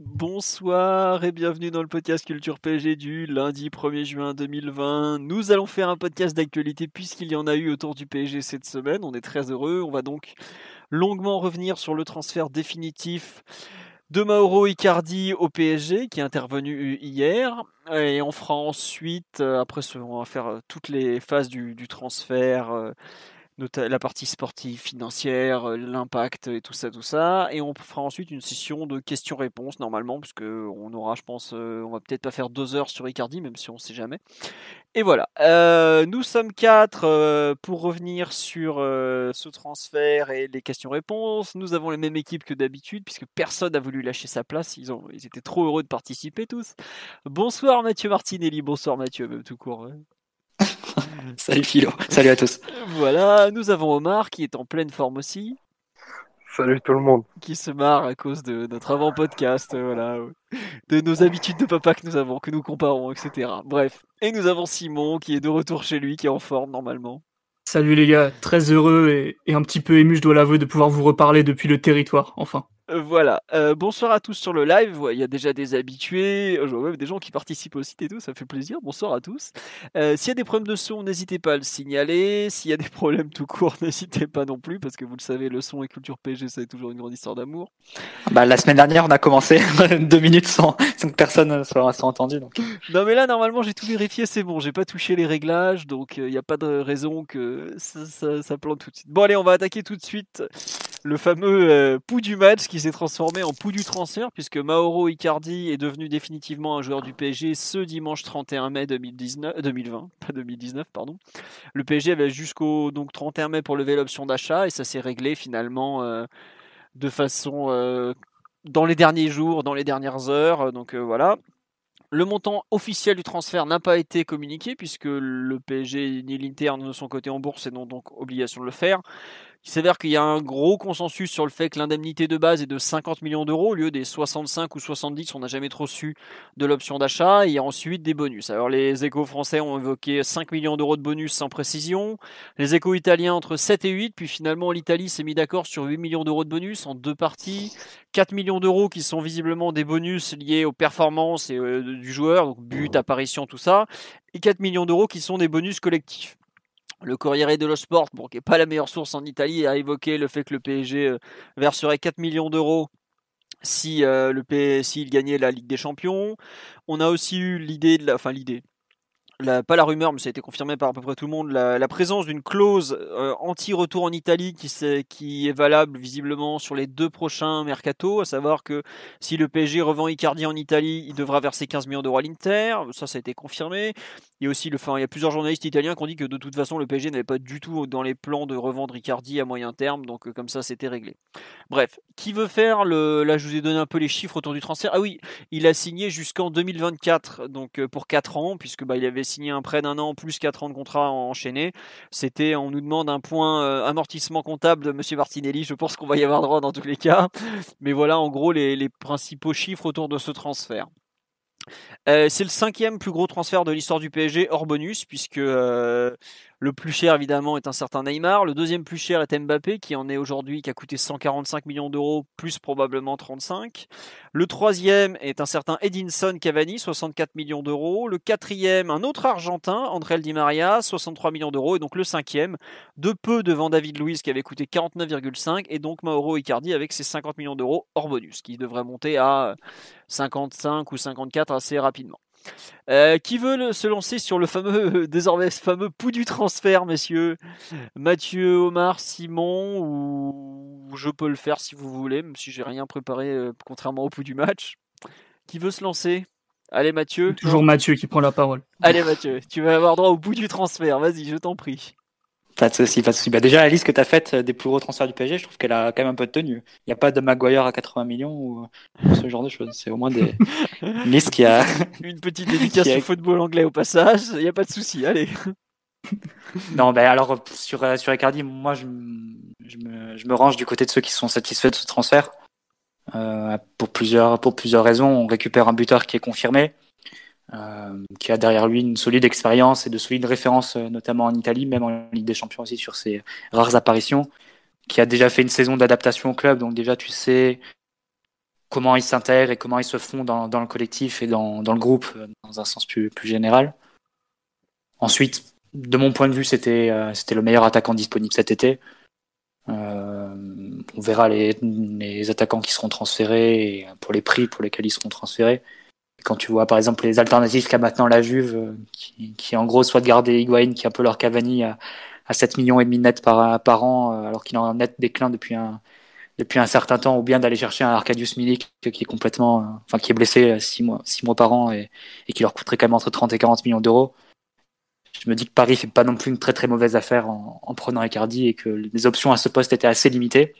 Bonsoir et bienvenue dans le podcast Culture PSG du lundi 1er juin 2020. Nous allons faire un podcast d'actualité puisqu'il y en a eu autour du PSG cette semaine. On est très heureux. On va donc longuement revenir sur le transfert définitif de Mauro Icardi au PSG qui est intervenu hier. Et on fera ensuite, euh, après on va faire toutes les phases du, du transfert, euh, la partie sportive, financière, l'impact et tout ça, tout ça. Et on fera ensuite une session de questions-réponses normalement, parce on aura, je pense, on va peut-être pas faire deux heures sur Icardi, même si on sait jamais. Et voilà, euh, nous sommes quatre euh, pour revenir sur euh, ce transfert et les questions-réponses. Nous avons la même équipe que d'habitude puisque personne n'a voulu lâcher sa place. Ils, ont, ils étaient trop heureux de participer tous. Bonsoir Mathieu Martinelli, bonsoir Mathieu, même tout court. salut Philo, salut à tous. Voilà, nous avons Omar qui est en pleine forme aussi. Salut tout le monde. Qui se marre à cause de notre avant-podcast, voilà, de nos habitudes de papa que nous avons, que nous comparons, etc. Bref. Et nous avons Simon qui est de retour chez lui, qui est en forme normalement. Salut les gars, très heureux et, et un petit peu ému, je dois l'avouer, de pouvoir vous reparler depuis le territoire, enfin. Euh, voilà. Euh, bonsoir à tous sur le live. Il y a déjà des habitués, euh, je vois même des gens qui participent aussi et tout, ça fait plaisir. Bonsoir à tous. S'il y a des problèmes de son, n'hésitez pas à le signaler. S'il y a des problèmes tout court, n'hésitez pas non plus, parce que vous le savez, le son et culture PG, c'est toujours une grande histoire d'amour. Bah, la semaine dernière, on a commencé deux minutes sans, sans que personne soit, soit entendu. Donc. Non, mais là, normalement, j'ai tout vérifié, c'est bon. J'ai pas touché les réglages, donc il n'y a pas de raison que ça, ça, ça, plante tout de suite. Bon, allez, on va attaquer tout de suite le fameux pouls du match qui s'est transformé en pouls du transfert puisque Mauro Icardi est devenu définitivement un joueur du PSG ce dimanche 31 mai 2019, 2020, pas 2019 pardon. Le PSG avait jusqu'au donc 31 mai pour lever l'option d'achat et ça s'est réglé finalement euh, de façon euh, dans les derniers jours, dans les dernières heures. Donc euh, voilà. Le montant officiel du transfert n'a pas été communiqué puisque le PSG ni l'Inter de son côté en bourse et n'ont donc obligation de le faire. Il s'avère qu'il y a un gros consensus sur le fait que l'indemnité de base est de 50 millions d'euros au lieu des 65 ou 70, on n'a jamais trop su de l'option d'achat. A ensuite des bonus. Alors les échos français ont évoqué 5 millions d'euros de bonus sans précision. Les échos italiens entre 7 et 8, puis finalement l'Italie s'est mis d'accord sur 8 millions d'euros de bonus en deux parties. 4 millions d'euros qui sont visiblement des bonus liés aux performances et, euh, du joueur, donc but, apparition, tout ça. Et 4 millions d'euros qui sont des bonus collectifs. Le Corriere dello Sport, bon, qui n'est pas la meilleure source en Italie, a évoqué le fait que le PSG euh, verserait 4 millions d'euros si euh, le gagnait la Ligue des Champions. On a aussi eu l'idée de la, enfin l'idée, pas la rumeur, mais ça a été confirmé par à peu près tout le monde, la, présence d'une clause euh, anti-retour en Italie qui, est valable visiblement sur les deux prochains mercato, à savoir que si le PSG revend Icardi en Italie, il devra verser 15 millions d'euros à l'Inter, ça ça a été confirmé. Il y a aussi il y a plusieurs journalistes italiens qui ont dit que de toute façon le PSG n'avait pas du tout dans les plans de revendre Icardi à moyen terme, donc euh, comme ça c'était réglé. Bref, qui veut faire le, là je vous ai donné un peu les chiffres autour du transfert. Ah oui, il a signé jusqu'en 2024, donc euh, pour 4 ans, puisque bah, il avait signé un prêt d'un an plus 4 ans de contrat enchaîné. C'était, on nous demande un point euh, amortissement comptable de Monsieur Martinelli. Je pense qu'on va y avoir droit dans tous les cas. Mais voilà, en gros, les, les principaux chiffres autour de ce transfert. Euh, c'est le cinquième plus gros transfert de l'histoire du PSG hors bonus, puisque euh, le plus cher évidemment est un certain Neymar. Le deuxième plus cher est Mbappé, qui en est aujourd'hui, qui a coûté 145 millions d'euros, plus probablement 35. Le troisième est un certain Edinson Cavani, 64 millions d'euros. Le quatrième, un autre Argentin, André Di Maria, 63 millions d'euros. Et donc le cinquième, de peu devant David Luiz, qui avait coûté 49,5. Et donc Mauro Icardi avec ses 50 millions d'euros hors bonus, qui devrait monter à 55 ou 54 assez rapidement. Euh, qui veut se lancer sur le fameux, désormais fameux pouls du transfert, messieurs? Mathieu, Omar, Simon, ou je peux le faire si vous voulez, même si j'ai rien préparé, euh, contrairement au pouls du match. Qui veut se lancer? Allez Mathieu. Toujours Mathieu qui prend la parole. Allez Mathieu, tu vas avoir droit au bout du transfert, vas-y, je t'en prie. Pas de souci, pas de souci. Bah, déjà, la liste que tu as faite des plus gros transferts du PSG, je trouve qu'elle a quand même un peu de tenue. Il n'y a pas de Maguire à 80 millions ou ce genre de choses. C'est au moins des une liste qui a. Une petite dédicace au football anglais au passage, il n'y a pas de souci, allez. non, ben alors sur, sur Icardi, moi je, je, me, je me range du côté de ceux qui sont satisfaits de ce transfert. Euh, pour, plusieurs, pour plusieurs raisons. On récupère un buteur qui est confirmé. Euh, qui a derrière lui une solide expérience et de solides références, euh, notamment en Italie, même en Ligue des Champions aussi sur ses rares apparitions, qui a déjà fait une saison d'adaptation au club, donc déjà tu sais comment ils s'intègrent et comment ils se font dans, le collectif et dans, le groupe euh, dans un sens plus, général. Ensuite, de mon point de vue, c'était le meilleur attaquant disponible cet été. On verra les, les, attaquants qui seront transférés et pour les prix pour lesquels ils seront transférés. Quand tu vois par exemple les alternatives qu'a maintenant la Juve, euh, qui, qui en gros soit de garder Higuain, qui est un peu leur Cavani à, à 7 millions et demi net par, par an, euh, alors qu'il est en net déclin depuis un, depuis un certain temps, ou bien d'aller chercher un Arcadius Milik qui est complètement, enfin qui est blessé 6 mois, six mois par an et, et qui leur coûterait quand même entre 30 et 40 millions d'euros. Je me dis que Paris fait pas non plus une très très mauvaise affaire en, en prenant Icardi et que les options à ce poste étaient assez limitées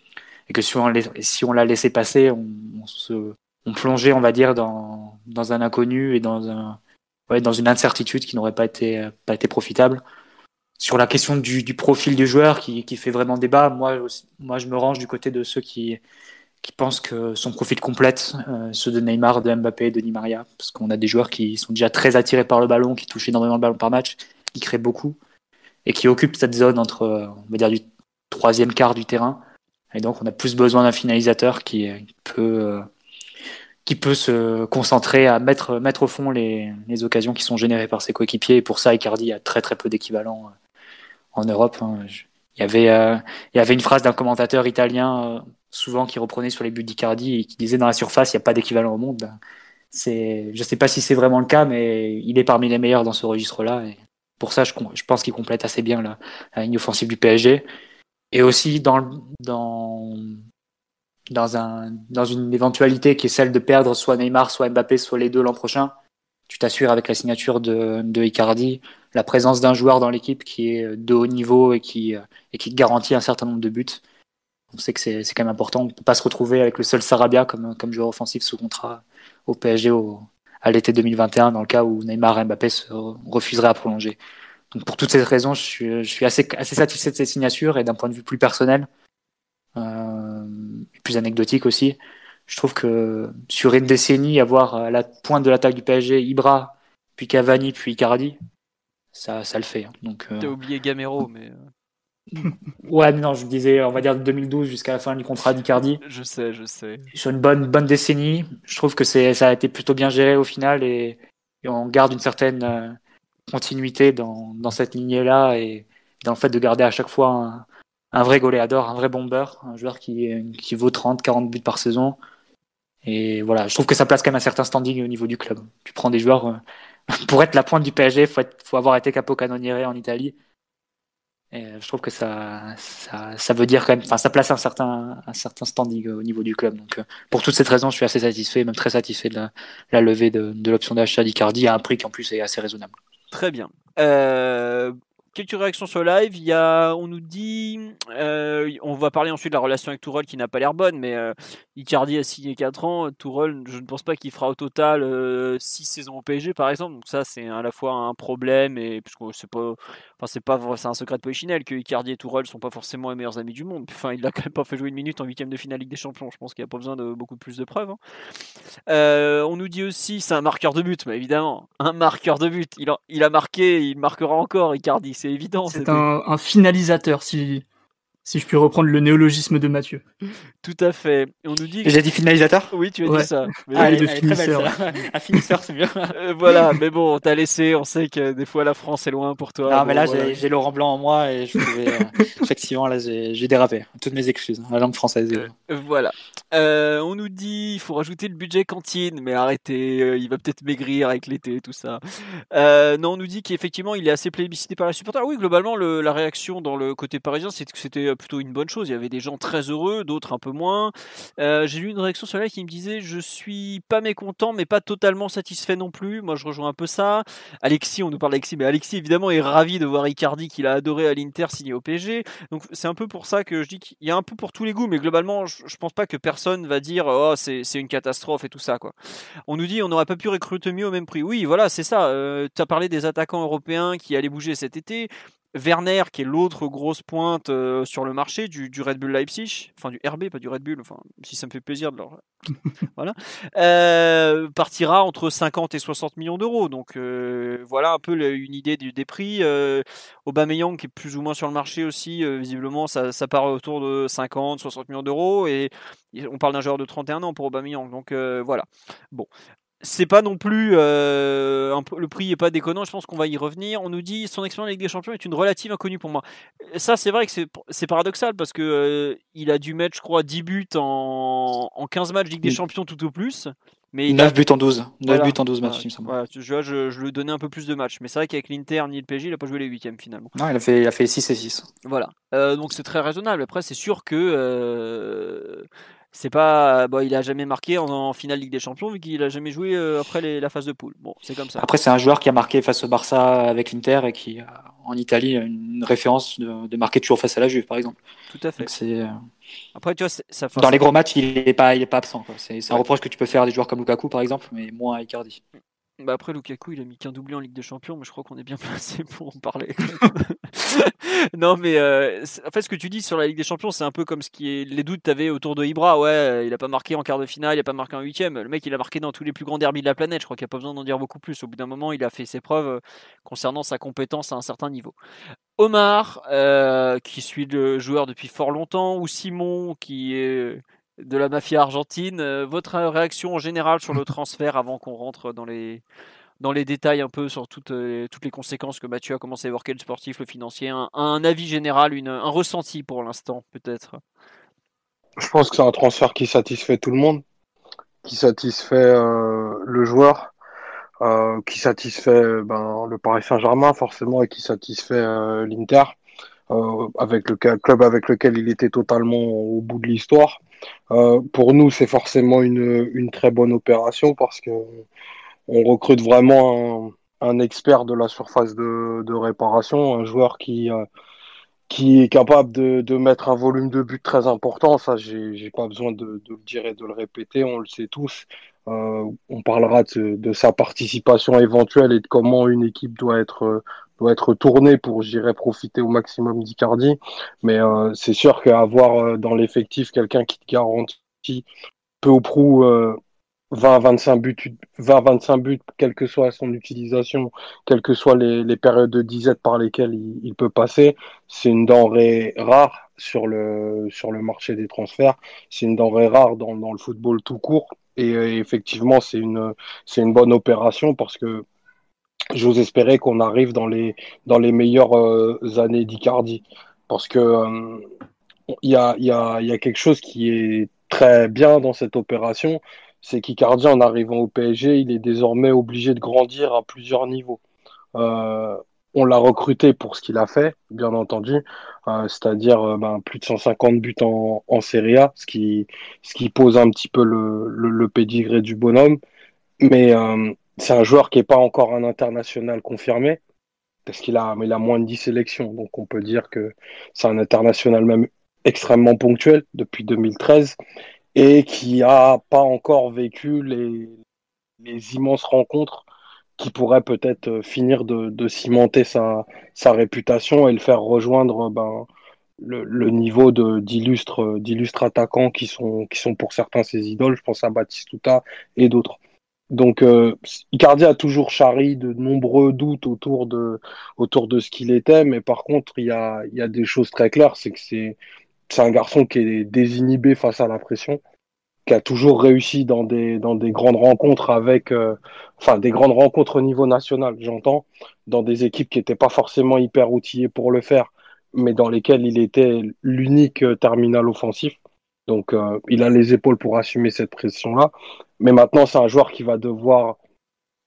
et que si on, si l'a laissé passer, on, on, se, on plongeait, on va dire, dans, dans un inconnu et dans, un, ouais, dans une incertitude qui n'aurait pas été, pas été profitable. Sur la question du, du profil du joueur qui, qui, fait vraiment débat, moi, moi je me range du côté de ceux qui, qui pensent que son profil complète, euh, ceux de Neymar, de Mbappé, de Di Maria, parce qu'on a des joueurs qui sont déjà très attirés par le ballon, qui touchent énormément le ballon par match, qui crée beaucoup et qui occupe cette zone entre, on va dire, du troisième quart du terrain. Et donc, on a plus besoin d'un finalisateur qui peut, qui peut se concentrer à mettre, mettre au fond les, les occasions qui sont générées par ses coéquipiers. Et pour ça, Icardi a très très peu d'équivalent en Europe. Hein. Il y avait, euh, il y avait une phrase d'un commentateur italien euh, souvent qui reprenait sur les buts d'Icardi et qui disait dans la surface, il n'y a pas d'équivalent au monde. Je sais pas si c'est vraiment le cas, mais il est parmi les meilleurs dans ce registre-là. Pour ça, je, je pense qu'il complète assez bien la, la, ligne offensive du PSG. Et aussi dans, dans, dans, un, dans une éventualité qui est celle de perdre soit Neymar, soit Mbappé, soit les deux l'an prochain, tu t'assures avec la signature de, de Icardi la présence d'un joueur dans l'équipe qui est de haut niveau et qui, et qui garantit un certain nombre de buts. On sait que c'est quand même important. On ne peut pas se retrouver avec le seul Sarabia comme, comme joueur offensif sous contrat au PSG au, à l'été 2021 dans le cas où Neymar et Mbappé se refuseraient à prolonger. Donc pour toutes ces raisons, je suis, je suis assez, assez satisfait de cette signature et d'un point de vue plus personnel, euh, plus anecdotique aussi, je trouve que sur une décennie, avoir à la pointe de l'attaque du PSG Ibra, puis Cavani, puis Icardi, ça, ça le fait. Hein. Donc, euh... T'as oublié Gamero, mais... ouais, mais non, je disais, on va dire de 2012 jusqu'à la fin du contrat d'Icardi. Je sais, je sais. Sur une bonne, bonne décennie, je trouve que c'est, ça a été plutôt bien géré au final et, et on garde une certaine euh, continuité dans, dans cette lignée-là et dans le fait de garder à chaque fois un, un vrai goléador, un vrai bomber, un joueur qui, qui vaut 30, 40 buts par saison. Et voilà, je trouve que ça place quand même un certain standing au niveau du club. Tu prends des joueurs, euh, pour être la pointe du PSG, il faut, avoir été capocannoniere en Italie. Et je trouve que ça, ça, ça veut dire quand même, enfin, ça place un certain, un certain standing au niveau du club. Donc, pour toutes ces raisons, je suis assez satisfait, même très satisfait de la, levée de, l'option d'achat d'Icardi à un prix qui en plus est assez raisonnable. Très bien. Euh, quelques réactions sur live. On nous dit, euh, on va parler ensuite de la relation avec Tourelle qui n'a pas l'air bonne, mais euh, Icardi a signé 4 ans. Tourelle, je ne pense pas qu'il fera au total 6 euh, saisons au PSG, par exemple. Donc ça, c'est à la fois un problème et parce que c'est pas, enfin pas, c'est un secret de Polichinelle que Icardi et Tourelle sont pas forcément les meilleurs amis du monde. Enfin, il a quand même pas fait jouer une minute en huitième de finale Ligue des Champions. Je pense qu'il n'y a pas besoin de beaucoup plus de preuves. Hein. Euh, on nous dit aussi, c'est un marqueur de but, mais évidemment, un marqueur de but. Il a, il a marqué, il marquera encore. Icardi, c'est évident. C'est un, un, finalisateur, si, si je puis reprendre le néologisme de Mathieu. Tout à fait. On nous dit. J'ai dit finalisateur? Oui, tu as ouais. dit ça. Mais ah, elle, de finisseur. un finisseur, c'est bien. euh, voilà, mais bon, on t'a laissé. On sait que des fois la France est loin pour toi. Non, bon, mais là, voilà. j'ai Laurent Blanc en moi et je trouvais, euh, effectivement, là, j'ai dérapé. Toutes mes excuses. La langue française. Euh, voilà. Euh, on nous dit, il faut rajouter le budget cantine, mais arrêtez, euh, il va peut-être maigrir avec l'été et tout ça. Euh, non, on nous dit qu'effectivement, il est assez plébiscité par la supporter. Oui, globalement, le, la réaction dans le côté parisien, c'est que c'était plutôt une bonne chose. Il y avait des gens très heureux, d'autres un peu moins. Euh, j'ai lu une réaction sur là qui me disait Je suis pas mécontent, mais pas totalement satisfait non plus. Moi, je rejoins un peu ça. Alexis, on nous parle d'Alexis, mais Alexis, évidemment, est ravi de voir Icardi qu'il a adoré à l'Inter signé au PSG. Donc, c'est un peu pour ça que je dis qu'il y a un peu pour tous les goûts, mais globalement, je, pense pas que personne va dire Oh, c'est une catastrophe et tout ça. Quoi. On nous dit On n'aurait pas pu recruter mieux au même prix. Oui, voilà, c'est ça. Euh, tu as parlé des attaquants européens qui allaient bouger cet été. Werner, qui est l'autre grosse pointe euh, sur le marché du, Red Bull Leipzig, enfin du RB, pas du Red Bull, enfin, si ça me fait plaisir de leur. voilà. Euh, partira entre 50 et 60 millions d'euros. Donc euh, voilà un peu une idée du, des prix. Aubameyang, qui est plus ou moins sur le marché aussi, visiblement, ça, ça, part autour de 50, 60 millions d'euros. Et on parle d'un joueur de 31 ans pour Aubameyang. Donc voilà. Bon c'est pas non plus euh, le prix est pas déconnant. Je pense qu'on va y revenir. On nous dit son expérience avec des champions est une relative inconnue pour moi. Ça, c'est vrai que c'est paradoxal parce que euh, il a dû mettre, je crois, 10 buts en, en 15 matchs Ligue des Champions tout au plus. Mais 9 buts en 12. 9 buts en 12 matchs, je, je, je, lui donnais un peu plus de matchs. Mais c'est vrai qu'avec l'Inter ni le PSG, il n'a pas joué les huitièmes finalement. Non, il a fait, il a fait 6 et 6. Voilà. Euh, donc c'est très raisonnable. Après, c'est sûr que c'est pas bon, il a jamais marqué en, finale Ligue des Champions vu qu'il a jamais joué euh, après la phase de poule. Bon, c'est comme ça. Après, c'est un joueur qui a marqué face au Barça avec l'Inter et qui en Italie une référence de, marquer toujours face à la Juve, par exemple. Tout à fait. c'est euh, après, tu vois, ça dans les gros matchs, il est pas, il est pas absent. C'est un reproche que tu peux faire à des joueurs comme Lukaku, par exemple, mais moins à Icardi. Bah après Lukaku il a mis qu'un doublé en Ligue des Champions, mais je crois qu'on est bien placé pour en parler. non mais euh, en fait ce que tu dis sur la Ligue des Champions c'est un peu comme ce qui est les doutes que avais autour de Ibra. Ouais, il a pas marqué en quart de finale, il a pas marqué en huitième. Le mec il a marqué dans tous les plus grands derbys de la planète. Je crois qu'il n'y a pas besoin d'en dire beaucoup plus. Au bout d'un moment il a fait ses preuves euh, concernant sa compétence à un certain niveau. Omar euh, qui suit le joueur depuis fort longtemps ou Simon qui est de la mafia argentine. Euh, votre réaction en général sur le transfert avant qu'on rentre dans les, dans les détails un peu sur toutes, euh, toutes les conséquences que Mathieu a commencé à évoquer, le sportif, le financier, un, avis général, une, un ressenti pour l'instant peut-être? Je pense que c'est un transfert qui satisfait tout le monde, qui satisfait euh, le joueur, qui satisfait ben, le Paris Saint-Germain forcément et qui satisfait l'Inter. avec le club avec lequel il était totalement au bout de l'histoire. Euh, pour nous, c'est forcément une, très bonne opération parce que on recrute vraiment un, expert de la surface de, de, réparation, un joueur qui, euh, qui est capable de, de, mettre un volume de but très important. Ça, j'ai pas besoin de, de, le dire et de le répéter, on le sait tous. Euh, on parlera de, de, sa participation éventuelle et de comment une équipe doit être doit être tournée pour, je dirais, profiter au maximum d'Icardi. Mais euh, c'est sûr qu'avoir euh, dans l'effectif quelqu'un qui te garantit peu ou prou 20-25 euh, buts, 20-25 buts, quelle que soit son utilisation, quelles que soient les, les périodes de disette par lesquelles il, peut passer, c'est une denrée rare sur le, sur le marché des transferts. C'est une denrée rare dans, dans le football tout court. Et, et effectivement, c'est une, c'est une bonne opération parce que j'ose espérer qu'on arrive dans les, dans les meilleures euh, années d'Icardi. Parce que euh, il y, a, y, y a quelque chose qui est très bien dans cette opération, c'est qu'Icardi, en arrivant au PSG, il est désormais obligé de grandir à plusieurs niveaux. Euh, on l'a recruté pour ce qu'il a fait, bien entendu, euh, c'est-à-dire euh, ben, plus de 150 buts en, Serie A, ce qui, pose un petit peu le, le, du bonhomme. Mais c'est un joueur qui n'est pas encore un international confirmé, parce qu'il a, il a moins de 10 sélections. Donc on peut dire que c'est un international même extrêmement ponctuel depuis 2013 et qui n'a pas encore vécu les, les, immenses rencontres qui pourraient peut-être finir de, cimenter sa, sa, réputation et le faire rejoindre ben, le, le, niveau d'illustres attaquants qui sont, qui sont pour certains ses idoles. Je pense à Batistuta et d'autres. Donc, euh, Icardi a toujours charri de nombreux doutes autour de, autour de ce qu'il était, mais par contre, il y a, y a des choses très claires, c'est que c'est un garçon qui est désinhibé face à la pression, qui a toujours réussi dans des, dans des grandes rencontres avec, euh, enfin, des grandes rencontres au niveau national, j'entends, dans des équipes qui n'étaient pas forcément hyper outillées pour le faire, mais dans lesquelles il était l'unique terminal offensif. Donc, euh, il a les épaules pour assumer cette pression-là. Mais maintenant, c'est un joueur qui va devoir,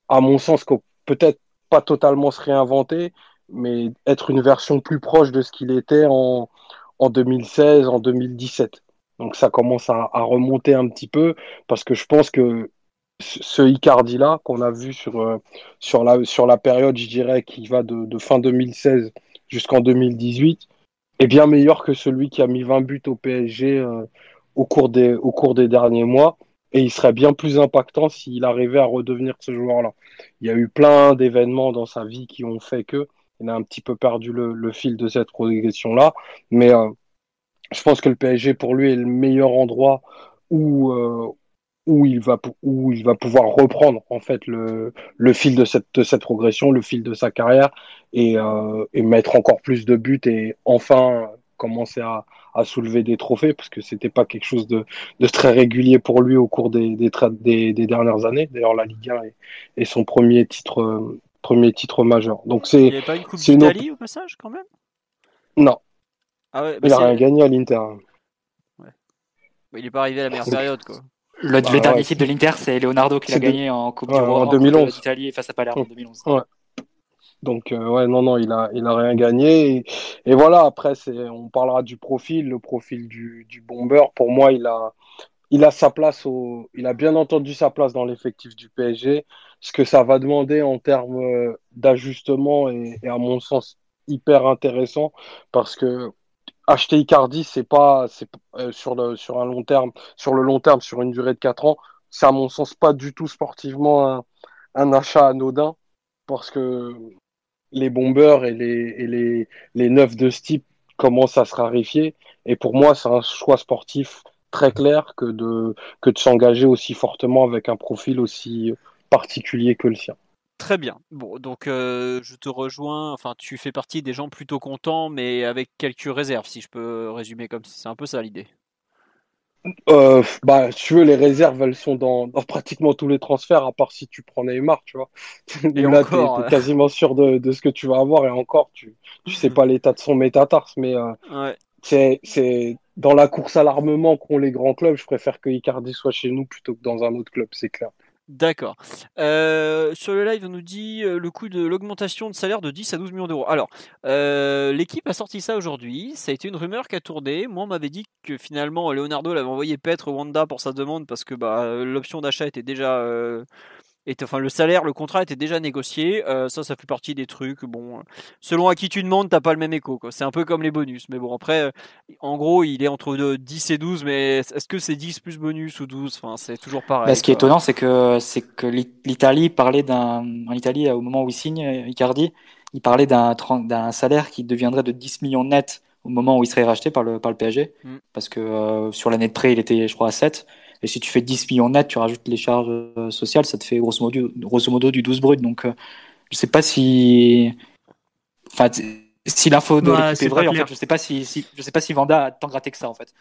à mon sens, peut-être pas totalement se réinventer, mais être une version plus proche de ce qu'il était en, en 2016, en 2017. Donc ça commence à, remonter un petit peu parce que je pense que ce Icardi là qu'on a vu sur euh, sur la sur la période, je dirais qui va de, fin 2016 jusqu'en 2018 est bien meilleur que celui qui a mis 20 buts au PSG euh, au cours des au cours des derniers mois et il serait bien plus impactant s'il arrivait à redevenir ce joueur-là. Il y a eu plein d'événements dans sa vie qui ont fait que il a un petit peu perdu le, fil de cette progression-là, mais euh, je pense que le PSG pour lui est le meilleur endroit où euh, où il va où il va pouvoir reprendre en fait le, le fil de cette de cette progression, le fil de sa carrière et, euh, et mettre encore plus de buts et enfin commencer à, à soulever des trophées parce que c'était pas quelque chose de, de, très régulier pour lui au cours des, des, des, des dernières années. D'ailleurs, la Ligue 1 est, est, son premier titre, premier titre majeur. Donc c'est. Il n'y avait pas une Coupe d'Italie au passage quand même? Non. Ah ouais, il n'a rien gagné à l'Inter. Ouais. il n'est pas arrivé à la meilleure période quoi. Le, bah, dernier titre de l'Inter, c'est Leonardo qui l'a gagné en Coupe du Monde en 2011. d'Italie face à Palerme en 2011. Ouais. Donc euh, ouais non non il a il a rien gagné et, voilà après c'est on parlera du profil le profil du, du bomber pour moi il a il a sa place au il a bien entendu sa place dans l'effectif du PSG ce que ça va demander en termes euh, d'ajustement est, à mon sens hyper intéressant parce que acheter Icardi c'est pas c'est euh, sur le sur un long terme sur le long terme sur une durée de 4 ans c'est à mon sens pas du tout sportivement un, un achat anodin parce que les bombeurs et les, et les, les neufs de ce type commencent à se raréfier. Et pour moi, c'est un choix sportif très clair que de, que de s'engager aussi fortement avec un profil aussi particulier que le sien. Très bien. Bon, donc euh, je te rejoins. Enfin, tu fais partie des gens plutôt contents, mais avec quelques réserves, si je peux résumer comme ça. C'est un peu ça l'idée. Euh, bah, tu veux, les réserves, elles sont dans, dans, pratiquement tous les transferts, à part si tu prends Neymar, tu vois. Et là, tu es, quasiment sûr de, de, ce que tu vas avoir, et encore, tu, tu sais pas l'état de son métatarse, mais euh, ouais. c'est dans la course à l'armement qu'ont les grands clubs. Je préfère que Icardi soit chez nous plutôt que dans un autre club, c'est clair. D'accord. Euh, sur le live, on nous dit euh, le coût de l'augmentation de salaire de 10 à 12 millions d'euros. Alors, euh, l'équipe a sorti ça aujourd'hui. Ça a été une rumeur qui a tourné. Moi, on m'avait dit que finalement, Leonardo l'avait envoyé paître Wanda pour sa demande parce que bah, l'option d'achat était déjà enfin le salaire, le contrat était déjà négocié. Euh, ça, ça fait partie des trucs. Bon, selon à qui tu demandes, t'as pas le même écho. C'est un peu comme les bonus. Mais bon, après, euh, en gros, il est entre 10 et 12. Mais est-ce que c'est 10 plus bonus ou 12 Enfin, c'est toujours pareil. Bah, ce qui est étonnant, c'est que c'est que l'Italie parlait d'un en Italie au moment où il signe Icardi, il parlait d'un d'un salaire qui deviendrait de 10 millions net au moment où il serait racheté par le par le PSG, mm. parce que euh, sur l'année de prêt, il était, je crois, à 7. Et si tu fais 10 millions net, tu rajoutes les charges euh, sociales, ça te fait grosso modo, grosso modo du 12 brut. Donc, euh, je sais pas si. Enfin, si l'info de l'équipe est, vraie, en fait, je sais pas si, je sais pas si Vanda a tant gratté que ça en fait.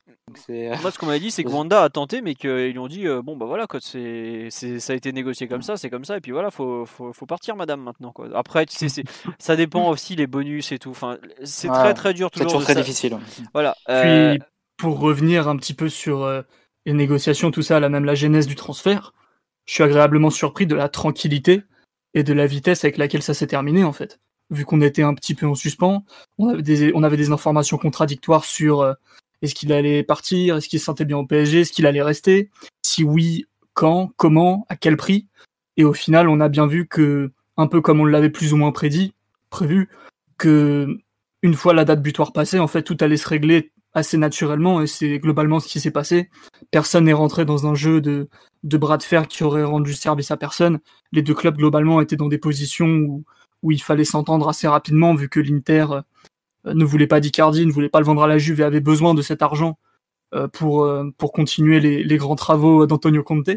Euh, Moi, ce qu'on m'a dit, c'est que Vanda a tenté, mais qu'ils lui ont dit bon bah voilà, quoi, c'est, ça a été négocié comme ça, c'est comme ça, et puis voilà, faut, faut, faut partir, madame, maintenant. Quoi. Après, tu sais, ça dépend aussi les bonus et tout. Enfin, c'est très très dur toujours. C'est toujours très difficile. Voilà. Puis pour revenir un petit peu sur les négociations, tout ça, la même la genèse du transfert, je suis agréablement surpris de la tranquillité et de la vitesse avec laquelle ça s'est terminé en fait. Vu qu'on était un petit peu en suspens, on avait des, on avait des informations contradictoires sur euh, est-ce qu'il allait partir, est-ce qu'il se sentait bien au PSG, est-ce qu'il allait rester, si oui, quand, comment, à quel prix. Et au final, on a bien vu que, un peu comme on l'avait plus ou moins prédit, prévu, que une fois la date butoir passée, en fait, tout allait se régler assez naturellement et c'est globalement ce qui s'est passé. Personne n'est rentré dans un jeu de, de bras de fer qui aurait rendu service à personne. Les deux clubs globalement étaient dans des positions où, où il fallait s'entendre assez rapidement vu que l'Inter euh, ne voulait pas d'Icardi, ne voulait pas le vendre à la Juve et avait besoin de cet argent euh, pour, euh, pour continuer les, les grands travaux d'Antonio Conte.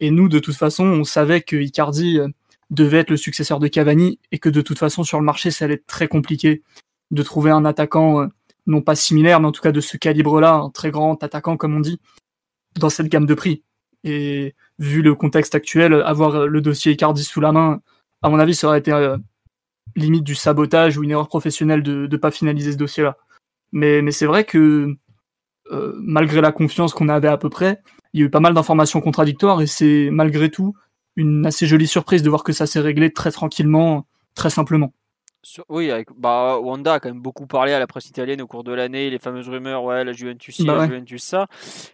Et nous, de toute façon, on savait que Icardi devait être le successeur de Cavani et que de toute façon sur le marché, ça allait être très compliqué de trouver un attaquant non pas similaire, mais en tout cas de ce calibre-là, un très grand attaquant, comme on dit, dans cette gamme de prix. Et vu le contexte actuel, avoir le dossier Icardi sous la main, à mon avis, ça aurait été euh, limite du sabotage ou une erreur professionnelle de ne pas finaliser ce dossier-là. Mais, mais c'est vrai que euh, malgré la confiance qu'on avait à peu près, il y a eu pas mal d'informations contradictoires et c'est malgré tout une assez jolie surprise de voir que ça s'est réglé très tranquillement, très simplement. Sur- oui, avec, bah, Wanda a quand même beaucoup parlé à la presse italienne au cours de l'année, les fameuses rumeurs, ouais, la Juventus ci, Bah la ouais. Juventus ça.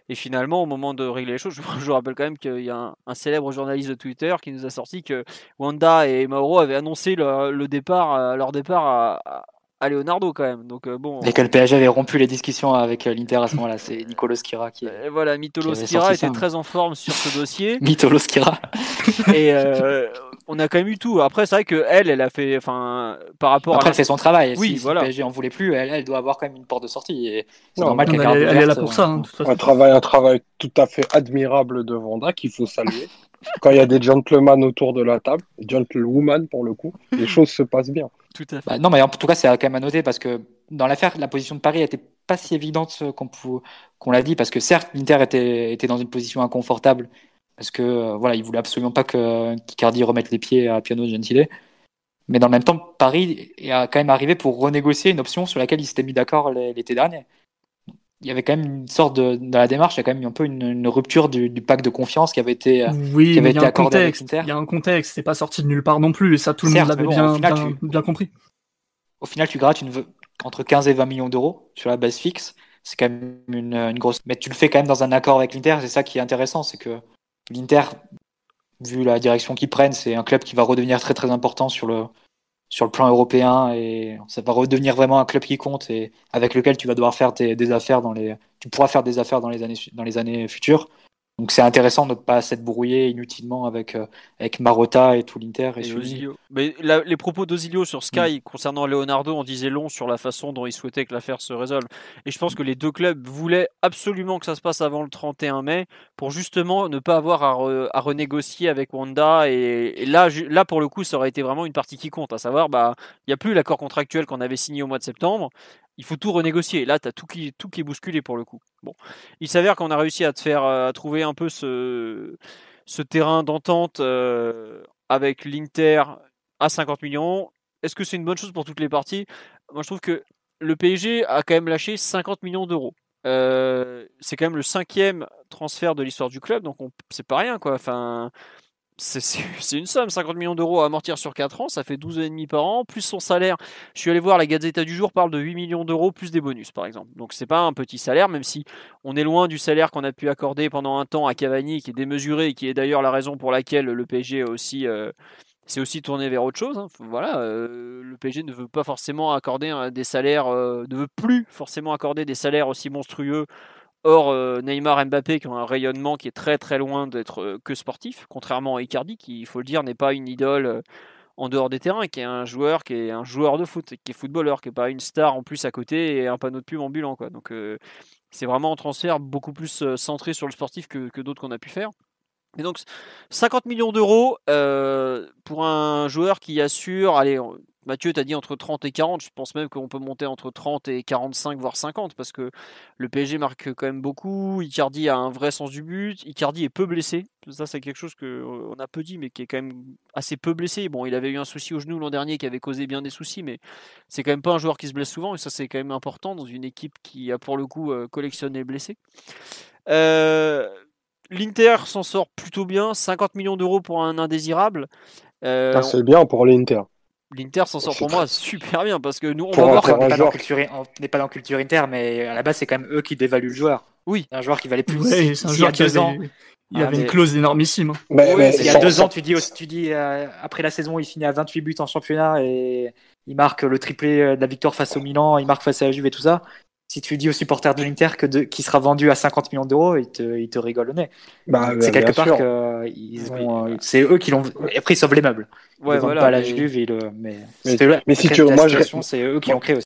Et finalement, au moment de régler les choses, je, je vous rappelle quand même qu'il y a un, un célèbre journaliste de Twitter qui nous a sorti que Wanda et Mauro avaient annoncé le, le départ, euh, leur départ à, à- à Leonardo quand même. Donc euh, bon, Et que le PSG avait rompu les discussions avec euh, l'Inter à ce moment-là. C'est Nicolo Skira qui est. euh, voilà, Mitolo qui Skira était ça. très en forme sur ce dossier. Mitolo Skira. et euh, on a quand même eu tout. Après, c'est vrai que elle, elle a fait, enfin, par rapport Après, à elle fait son travail. Oui, si, si voilà. le PSG en voulait plus, elle, elle doit avoir quand même une porte de sortie. Et c'est Non, normal Elle, qu'elle elle est là pour ça, hein. Un travail, un travail tout à fait admirable de Vanda qu'il faut saluer. Quand il y a des gentlemen autour de la table, gentlewoman pour le coup, les choses se passent bien. tout à fait. Bah, non, mais en tout cas, c'est quand même à noter parce que dans l'affaire, la position de Paris n'était pas si évidente euh, qu'on pou- l'a dit. Parce que certes, l'Inter était, était dans une position inconfortable parce que euh, voilà, il voulait absolument pas que qu'Icardi remette les pieds à Piano Gentile. Mais dans le même temps, Paris est quand même arrivé pour renégocier une option sur laquelle il s'était mis d'accord l'été dernier. Il y avait quand même une sorte de dans la démarche, il y a quand même un peu une, une rupture du, du pacte de confiance qui avait été. euh, Oui, qui avait été accordé avec contexte. l'Inter. Il y a un contexte. C'est pas sorti de nulle part non plus. Et ça, tout le Certes, monde l'avait bon, bien, final, bien, bien compris. Au final, tu grattes une, entre 15 et 20 millions d'euros sur la base fixe. C'est quand même une, une grosse. Mais tu le fais quand même dans un accord avec l'Inter. C'est ça qui est intéressant. C'est que l'Inter, vu la direction qu'ils prennent, c'est un club qui va redevenir très très important sur le, sur le plan européen. Et ça va redevenir vraiment un club qui compte et avec lequel tu vas devoir faire des affaires dans les. Tu pourras faire des affaires dans les années, dans les années futures. Donc c'est intéressant de ne pas s'être brouillé inutilement avec, euh, avec Marotta et tout l'Inter. Et Et. Mais la- les propos d'Ozilio sur Sky concernant Leonardo en disaient long sur la façon dont il souhaitait que l'affaire se résolve. Et je pense que les deux clubs voulaient absolument que ça se passe avant le 31 mai pour justement ne pas avoir à, re- à renégocier avec Wanda. Et, et là, là, pour le coup, ça aurait été vraiment une partie qui compte. À savoir, bah, il n'y a plus l'accord contractuel qu'on avait signé au mois de septembre. Il faut tout renégocier. Là, tu as tout qui, est bousculé pour le coup. Il s'avère qu'on a réussi à te faire euh, trouver un peu ce, terrain d'entente euh, avec l'Inter à 50 millions. Est-ce que c'est une bonne chose pour toutes les parties? Moi, je trouve que le PSG a quand même lâché 50 millions d'euros. Euh, c'est quand même le cinquième transfert de l'histoire du club, donc on- c'est pas rien quoi. C'est- une somme, 50 millions d'euros à amortir sur 4 ans, ça fait 12,5 par an, plus son salaire. Je suis allé voir, la Gazeta du jour parle de 8 millions d'euros plus des bonus par exemple. Donc c'est pas un petit salaire, même si on est loin du salaire qu'on a pu accorder pendant un temps à Cavani, qui est démesuré et qui est d'ailleurs la raison pour laquelle le PSG aussi, euh, aussi tourné vers autre chose. hein. Voilà, euh, le PSG ne veut pas forcément accorder euh, des salaires, euh, ne veut plus forcément accorder des salaires aussi monstrueux. Or, euh, Neymar, Mbappé, qui ont un rayonnement qui est très très loin d'être euh, que sportif, contrairement à Icardi, qui, il faut le dire, n'est pas une idole euh, en dehors des terrains, qui est un joueur qui est un joueur de foot, qui est footballeur, qui est pas une star en plus à côté et un panneau de pub ambulant. Donc, c'est vraiment un transfert beaucoup plus centré sur le sportif que, d'autres qu'on a pu faire. Et donc, 50 millions d'euros pour un joueur qui assure, allez, Mathieu, tu as dit entre 30 et 40, je pense même qu'on peut monter entre 30 et 45, voire 50, parce que le PSG marque quand même beaucoup, Icardi a un vrai sens du but, Icardi est peu blessé, ça c'est quelque chose qu'on a peu dit, mais qui est quand même assez peu blessé. Bon, il avait eu un souci au genou l'an dernier qui avait causé bien des soucis, mais c'est quand même pas un joueur qui se blesse souvent, et ça c'est quand même important dans une équipe qui a pour le coup euh, collectionné les blessés. Euh, L'Inter s'en sort plutôt bien, 50 millions d'euros pour un indésirable. Euh, c'est bien pour l'Inter. L'Inter s'en sort pour moi super bien parce que nous on Pour va un voir on n'est pas, dans culture, on n'est pas dans culture Inter, mais à la base, c'est quand même eux qui dévaluent le joueur. Oui. Un joueur qui valait plus. Ouais, c'est un joueur a qui deux avait, ans, il Ah, avait mais- une clause énormissime. hein. Mais, Ouais, mais il y a deux ans, tu dis, aussi- tu dis euh, après la saison, il finit à 28 buts en championnat et il marque le triplé euh, de la victoire face au Milan, il marque face à la Juve et tout ça. Si tu dis aux supporters de l'Inter que de, qu'il sera vendu à 50 millions d'euros, ils te, ils te rigolent au nez. bah, c'est quelque part sûr. que ils ont, euh, c'est eux qui l'ont. et Après, ils sauvent les meubles. Ouais, voilà, pas à la mais- Juve, mais, Mais- c'était la- mais si tu veux, moi, je- c'est eux qui l'ont créé aussi.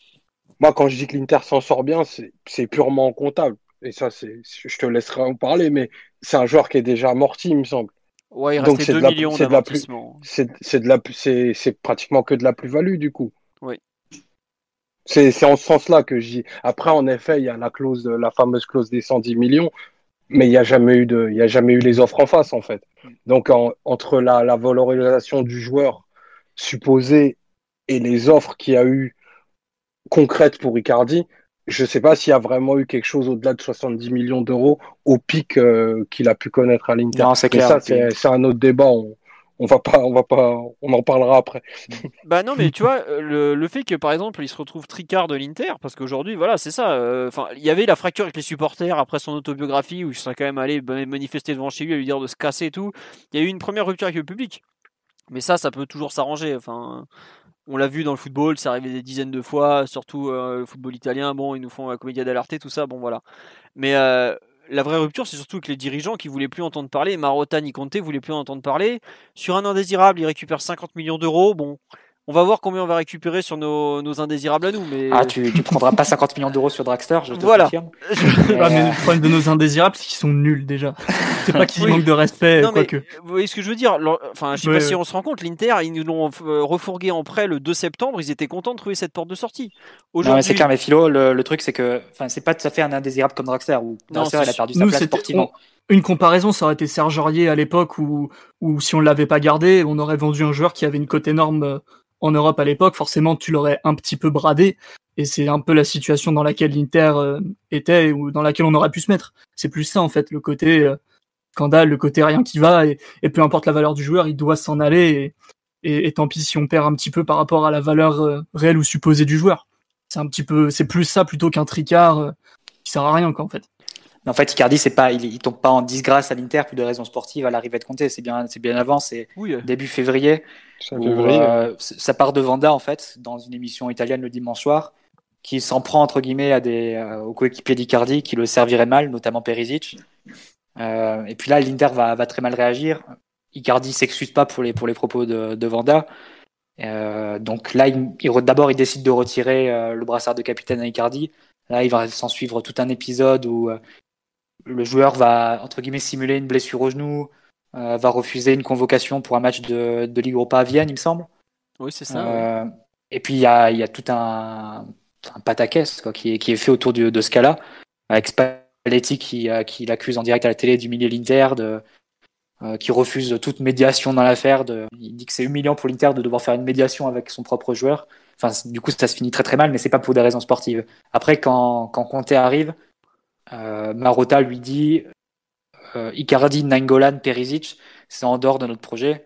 Moi, quand je dis que l'Inter s'en sort bien, c'est c'est purement comptable. Et ça, c'est, je te laisserai en parler, mais c'est un joueur qui est déjà amorti, il me semble. Ouais, il Donc, restait c'est de 2 la- millions c'est de la plus- d'amortissement. C'est c'est de la, c'est c'est pratiquement que de la plus-value du coup. Oui. C'est c'est en ce sens-là que j'y. Après, en effet, il y a la clause, la fameuse clause des 110 millions, mais il n'y a jamais eu de, il y a jamais eu les offres en face en fait. Donc en- entre la, la valorisation du joueur supposé et les offres qu'il y a eu concrètes pour Icardi, je ne sais pas s'il y a vraiment eu quelque chose au-delà de 70 millions d'euros au pic euh, qu'il a pu connaître à l'Inter. Non, c'est Mais clair. ça, c'est c'est un autre débat. On, on va pas, on va pas, on en parlera après. Bah non, mais tu vois, le, le fait que par exemple il se retrouve tricard de l'Inter, parce qu'aujourd'hui, voilà, c'est ça. euh, Enfin, il y avait la fracture avec les supporters après son autobiographie où il serait quand même allé manifester devant chez lui à lui dire de se casser et tout. Il y a eu une première rupture avec le public. Mais ça, ça peut toujours s'arranger. Enfin, on l'a vu dans le football, c'est arrivé des dizaines de fois, surtout euh, le football italien. Bon, ils nous font la comédia dell'arte, tout ça. Bon, voilà. Mais euh, la vraie rupture, c'est surtout avec les dirigeants qui voulaient plus entendre parler. Marotta ni Conte voulaient plus entendre parler. Sur un indésirable, ils récupèrent 50 millions d'euros. Bon, on va voir combien on va récupérer sur nos, nos indésirables à nous. Mais Ah, tu, tu prendras pas 50 millions d'euros sur Dragster, je te Voilà. confirme. Ah, mais Euh, le problème de nos indésirables, c'est qu'ils sont nuls déjà. C'est pas qu'ils Oui. manquent de respect, non, mais quoique. vous voyez ce que je veux dire? Enfin, je sais Ouais, pas si on se rend compte. L'Inter, ils nous l'ont euh, refourgué en prêt le 2 septembre. Ils étaient contents de trouver cette porte de sortie. Non, mais Aujourd'hui, c'est clair, mais Philo, le, le truc, c'est que, enfin, c'est pas tout à fait un indésirable comme Dragster, où Non, Dragster, c'est il a perdu sa Nous, place sportivement. Une comparaison, ça aurait été Serge à l'époque où, où si on l'avait pas gardé, on aurait vendu un joueur qui avait une cote énorme euh, en Europe à l'époque. Forcément, tu l'aurais un petit peu bradé. Et c'est un peu la situation dans laquelle l'Inter euh, était ou dans laquelle on aurait pu se mettre. C'est plus ça, en fait, le côté euh, scandale, le côté rien qui va. Et, peu importe la valeur du joueur, il doit s'en aller. Et, et, et tant pis si on perd un petit peu par rapport à la valeur réelle ou supposée du joueur. C'est un petit peu, c'est plus ça plutôt qu'un tricard qui sert à rien, quoi, en fait. Mais en fait, Icardi, c'est pas, il, il tombe pas en disgrâce à l'Inter pour des raisons sportives à l'arrivée de Conte. C'est bien, c'est bien avant, c'est oui, début février. Où, euh, ça part de Vanda, en fait, dans une émission italienne le dimanche soir, qui s'en prend, entre guillemets, à des, euh, aux coéquipiers d'Icardi qui le serviraient mal, notamment Perisic. Euh, et puis là, l'Inter va, va très mal réagir. Icardi s'excuse pas pour les, pour les propos de, de Vanda. Euh, donc là, il, il re- d'abord, il décide de retirer euh, le brassard de capitaine à Icardi. Là, il va s'en suivre tout un épisode où euh, le joueur va, entre guillemets, simuler une blessure au genou, euh, va refuser une convocation pour un match de, de Ligue Europa à Vienne, il me semble. oui, c'est ça. ouais. Euh, et puis il y a, il y a tout un, un pataquès quoi, qui, est, qui est fait autour de, de ce cas-là, avec Spalletti qui, euh, qui l'accuse en direct à la télé d'humilier l'Inter, de, euh, qui refuse toute médiation dans l'affaire. Il dit que c'est humiliant pour l'Inter de devoir faire une médiation avec son propre joueur. Enfin, du coup, ça se finit très très mal, mais c'est pas pour des raisons sportives. Après, quand, quand Conte arrive, Marotta lui dit euh, Icardi, Nainggolan, Perisic, c'est en dehors de notre projet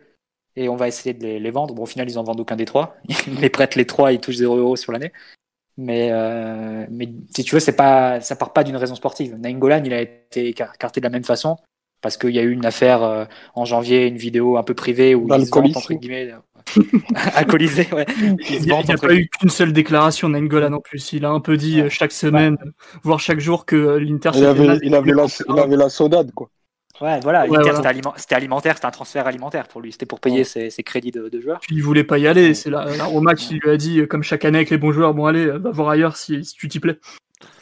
et on va essayer de les, les vendre. Bon, au final, ils en vendent aucun des trois. Ils les prêtent les trois, ils touchent 0 euros sur l'année. Mais, euh, mais si tu veux, c'est pas, ça part pas d'une raison sportive. Nainggolan, il a été écar- écarté de la même façon parce qu'il y a eu une affaire euh, en janvier, une vidéo un peu privée où ils entre guillemets, euh, alcoolisé, ouais. Il n'y a, pas eu qu'une seule déclaration Nengolan en plus. Il a un peu dit Ouais. euh, chaque semaine, voire chaque jour, que euh, l'Inter Il avait, naze. il avait la, il avait la saudade, quoi. Ouais, voilà, Ouais, l'Inter, voilà. c'était aliment- c'était alimentaire, c'était un transfert alimentaire pour lui. C'était pour payer Ouais. ses, ses crédits de, de joueurs. Puis il voulait pas y aller. C'est la, la Roma qui lui a dit, euh, comme chaque année avec les bons joueurs, bon allez, va voir ailleurs si, si tu t'y plais.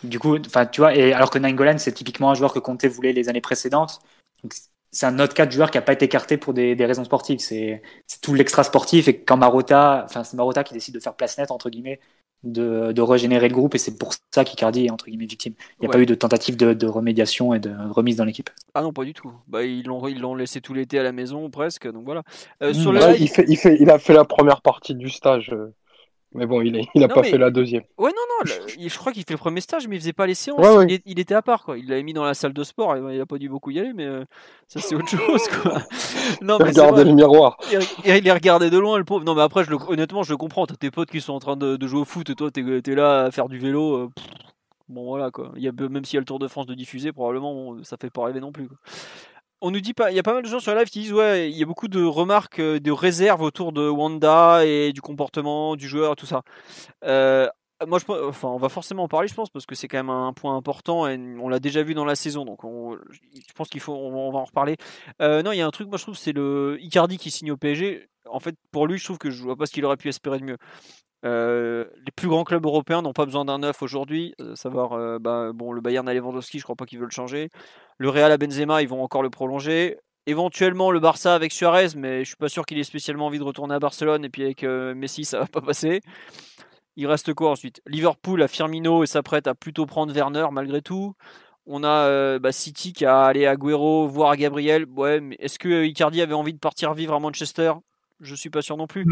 Du coup, enfin, tu vois, et alors que Nainggolan, c'est typiquement un joueur que Conte voulait les années précédentes. Donc, c'est un autre cas de joueur qui n'a pas été écarté pour des, des raisons sportives. C'est c'est tout l'extra sportif. Et quand Marotta, enfin, c'est Marotta qui décide de faire place nette, entre guillemets, de, de régénérer le groupe. Et c'est pour ça qu'Icardi est, entre guillemets, victime. Il n'y a Ouais. pas eu de tentative de, de remédiation et de remise dans l'équipe. Ah non, pas du tout. Bah, ils l'ont ils l'ont laissé tout l'été à la maison presque, donc voilà. Euh, Mmh, le bah, il, fait, il, fait, il a fait la première partie du stage. euh, Mais bon, il, est, il a Non, pas mais- fait la deuxième. Ouais, non, non, le- je crois qu'il fait le premier stage, mais il faisait pas les séances. Ouais, ouais. Il, est- il était à part, quoi. Il l'avait mis dans la salle de sport, et il a pas dû beaucoup y aller, mais euh, ça, c'est autre chose, quoi. Non, mais Regardez le miroir. Il, il les regardait de loin, le pauvre. Non, mais après, je le- honnêtement, je le comprends. T'as tes potes qui sont en train de, de jouer au foot, et toi, t'es es là à faire du vélo. euh, pff, bon, voilà, quoi. Il y a, même s'il y a le Tour de France de diffuser, probablement, bon, ça fait pas rêver non plus, quoi. On nous dit pas, il y a pas mal de gens sur la live qui disent ouais, il y a beaucoup de remarques, euh, de réserves autour de Wanda et du comportement du joueur, tout ça. Euh, moi, enfin, on va forcément en parler, je pense, parce que c'est quand même un point important et on l'a déjà vu dans la saison, donc on- je pense qu'il faut, on va, en reparler. Euh, non, il y a un truc, moi je trouve, c'est le Icardi qui signe au PSG. En fait, pour lui, je trouve que je vois pas ce qu'il aurait pu espérer de mieux. Les plus grands clubs européens n'ont pas besoin d'un neuf aujourd'hui. savoir, bah, bon, le Bayern à Lewandowski, je crois pas qu'ils veulent le changer. Le Real à Benzema, ils vont encore le prolonger. Éventuellement le Barça avec Suarez, mais je suis pas sûr qu'il ait spécialement envie de retourner à Barcelone. Et puis avec euh, Messi, ça va pas passer. Il reste quoi ensuite? Liverpool à Firmino et s'apprête à plutôt prendre Werner malgré tout. On a euh, bah, City qui a allé à Agüero, voire à Gabriel. Ouais, mais est-ce que euh, Icardi avait envie de partir vivre à Manchester? Je suis pas sûr non plus.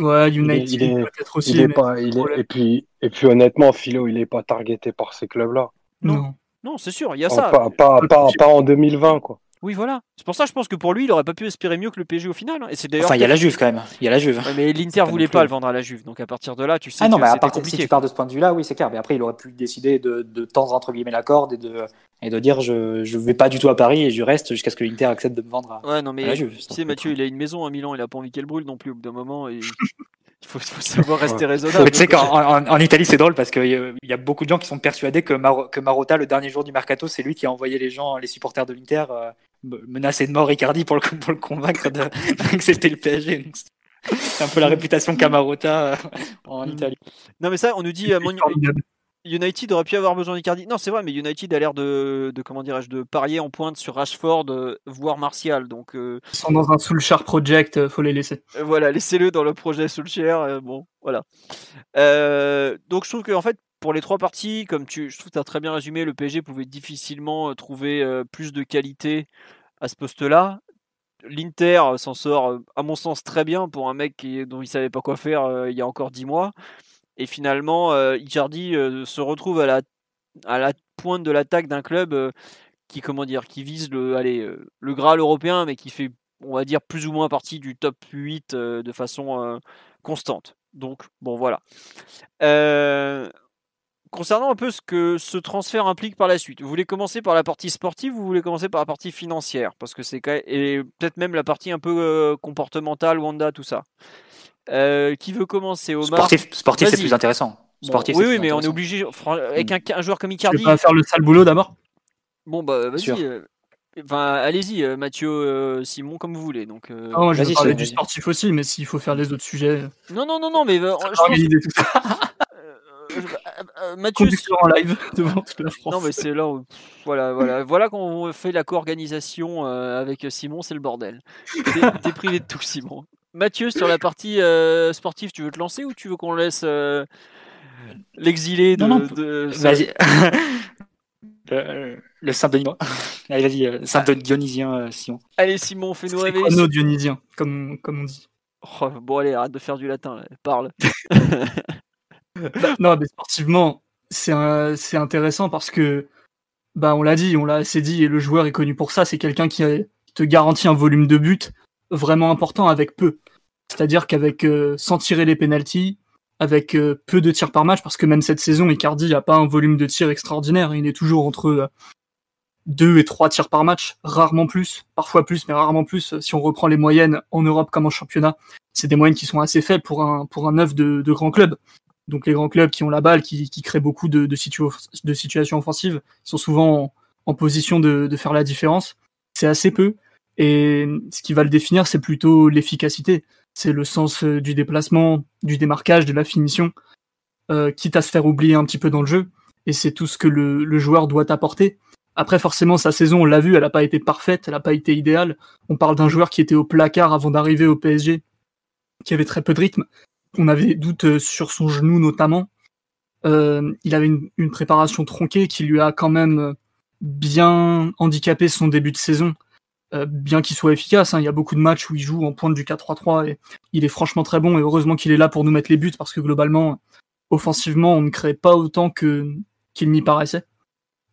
Ouais, est- United il est- peut-être aussi. Il est mais- pas, il est, problème. et, puis, et puis honnêtement, Philo, il est pas targeté par ces clubs-là. Non. Non, c'est sûr, il y a Oh, ça. Pas, pas, pas, pas en 2020, quoi. Oui, voilà. C'est pour ça, je pense que pour lui, il aurait pas pu espérer mieux que le PSG au final. hein. Et c'est d'ailleurs. Enfin, il y a la Juve quand même. Il y a la Juve. Ouais, mais l'Inter voulait pas le vendre à la Juve, donc à partir de là, tu sais Ah non, que mais à partir, si tu pars de ce point de vue-là, oui, c'est clair. Mais après, il aurait pu décider de, de tendre entre guillemets la corde et de, et de dire je je vais pas du tout à Paris et je reste jusqu'à ce que l'Inter accepte de me vendre à, Ouais, non, à mais la Juve. tu sais, Mathieu, il a une maison à Milan, il a pas envie qu'elle brûle non plus au bout d'un moment. Et... il faut, faut savoir rester raisonnable. Mais tu sais qu'en en, en Italie, c'est drôle parce qu'il y a beaucoup de gens qui sont persuadés que, Mar- que Marotta, le dernier jour du mercato, c'est lui qui a envoyé les gens, les supporters de l'Inter, euh, me- menacer de mort Icardi pour le, pour le convaincre de- d'accepter le PSG. Donc, C'est un peu la réputation qu'a Marotta euh, en Mm. Italie. Non, mais ça, on nous dit euh. United aurait pu avoir besoin d'Icardi. Non, c'est vrai, mais United a l'air de, de comment dirais-je, de parier en pointe sur Rashford, euh, voire Martial. Donc euh, Ils sont dans un Soulchar project, euh, faut les laisser. euh, voilà, laissez-le dans le projet euh, bon, voilà. Donc je trouve que en fait, pour les trois parties, comme tu, je trouve as très bien résumé, le PSG pouvait difficilement trouver plus de qualité à ce poste-là. L'Inter s'en sort, à mon sens, très bien pour un mec qui, dont il savait pas quoi faire il y a encore dix mois. Et finalement, euh, Icardi euh, se retrouve à la, pointe de l'attaque d'un club euh, qui, comment dire, qui vise le, allez, le Graal européen, mais qui fait, on va dire, plus ou moins partie du top 8 euh, de façon constante. Donc, bon, voilà. Concernant un peu ce que ce transfert implique par la suite, vous voulez commencer par la partie sportive ou vous voulez commencer par la partie financière? Parce que c'est et peut-être même la partie un peu comportementale, Wanda, tout ça. Euh, qui veut commencer Omar Sportif, sportif c'est plus intéressant. Bon, Sportif, oui, oui, plus mais on est obligé, avec un, un joueur comme Tu Icardi. veux pas faire le sale boulot d'abord? Bon, bah, vas-y. Euh, Enfin, allez-y, euh, Mathieu, Simon, comme vous voulez. Donc, euh, Non, je vais parler du sportif aussi, mais s'il faut faire les autres sujets, Non, non, non, non, mais euh, je pense- tout ça. euh, Mathieu, en live devant toute la France. Non, mais c'est là où. Voilà, voilà, voilà quand on fait la co-organisation avec Simon, c'est le bordel. T'es privé de tout, Simon. Mathieu, sur la partie euh, sportive, tu veux te lancer ou tu veux qu'on laisse euh, l'exilé de. Non, non, de- Vas-y. le, le saint Denis. Allez, vas-y, euh, saint Dionysien, euh, Simon. Allez, Simon, fais-nous rêver. chrono dionysien, comme, comme on dit. Oh, bon, allez, arrête de faire du latin, là. parle. Non, mais sportivement, c'est un- c'est intéressant parce que, bah, on l'a dit, on l'a assez dit, et le joueur est connu pour ça. C'est quelqu'un qui te garantit un volume de but vraiment important avec peu. C'est-à-dire qu'avec euh, sans tirer les pénalties, avec euh, peu de tirs par match, parce que même cette saison, Icardi n'a pas un volume de tirs extraordinaire. Il est toujours entre euh, deux et trois tirs par match, rarement plus, parfois plus, mais rarement plus. Si on reprend les moyennes en Europe comme en championnat, c'est des moyennes qui sont assez faibles pour un pour un neuf de, de grand club. Donc les grands clubs qui ont la balle, qui, qui créent beaucoup de, de, situ- de situations offensives, sont souvent en, en position de, de faire la différence. C'est assez peu. Et ce qui va le définir, c'est plutôt l'efficacité. C'est le sens euh, du déplacement, du démarquage, de la finition, euh, quitte à se faire oublier un petit peu dans le jeu. Et c'est tout ce que le, joueur doit apporter. Après, forcément, sa saison, on l'a vu, elle n'a pas été parfaite, elle n'a pas été idéale. On parle d'un joueur qui était au placard avant d'arriver au PSG, qui avait très peu de rythme. On avait des doutes euh, sur son genou notamment. Il avait une, préparation tronquée qui lui a quand même bien handicapé son début de saison, euh, bien qu'il soit efficace. hein. Il y a beaucoup de matchs où il joue en pointe du 4-3-3 et il est franchement très bon. Et heureusement qu'il est là pour nous mettre les buts parce que globalement, offensivement, on ne crée pas autant que qu'il n'y paraissait.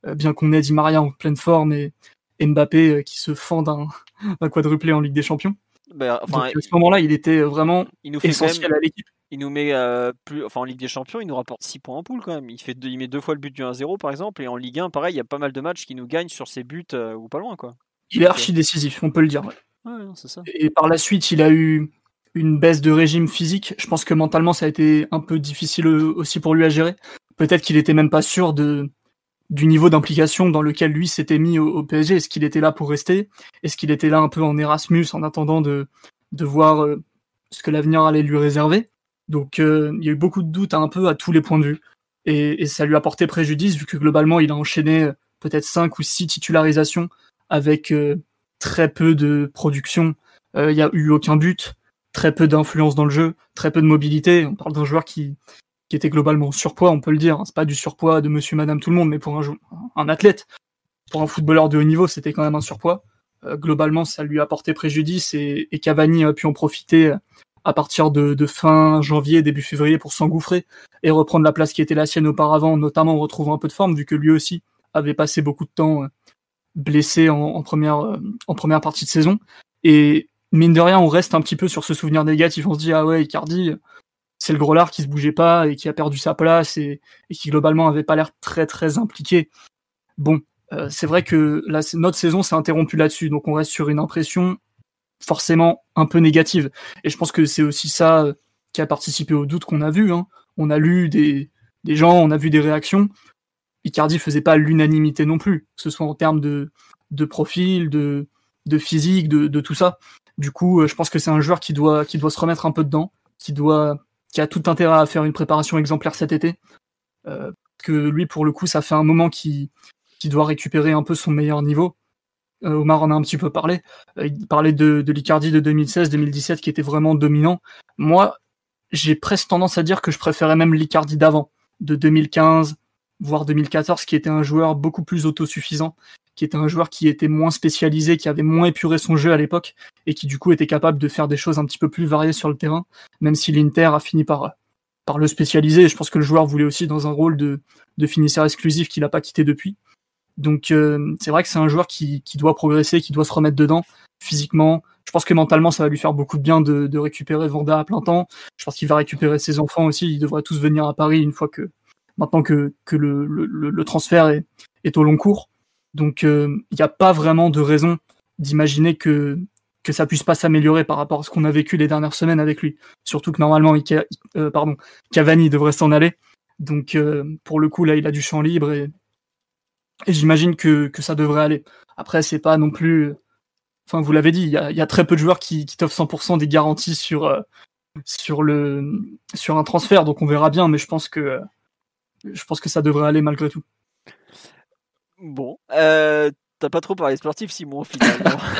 Euh, bien qu'on ait Di Maria en pleine forme et, et Mbappé euh, qui se fend d'un quadruplé en Ligue des Champions. Enfin, Donc, à ce moment-là, il était vraiment il nous fait essentiel même- à l'équipe. il nous met euh, plus, enfin en Ligue des Champions, il nous rapporte 6 points en poule quand même. Il fait deux- il met deux fois le but du 1-0 par exemple, et en Ligue 1, pareil, il y a pas mal de matchs qui nous gagnent sur ses buts euh, ou pas loin quoi. Il est archi décisif, on peut le dire. ouais. Ouais, non, c'est ça. Et par la suite, il a eu une baisse de régime physique. Je pense que mentalement, ça a été un peu difficile aussi pour lui à gérer. Peut-être qu'il était même pas sûr de du niveau d'implication dans lequel lui s'était mis au, au PSG. Est-ce qu'il était là pour rester? Est-ce qu'il était là un peu en Erasmus en attendant de, de voir euh, ce que l'avenir allait lui réserver? Donc euh, il y a eu beaucoup de doutes un peu à tous les points de vue. Et, et ça lui a porté préjudice vu que globalement, il a enchaîné euh, peut-être cinq ou six titularisations avec euh, très peu de production. Euh, Il y a eu aucun but, très peu d'influence dans le jeu, très peu de mobilité. On parle d'un joueur qui, qui était globalement en surpoids, on peut le dire. hein. C'est pas du surpoids de monsieur, madame, tout le monde, mais pour un, un athlète, pour un footballeur de haut niveau, c'était quand même un surpoids. Euh, globalement, ça lui a porté préjudice et, Cavani a pu en profiter à partir de, fin janvier, début février pour s'engouffrer et reprendre la place qui était la sienne auparavant, notamment en retrouvant un peu de forme, vu que lui aussi avait passé beaucoup de temps euh, blessé en, première, en première partie de saison. Et mine de rien, on reste un petit peu sur ce souvenir négatif. On se dit, ah ouais, Icardi, c'est le gros lard qui se bougeait pas et qui a perdu sa place et, qui globalement avait pas l'air très très impliqué. Bon, euh, c'est vrai que la, notre saison s'est interrompue là-dessus, donc on reste sur une impression forcément un peu négative. Et je pense que c'est aussi ça euh, qui a participé au doute qu'on a vu. Hein. On a lu des, des gens, on a vu des réactions. Icardi faisait pas l'unanimité non plus, que ce soit en termes de, profil, de, physique, de, tout ça. Du coup, euh, je pense que c'est un joueur qui doit, qui doit se remettre un peu dedans, qui doit, qui a tout intérêt à faire une préparation exemplaire cet été. Euh, que lui, pour le coup, ça fait un moment qu'il doit récupérer un peu son meilleur niveau. Euh, Omar en a un petit peu parlé. Il parlait de, de de 2016-2017 qui était vraiment dominant. Moi, j'ai presque tendance à dire que je préférais même l'Icardi d'avant, de 2015, voire 2014, qui était un joueur beaucoup plus autosuffisant, qui était un joueur qui était moins spécialisé, qui avait moins épuré son jeu à l'époque, et qui du coup était capable de faire des choses un petit peu plus variées sur le terrain, même si l'Inter a fini par, par le spécialiser. je pense que le joueur voulait aussi dans un rôle de, finisseur exclusif qu'il n'a pas quitté depuis. Donc euh, c'est vrai que c'est un joueur qui, qui doit progresser, qui doit se remettre dedans physiquement. Je pense que mentalement, ça va lui faire beaucoup de bien de, de récupérer Vanda à plein temps. Je pense qu'il va récupérer ses enfants aussi. Ils devraient tous venir à Paris une fois que maintenant que, que le, le, le transfert est, est, au long cours. Donc euh, il n'y a pas vraiment de raison d'imaginer que que ça puisse pas s'améliorer par rapport à ce qu'on a vécu les dernières semaines avec lui. Surtout que normalement, euh, pardon, Cavani devrait s'en aller. Donc euh, pour le coup là, il a du champ libre et, et j'imagine que, que ça devrait aller. Après, c'est pas non plus. Enfin, vous l'avez dit, il y a, y a, très peu de joueurs qui, qui t'offrent 100% des garanties sur sur le sur un transfert, donc on verra bien. Mais je pense que je pense que ça devrait aller malgré tout. Bon, euh, t'as pas trop parlé sportif, Simon, au final.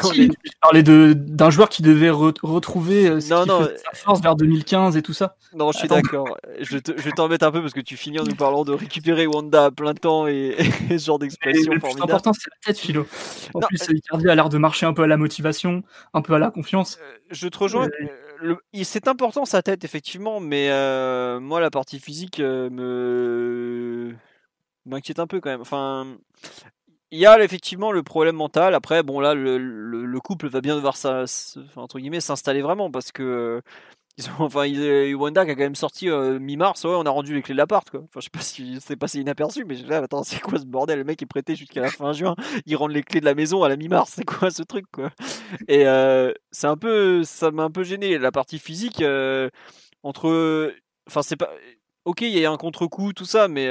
si, parlais d'un joueur qui devait retrouver euh, non, non, sa force vers 2015 et tout ça. Non, je suis d'accord. Je, te, je t'embête un peu parce que tu finis en nous parlant de récupérer Wanda à plein temps et, ce genre d'expression formidable. L'important, c'est la tête, Philo. En plus, euh, Icardi a l'air de marcher un peu à la motivation, un peu à la confiance. je te rejoins. C'est important sa tête, effectivement, mais moi, la partie physique me m'inquiète un peu quand même. Enfin, il y a effectivement le problème mental. Après, bon là, le, le, couple va bien devoir s'installer vraiment parce que euh, ils ont, enfin, Wanda qui a quand même sorti euh, mi-mars. Ouais, on a rendu les clés de l'appart. Quoi. Enfin, je sais pas si c'est passé inaperçu, mais là, attends, c'est quoi ce bordel? Le mec est prêté jusqu'à la fin juin. Ils rendent les clés de la maison à la mi-mars. C'est quoi ce truc quoi? Et euh, c'est un peu, ça m'a un peu gêné la partie physique entre. Enfin, c'est pas. Ok, il y a un contre-coup, tout ça, mais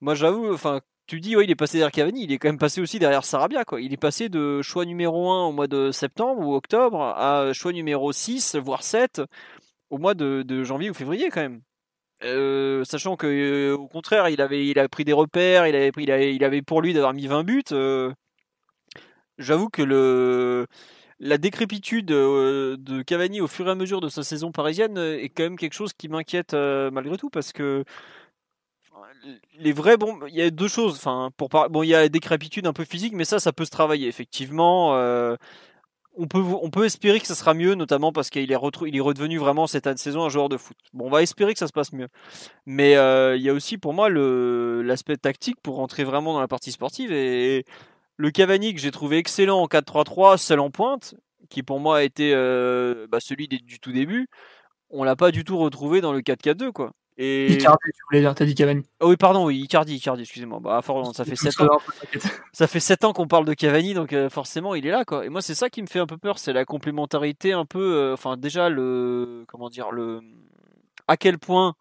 moi, j'avoue, enfin, tu dis, ouais, il est passé derrière Cavani, il est quand même passé aussi derrière Sarabia, quoi. Il est passé de choix numéro 1 au mois de septembre ou octobre à choix numéro 6, voire 7 au mois de, janvier ou février, quand même. Euh, sachant que euh, au contraire il avait il a pris des repères il avait pris il avait, pour lui d'avoir mis 20 buts euh, j'avoue que le la décrépitude de Cavani au fur et à mesure de sa saison parisienne est quand même quelque chose qui m'inquiète malgré tout parce que les vrais bon il y a deux choses enfin pour bon il y a des décrépitude un peu physique mais ça ça peut se travailler effectivement euh, on peut on peut espérer que ça sera mieux notamment parce qu'il est il est redevenu vraiment cette de saison un joueur de foot. Bon on va espérer que ça se passe mieux. Mais euh, il y a aussi pour moi l'aspect tactique pour rentrer vraiment dans la partie sportive et le Cavani que j'ai trouvé excellent en 4-3-3 seul en pointe qui pour moi a été euh, bah, celui du tout début on l'a pas du tout retrouvé dans le 4-4-2 quoi et... Icardi, tu voulais dire, t'as dit Cavani. Oh oui, pardon, oui, Icardi, Icardi, excusez-moi. Bah, ça fait 7 ans. ça fait 7 ans qu'on parle de Cavani, donc euh, forcément, il est là, quoi. Et moi, c'est ça qui me fait un peu peur, c'est la complémentarité un peu, euh, enfin, déjà, le, comment dire, le, à quel point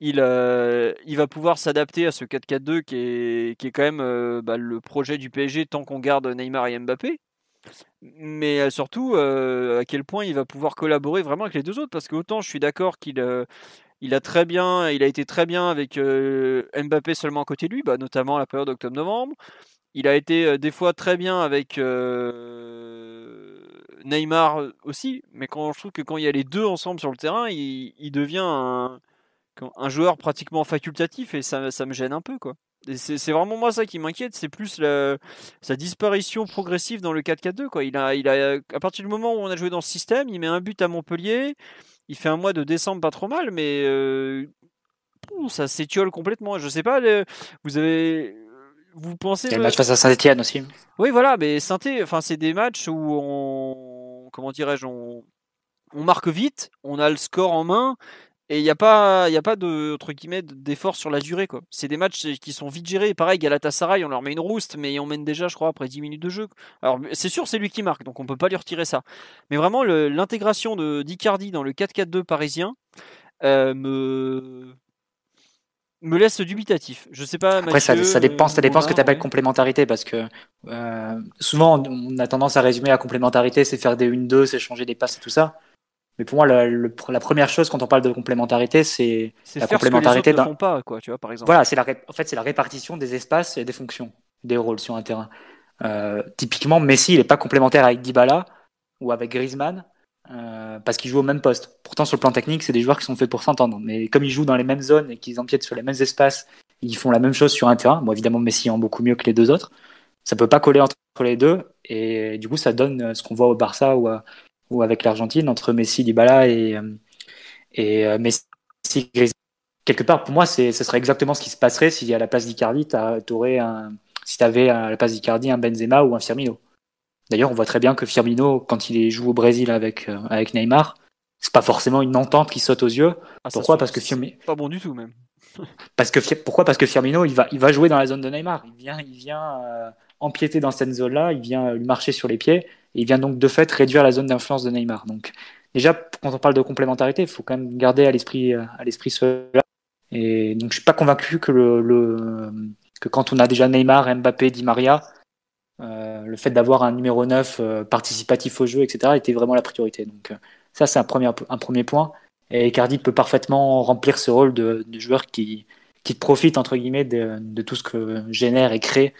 il, euh, il va pouvoir s'adapter à ce 4-4-2 qui est, qui est quand même bah, le projet du PSG tant qu'on garde Neymar et Mbappé mais surtout à quel point il va pouvoir collaborer vraiment avec les deux autres parce que autant je suis d'accord qu'il il a très bien, il a été très bien avec euh, Mbappé seulement à côté de lui, bah, notamment à la période octobre-novembre. Il a été euh, des fois très bien avec euh, Neymar aussi, mais quand je trouve que quand il y a les deux ensemble sur le terrain, il, devient un, joueur pratiquement facultatif et ça, ça me gêne un peu quoi. C'est vraiment moi ça qui m'inquiète, c'est plus sa disparition progressive dans le 4-4-2 quoi. Il a, il a, à partir du moment où on a joué dans ce système, il met un but à Montpellier, il fait un mois de décembre pas trop mal, mais euh, ça s'étiole complètement. Je sais pas, vous avez. vous pensez. Il y a le match face à Saint-Etienne aussi. Oui, voilà, mais saint enfin, c'est des matchs où on. Comment dirais-je on... on marque vite, on a le score en main, et il n'y a pas, a pas de, entre guillemets, d'effort sur la durée. quoi. C'est des matchs qui sont vite gérés. Pareil, Galatasaray, on leur met une rouste, mais on mène déjà, je crois, après 10 minutes de jeu. Alors, c'est sûr, c'est lui qui marque, donc on peut pas lui retirer ça. Mais vraiment, l'intégration de d'Icardi dans le 4-4-2 parisien euh, me me laisse dubitatif. Je sais pas. Après, ça, dépend, ça dépend ce que tu appelles complémentarité, parce que euh, souvent on a tendance à résumer la complémentarité, c'est faire des 1-2, c'est changer des passes et tout ça. Mais pour moi, la première chose quand on parle de complémentarité, c'est la complémentarité. Ce que les font pas, quoi, tu vois, par exemple. Voilà, c'est la, en fait, c'est la répartition des espaces et des fonctions, des rôles sur un terrain. Euh, typiquement, Messi, il n'est pas complémentaire avec Dybala ou avec Griezmann euh, parce qu'ils jouent au même poste. Pourtant, sur le plan technique, c'est des joueurs qui sont faits pour s'entendre. Mais comme ils jouent dans les mêmes zones et qu'ils empiètent sur les mêmes espaces, ils font la même chose sur un terrain. Bon, évidemment, Messi en beaucoup mieux que les deux autres. Ça peut pas coller entre les deux. Et du coup, ça donne ce qu'on voit au Barça ou, ou avec l'Argentine, entre Messi, Dybala et, euh, et euh, Messi, Griezmann. Quelque part, pour moi, ce serait exactement ce qui se passerait si à la place d'Icardi, tu un, si avais à la place d'Icardi un Benzema ou un Firmino. D'ailleurs, on voit très bien que Firmino, quand il joue au Brésil avec, euh, avec Neymar, c'est pas forcément une entente qui saute aux yeux. Ah, pourquoi Parce que Firmino. Pas bon du tout, même. Parce que, pourquoi Parce que Firmino, il va, il va jouer dans la zone de Neymar. Il vient, il vient empiéter dans cette zone-là, il vient lui marcher sur les pieds il vient donc de fait réduire la zone d'influence de Neymar. Donc déjà, quand on parle de complémentarité, il faut quand même garder à l'esprit euh, à l'esprit cela. Et donc je suis pas convaincu que le, que quand on a déjà Neymar, Mbappé, Di Maria, euh, le fait d'avoir un numéro 9 euh, participatif au jeu, etc., était vraiment la priorité. Donc ça, c'est un premier, un premier point. Et Cardi peut parfaitement remplir ce rôle de, joueur qui, qui profite, entre guillemets, de, de tout ce que génère et crée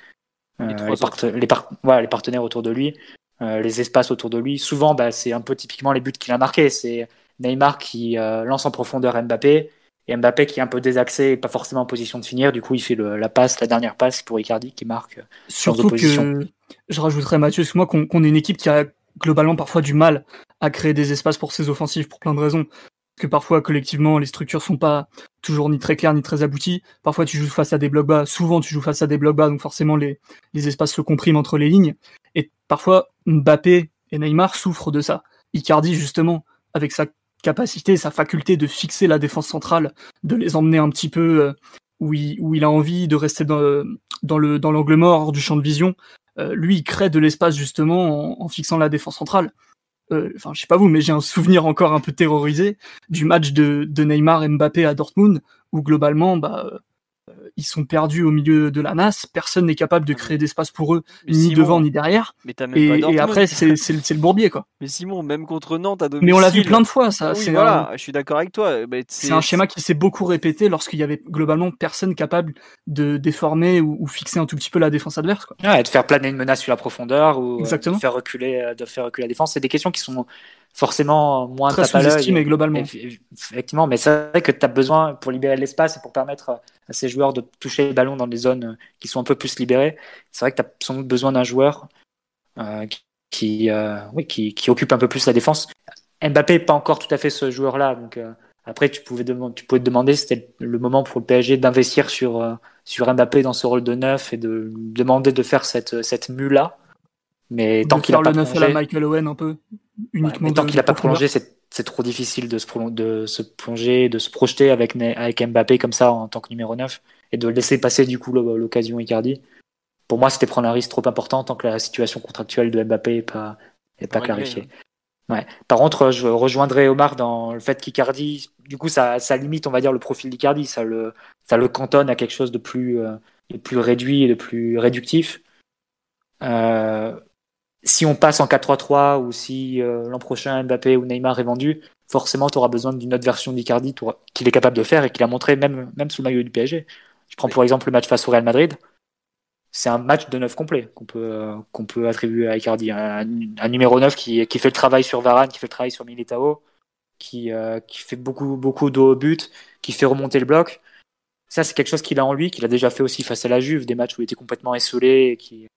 les, les, voilà, les, partenaires autour de lui. Euh, les espaces autour de lui. Souvent, bah, c'est un peu typiquement les buts qu'il a marqués. C'est Neymar qui euh, lance en profondeur Mbappé et Mbappé qui est un peu désaxé et pas forcément en position de finir. Du coup, il fait la passe, la dernière passe pour Icardi qui marque. Euh, Surtout que je rajouterais Mathieu, parce que moi, qu'on est une équipe qui a globalement parfois du mal à créer des espaces pour ses offensives pour plein de raisons. Parce que parfois, collectivement, les structures sont pas toujours ni très claires ni très abouties. Parfois, tu joues face à des blocs bas. Souvent, tu joues face à des blocs bas, donc forcément, les, les espaces se compriment entre les lignes. Et parfois, Mbappé et Neymar souffrent de ça. Icardi, justement, avec sa capacité, sa faculté de fixer la défense centrale, de les emmener un petit peu euh, où, il, a envie de rester dans, dans le dans l'angle mort, hors du champ de vision. Euh, lui, il crée de l'espace justement en, fixant la défense centrale. Euh, enfin, je sais pas vous, mais j'ai un souvenir encore un peu terrorisé du match de, de Neymar Mbappé à Dortmund, où globalement, bah, ils sont perdus au milieu de la masse, personne n'est capable de créer d'espace pour eux, ni devant ni derrière. Mais et, après, c'est le bourbier, quoi. Mais Simon, même contre Nantes à domicile. Mais on l'a vu plein de fois, ça. Oui, voilà, je suis d'accord avec toi. C'est un schéma qui s'est beaucoup répété lorsqu'il y avait globalement personne capable de déformer ou, fixer un tout petit peu la défense adverse, quoi. de faire planer une menace sur la profondeur ou euh, de faire reculer, euh, de faire reculer la défense. C'est des questions qui sont forcément moins très sous-estimées globalement. Effectivement, mais c'est vrai que tu as besoin pour libérer l'espace et pour permettre à ces joueurs de toucher le ballon dans des zones qui sont un peu plus libérées. C'est vrai que tu as sans doute besoin d'un joueur euh, qui, euh, oui, qui, qui, occupe un peu plus la défense. Mbappé n'est pas encore tout à fait ce joueur-là, donc euh, après tu pouvais, tu pouvais te demander si c'était le moment pour le PSG d'investir sur, sur Mbappé dans ce rôle de neuf et de demander de faire cette, cette mue-là. Mais tant qu'il a pas le neuf à la Michael Owen un peu uniquement. tant qu'il n'a pas prolongé, c'est trop difficile de se, de se plonger, de se projeter avec, avec Mbappé comme ça en tant que numéro 9 et de laisser passer du coup l'occasion Icardi. Pour moi, c'était prendre un risque trop important tant que la situation contractuelle de Mbappé n'est pas, est pas clarifiée. Ouais. Par contre, je rejoindrai Omar dans le fait qu'Icardi, du coup, ça, ça, limite, on va dire, le profil d'Icardi, ça le, ça le cantonne à quelque chose de plus, euh, de plus réduit et de plus réductif. Euh, si on passe en 4-3-3 ou si euh, l'an prochain Mbappé ou Neymar est vendu, forcément tu auras besoin d'une autre version d'Icardi qu'il est capable de faire et qu'il a montré même, même sous le maillot du PSG. Je prends pour exemple le match face au Real Madrid. C'est un match de neuf complet qu'on peut, qu'on peut attribuer à Icardi. Un, numéro 9 qui, qui, fait le travail sur Varane, qui fait le travail sur Militao, qui, euh, qui fait beaucoup, beaucoup d'eau au but, qui fait remonter le bloc. Ça, c'est quelque chose qu'il a en lui, qu'il a déjà fait aussi face à la Juve, des matchs où il était complètement esselé et qui,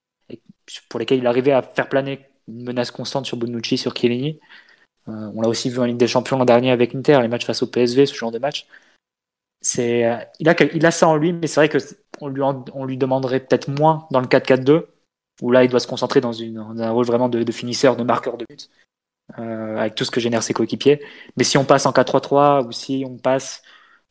pour lesquels il arrivait à faire planer une menace constante sur Bonucci, sur Chiellini. Euh, on l'a aussi vu en Ligue des Champions l'an dernier avec Inter, les matchs face au PSV, ce genre de match. c'est, euh, il, a, il a ça en lui, mais c'est vrai qu'on lui, on lui demanderait peut-être moins dans le 4-4-2, où là, il doit se concentrer dans, une, un rôle vraiment de, de finisseur, de marqueur de but, euh, avec tout ce que génèrent ses coéquipiers. Mais si on passe en 4-3-3, ou si on passe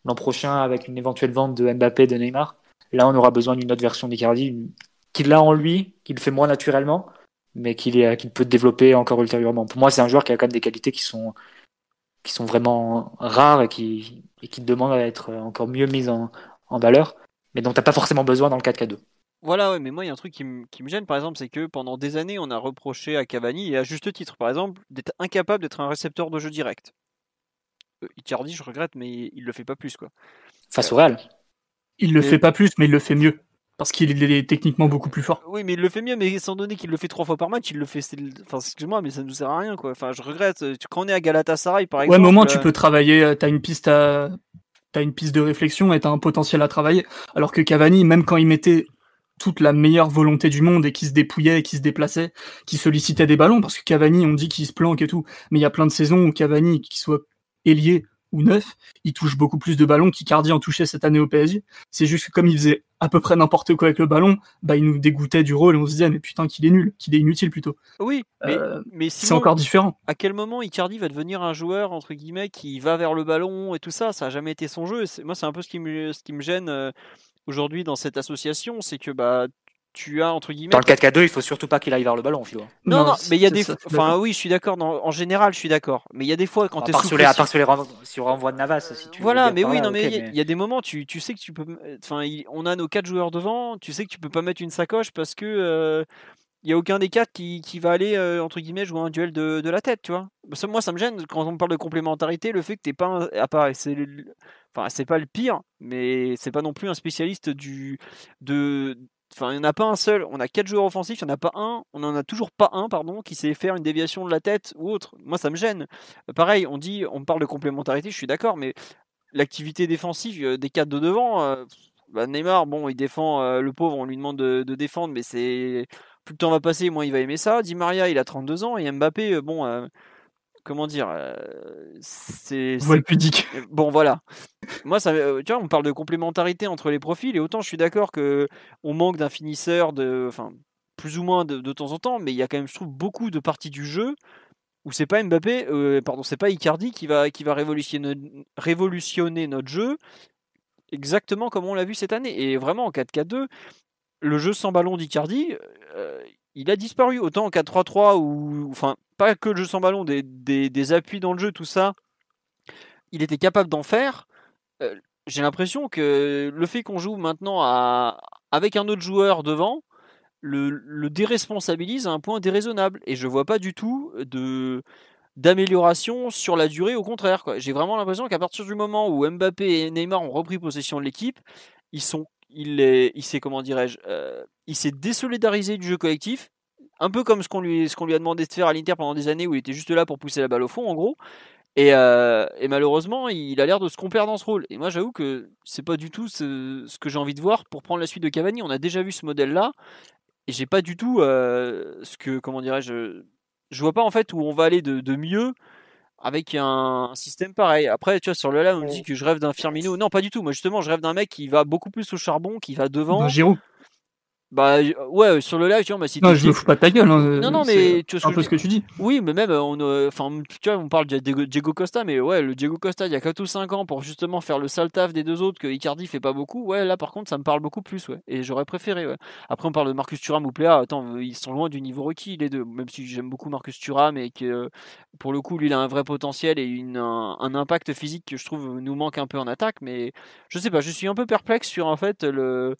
l'an prochain avec une éventuelle vente de Mbappé, de Neymar, là, on aura besoin d'une autre version d'Icardi, qu'il a en lui, qu'il fait moins naturellement, mais qu'il qu'il peut développer encore ultérieurement. Pour moi, c'est un joueur qui a quand même des qualités qui sont, qui sont vraiment rares et qui, et qui demandent à être encore mieux mises en, en valeur, mais dont tu n'as pas forcément besoin dans le 4K2. Voilà, ouais, mais moi, il y a un truc qui, me gêne, par exemple, c'est que pendant des années, on a reproché à Cavani, et à juste titre, par exemple, d'être incapable d'être un récepteur de jeu direct. Euh, Icardi, je regrette, mais il le fait pas plus, quoi. Face au Real. Il le fait pas plus, mais il le fait mieux. Parce qu'il est techniquement beaucoup plus fort. Oui, mais il le fait mieux, mais étant donné qu'il le fait trois fois par match, il le fait. Enfin, excuse-moi, mais ça ne nous sert à rien, quoi. Enfin, je regrette. Quand on est à Galatasaray, par exemple. Ouais, moins, tu euh, peux travailler. Euh, t'as une piste à. As une piste de réflexion et t'as un potentiel à travailler. Alors que Cavani, même quand il mettait toute la meilleure volonté du monde et qui se dépouillait, qui se déplaçait, qui sollicitait des ballons, parce que Cavani, on dit qu'il se planque et tout, mais il y a plein de saisons où Cavani, qui soit ailier ou neuf, il touche beaucoup plus de ballons qu'Icardi en touchait cette année au PSG. C'est juste que comme il faisait à peu près n'importe quoi avec le ballon, bah il nous dégoûtait du rôle et on se disait mais putain qu'il est nul, qu'il est inutile plutôt. Oui, mais, euh, c'est encore différent. À quel moment Icardi va devenir un joueur entre guillemets qui va vers le ballon et tout ça? Ça a jamais été son jeu. Moi c'est un peu ce qui me, ce qui me gêne euh, aujourd'hui dans cette association, c'est que bah tu as entre guillemets. Dans le 4K2, il faut surtout pas qu'il aille vers le ballon, Philo. Non, non, mais il y a des. enfin, oui, je suis d'accord. En général, je suis d'accord. Mais il y a des fois quand tu es sous À part sur les renvois de Navas, si tu. Voilà, mais oui, non, mais il y, a des moments, tu, tu sais que tu peux. Enfin, on a nos quatre joueurs devant. Tu sais que tu peux pas mettre une sacoche parce que. Euh, il y a aucun des quatre qui, qui va aller euh, entre guillemets jouer un duel de, de, la tête, tu vois. Moi, ça me gêne quand on parle de complémentarité, le fait que t'es pas un, c'est enfin c'est pas le pire, mais c'est pas non plus un spécialiste du de Enfin, il n'y en a pas un seul. On a quatre joueurs offensifs, il n'y en a pas un. On n'en a toujours pas un, pardon, qui sait faire une déviation de la tête ou autre. Moi, ça me gêne. Euh, pareil, on dit, on parle de complémentarité, je suis d'accord, mais l'activité défensive euh, des quatre de devant, euh, bah, Neymar, bon, il défend le pauvre, on lui demande de, défendre, mais c'est plus le temps va passer, moins il va aimer ça. Di Maria, il a 32 ans et Mbappé, bon comment dire, euh, c'est. pudique. Bon, voilà. Moi, ça, euh, tu vois, on parle de complémentarité entre les profils, et autant je suis d'accord que on manque d'un finisseur de, enfin, plus ou moins de, temps en temps, mais il y a quand même, je trouve, beaucoup de parties du jeu où c'est pas Mbappé, euh, pardon, c'est pas Icardi qui va, qui va révolutionner, révolutionner notre jeu exactement comme on l'a vu cette année. Et vraiment en 4-4-2, le jeu sans ballon d'Icardi, il a disparu. Autant en 4-3-3 ou enfin pas que le jeu sans ballon, des, appuis dans le jeu, tout ça, il était capable d'en faire. Euh, j'ai l'impression que le fait qu'on joue maintenant avec un autre joueur devant, le, déresponsabilise à un point déraisonnable. Et je vois pas du tout de d'amélioration sur la durée, au contraire. J'ai vraiment l'impression qu'à partir du moment où Mbappé et Neymar ont repris possession de l'équipe, ils sont, il, est, il s'est, comment dirais-je, euh, il s'est désolidarisé du jeu collectif un peu comme ce qu'on lui, ce qu'on lui a demandé de faire à l'Inter pendant des années où il était juste là pour pousser la balle au fond, en gros. Et, euh, malheureusement, il a l'air de se compère dans ce rôle. Et moi, j'avoue que c'est pas du tout ce, que j'ai envie de voir pour prendre la suite de Cavani. On a déjà vu ce modèle-là, et j'ai pas du tout euh, ce que, comment dirais-je, je vois pas en fait où on va aller de, mieux avec un, système pareil. Après, tu vois, sur le là, on me dit que je rêve d'un Firmino. Non, pas du tout. Moi, justement, je rêve d'un mec qui va beaucoup plus au charbon, qui va devant. Giroud. Bah ouais, sur le live, tu vois, bah, si Non, je me fous pas de ta gueule. Hein, non, non, mais tu vois un peu ce que tu dis. Oui, mais même, on, euh, enfin, tu vois, on parle de Diego Costa, mais ouais, le Diego Costa, il y a 4 ou 5 ans pour justement faire le sale taf des deux autres que Icardi fait pas beaucoup. Ouais, là, par contre, ça me parle beaucoup plus, ouais. Et j'aurais préféré, ouais. Après, on parle de Marcus Thuram ou Pléa. Attends, ils sont loin du niveau requis, les deux. Même si j'aime beaucoup Marcus Thuram et que, pour le coup, lui, il a un vrai potentiel et une, un, un, impact physique que je trouve nous manque un peu en attaque. Mais je sais pas, je suis un peu perplexe sur, en fait, le.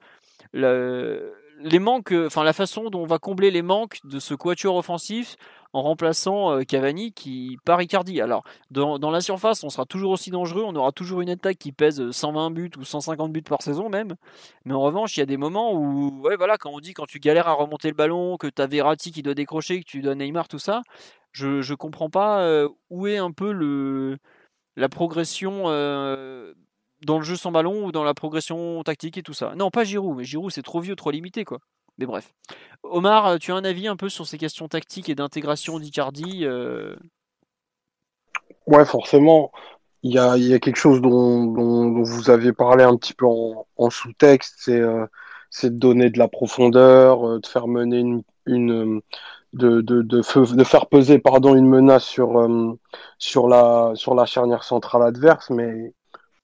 le les manques, euh, enfin la façon dont on va combler les manques de ce quatuor offensif en remplaçant euh, Cavani qui par Icardi. Alors dans, la surface, on sera toujours aussi dangereux, on aura toujours une attaque qui pèse 120 buts ou 150 buts par saison même. Mais en revanche, il y a des moments où, ouais voilà, quand on dit quand tu galères à remonter le ballon, que tu as Verratti qui doit décrocher, que tu dois Neymar, tout ça, je je comprends pas euh, où est un peu le la progression dans le jeu sans ballon ou dans la progression tactique et tout ça. Non, pas Giroud, mais Giroud c'est trop vieux, trop limité quoi. Mais bref. Omar, tu as un avis un peu sur ces questions tactiques et d'intégration d'Icardi euh Ouais, forcément. il y a, quelque chose dont, vous aviez parlé un petit peu en, sous-texte, c'est euh, de donner de la profondeur, euh, de faire mener une, de, faire peser pardon une menace sur euh, sur la sur la charnière centrale adverse, mais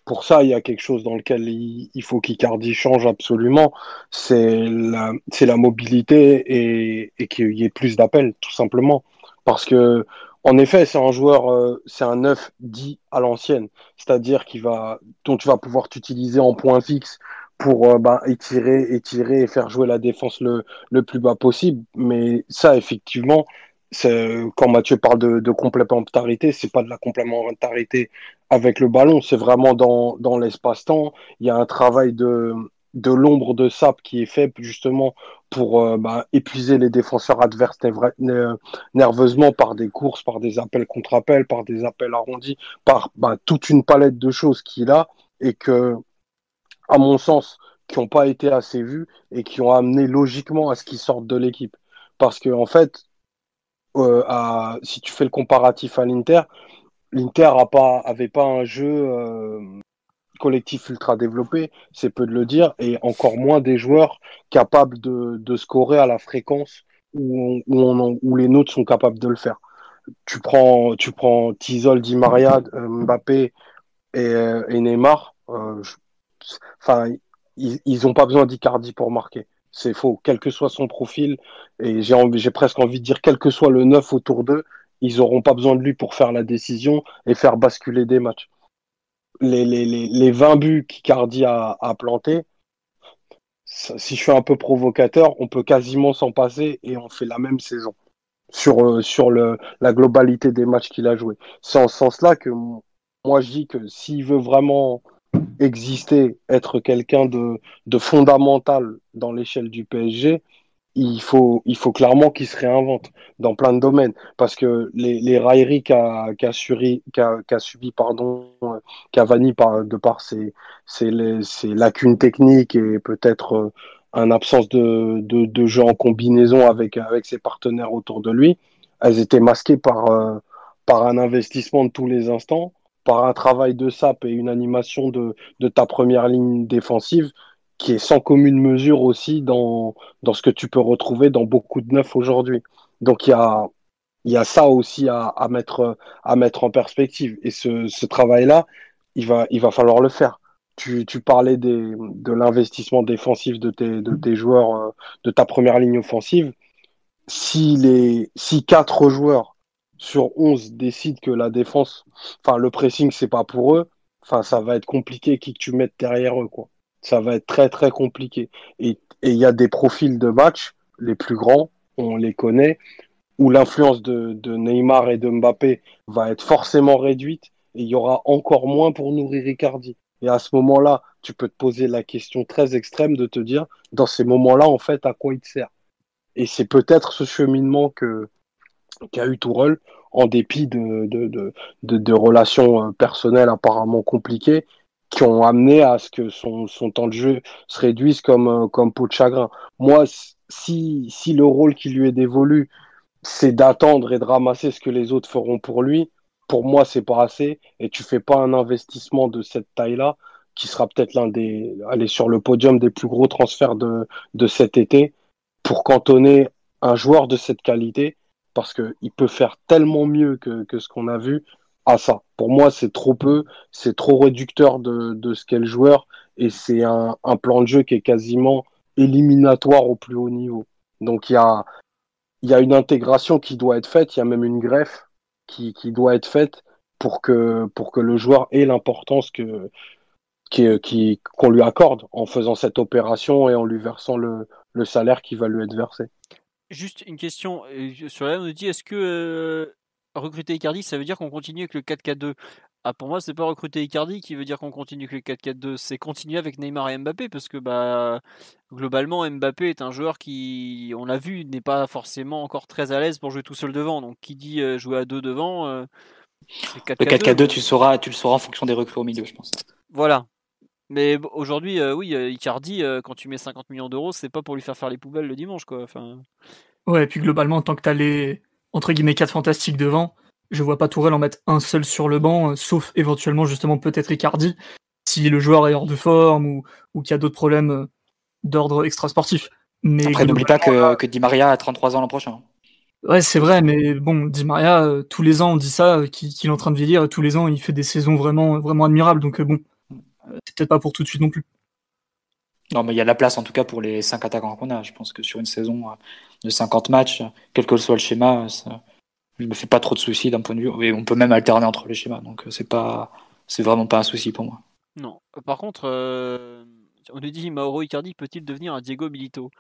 pour ça, il y a quelque chose dans lequel il, faut qu'Icardi change absolument. C'est la, mobilité et, qu'il y ait plus d'appels, tout simplement. Parce que en effet, c'est un joueur, euh, c'est un 9 dit à l'ancienne, c'est-à-dire qu'il va, dont tu vas pouvoir t'utiliser en point fixe pour euh, bah, étirer, étirer et faire jouer la défense le plus bas possible. Mais ça, effectivement, quand Mathieu parle de, de complémentarité, c'est pas de la complémentarité avec le ballon, c'est vraiment dans, dans l'espace-temps. Il y a un travail de, de l'ombre de sap qui est fait justement pour euh, bah, épuiser les défenseurs adverses nerveusement par des courses, par des appels contre appels, par des appels arrondis, par bah, toute une palette de choses qu'il a et que, à mon sens, qui n'ont pas été assez vus et qui ont amené logiquement à ce qu'ils sortent de l'équipe. Parce que en fait, euh, à, si tu fais le comparatif à l'Inter, l'Inter a pas, avait pas un jeu euh, collectif ultra développé, c'est peu de le dire, et encore moins des joueurs capables de, de scorer à la fréquence où, où, on, où, les nôtres sont capables de le faire. Tu prends, tu prends Tizol, Di Maria, euh, Mbappé et, euh, Neymar. Euh, enfin, ils, ils ont pas besoin d'Icardi pour marquer. C'est faux, quel que soit son profil, et j'ai presque envie de dire quel que soit le neuf autour d'eux, ils auront pas besoin de lui pour faire la décision et faire basculer des matchs les, les, les 20 buts qu'Icardi a, plantés, si je suis un peu provocateur, on peut quasiment s'en passer et on fait la même saison sur, euh, la globalité des matchs qu'il a joué. C'est en ce sens-là que moi je dis que s'il veut vraiment exister, être quelqu'un de, de fondamental dans l'échelle du PSG, il faut, il faut clairement qu'il se réinvente dans plein de domaines. Parce que les, les railleries qu'a qu subi, qu subi pardon euh, Cavani par, de par ses, ses, ses lacunes techniques et peut-être euh, un absence de, de, de, jeu en combinaison avec, avec ses partenaires autour de lui, elles étaient masquées par, euh, par un investissement de tous les instants, par un travail de sap et une animation de, de ta première ligne défensive qui est sans commune mesure aussi dans, dans ce que tu peux retrouver dans beaucoup de neufs aujourd'hui. Donc il y a, y a ça aussi à, à, mettre, à mettre en perspective. Et ce, ce travail-là, il va, il va falloir le faire. Tu, tu parlais des, de l'investissement défensif de tes, de tes joueurs, euh, de ta première ligne offensive. Si, les, si quatre joueurs sur 11 décident que la défense, enfin le pressing, c'est pas pour eux, ça va être compliqué qui que tu mettes derrière eux. Quoi ça va être très très compliqué. Et il y a des profils de match, les plus grands, on les connaît, où l'influence de, de, Neymar et de Mbappé va être forcément réduite et il y aura encore moins pour nourrir Ricardi. Et à ce moment-là, tu peux te poser la question très extrême de te dire, dans ces moments-là, en fait, à quoi il te sert? Et c'est peut-être ce cheminement que qu'a eu Tourelle, en dépit de, de, de, de, relations euh, personnelles apparemment compliquées, qui ont amené à ce que son, son temps de jeu se réduise comme, euh, comme peau de chagrin. Moi, si, si le rôle qui lui est dévolu, c'est d'attendre et de ramasser ce que les autres feront pour lui, pour moi, c'est pas assez. Et tu fais pas un investissement de cette taille-là, qui sera peut-être l'un des, aller sur le podium des plus gros transferts de, de cet été, pour cantonner un joueur de cette qualité, parce qu'il peut faire tellement mieux que, ce qu'on a vu à ça. Pour moi, c'est trop peu, c'est trop réducteur de, ce qu'est le joueur et c'est un, plan de jeu qui est quasiment éliminatoire au plus haut niveau. Donc il y a, une intégration qui doit être faite, il y a même une greffe qui, doit être faite pour que, le joueur ait l'importance qu'on lui accorde en faisant cette opération et en lui versant le salaire qui va lui être versé. Juste une question sur la on nous dit est-ce que euh, recruter Icardi, ça veut dire qu'on continue avec le 4-4-2. Ah, pour moi, c'est pas recruter Icardi qui veut dire qu'on continue avec le 4-4-2, c'est continuer avec Neymar et Mbappé parce que bah globalement Mbappé est un joueur qui, on l'a vu, n'est pas forcément encore très à l'aise pour jouer tout seul devant. Donc qui dit euh, jouer à deux devant, euh, le 4-4-2, tu sauras, tu le sauras en fonction des recrues au milieu, je pense. Voilà. Mais aujourd'hui, euh, oui, Icardi, quand tu mets 50 millions d'euros, c'est pas pour lui faire faire les poubelles le dimanche, quoi. Enfin. Ouais, et puis globalement, tant que t'as les entre guillemets quatre fantastiques devant, je vois pas Tourelle en mettre un seul sur le banc, sauf éventuellement justement peut-être Icardi, si le joueur est hors de forme ou, ou qu'il y a d'autres problèmes d'ordre extrasportif. Mais Après, n'oublie pas que, que Di Maria a 33 ans l'an prochain. Ouais, c'est vrai, mais bon, Di Maria, euh, tous les ans, on dit ça, euh, qu'il est en train de vieillir, tous les ans, il fait des saisons vraiment, vraiment admirables, donc euh, bon, c'est peut-être pas pour tout de suite non plus. Non, mais il y a la place en tout cas pour les 5 attaquants qu'on a. Je pense que sur une saison de 50 matchs, quel que soit le schéma, ça, je me fais pas trop de soucis d'un point de vue. Et on peut même alterner entre les schémas, donc c'est pas, c'est vraiment pas un souci pour moi. Non. Par contre, on nous dit Mauro Icardi peut-il devenir un Diego Milito?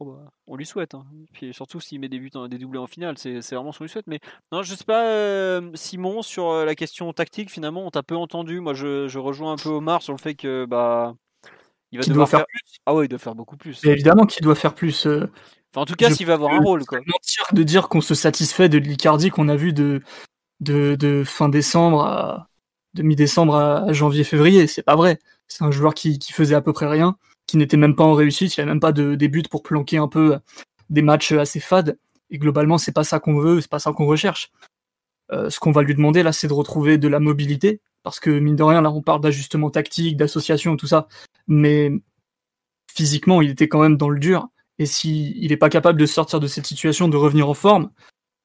Oh, bah, on lui souhaite. Hein. Puis surtout s'il met des buts, des doublés en finale, c'est vraiment ce qu'on lui souhaite. Mais non, je sais pas, euh, Simon, sur euh, la question tactique, finalement, on t'a peu entendu. Moi, je, rejoins un peu Omar sur le fait que bah il va devoir faire... plus. Ah ouais, il doit faire beaucoup plus. évidemment qu'il doit faire plus. Euh, enfin, en tout cas, s'il va avoir un rôle. Quoi. mentir de dire qu'on se satisfait de l'Icardi qu'on a vu de, de, fin décembre à de mi-décembre à janvier-février. C'est pas vrai. C'est un joueur qui, qui faisait à peu près rien qui n'était même pas en réussite, il n'y avait même pas de, des buts pour planquer un peu des matchs assez fades. Et globalement, c'est pas ça qu'on veut, c'est pas ça qu'on recherche. Euh, ce qu'on va lui demander là, c'est de retrouver de la mobilité, parce que mine de rien, là, on parle d'ajustement tactique, d'association, tout ça, mais physiquement, il était quand même dans le dur. Et s'il il n'est pas capable de sortir de cette situation, de revenir en forme,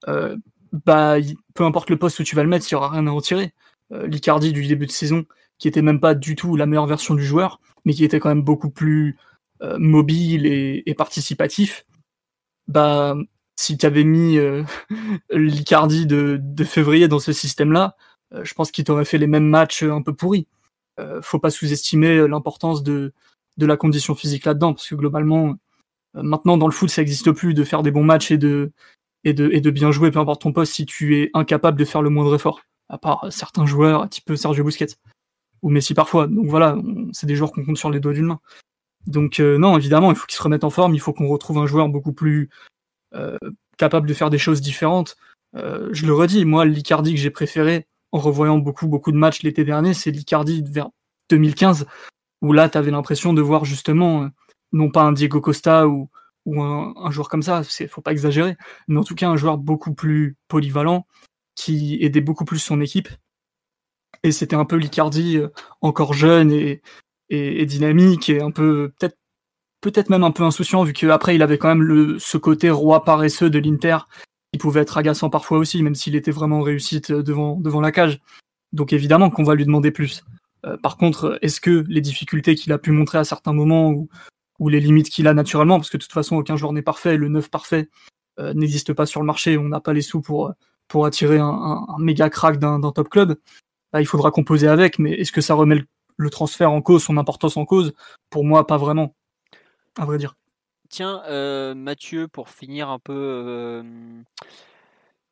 euh, bah, peu importe le poste où tu vas le mettre, il n'y aura rien à en tirer. Euh, du début de saison, qui était même pas du tout la meilleure version du joueur, mais qui était quand même beaucoup plus euh, mobile et, participatif, bah si tu avais mis euh, l'Icardi de, février dans ce système-là, euh, je pense qu'il t'aurait fait les mêmes matchs un peu pourris. faut pas sous-estimer l'importance de, la condition physique là-dedans, parce que globalement, maintenant dans le foot, ça n'existe plus de faire des bons matchs et de, bien jouer, peu importe ton poste, si tu es incapable de faire le moindre effort, à part certains joueurs, type Sergio Busquets ou Messi parfois. Donc voilà, c'est des joueurs qu'on compte sur les doigts d'une main. Donc euh, non, évidemment, il faut qu'ils se remettent en forme, il faut qu'on retrouve un joueur beaucoup plus euh, capable de faire des choses différentes. Euh, je le redis, moi, l'Icardi que j'ai préféré en revoyant beaucoup, beaucoup de matchs l'été dernier, c'est l'Icardi vers 2015, où là, tu avais l'impression de voir justement, non pas un Diego Costa ou, ou un, un, joueur comme ça, il faut pas exagérer, mais en tout cas un joueur beaucoup plus polyvalent, qui aidait beaucoup plus son équipe, et c'était un peu l'Icardi euh, encore jeune et, dynamique et un peu peut-être peut-être même un peu insouciant vu qu'après il avait quand même ce côté roi paresseux de l'Inter qui pouvait être agaçant parfois aussi même s'il était vraiment en réussite euh, devant la cage. Donc évidemment qu'on va lui demander plus. Euh, par contre, est-ce que les difficultés qu'il a pu montrer à certains moments ou, les limites qu'il a naturellement, parce que de toute façon aucun joueur n'est parfait, le neuf parfait n'existe pas sur le marché, on n'a pas les sous pour attirer un méga crack d'un top club. Bah, il faudra composer avec, mais est-ce que ça remet le, transfert en cause, son importance en cause? Pour moi, pas vraiment, à vrai dire. Tiens, euh, Mathieu, pour finir un peu euh,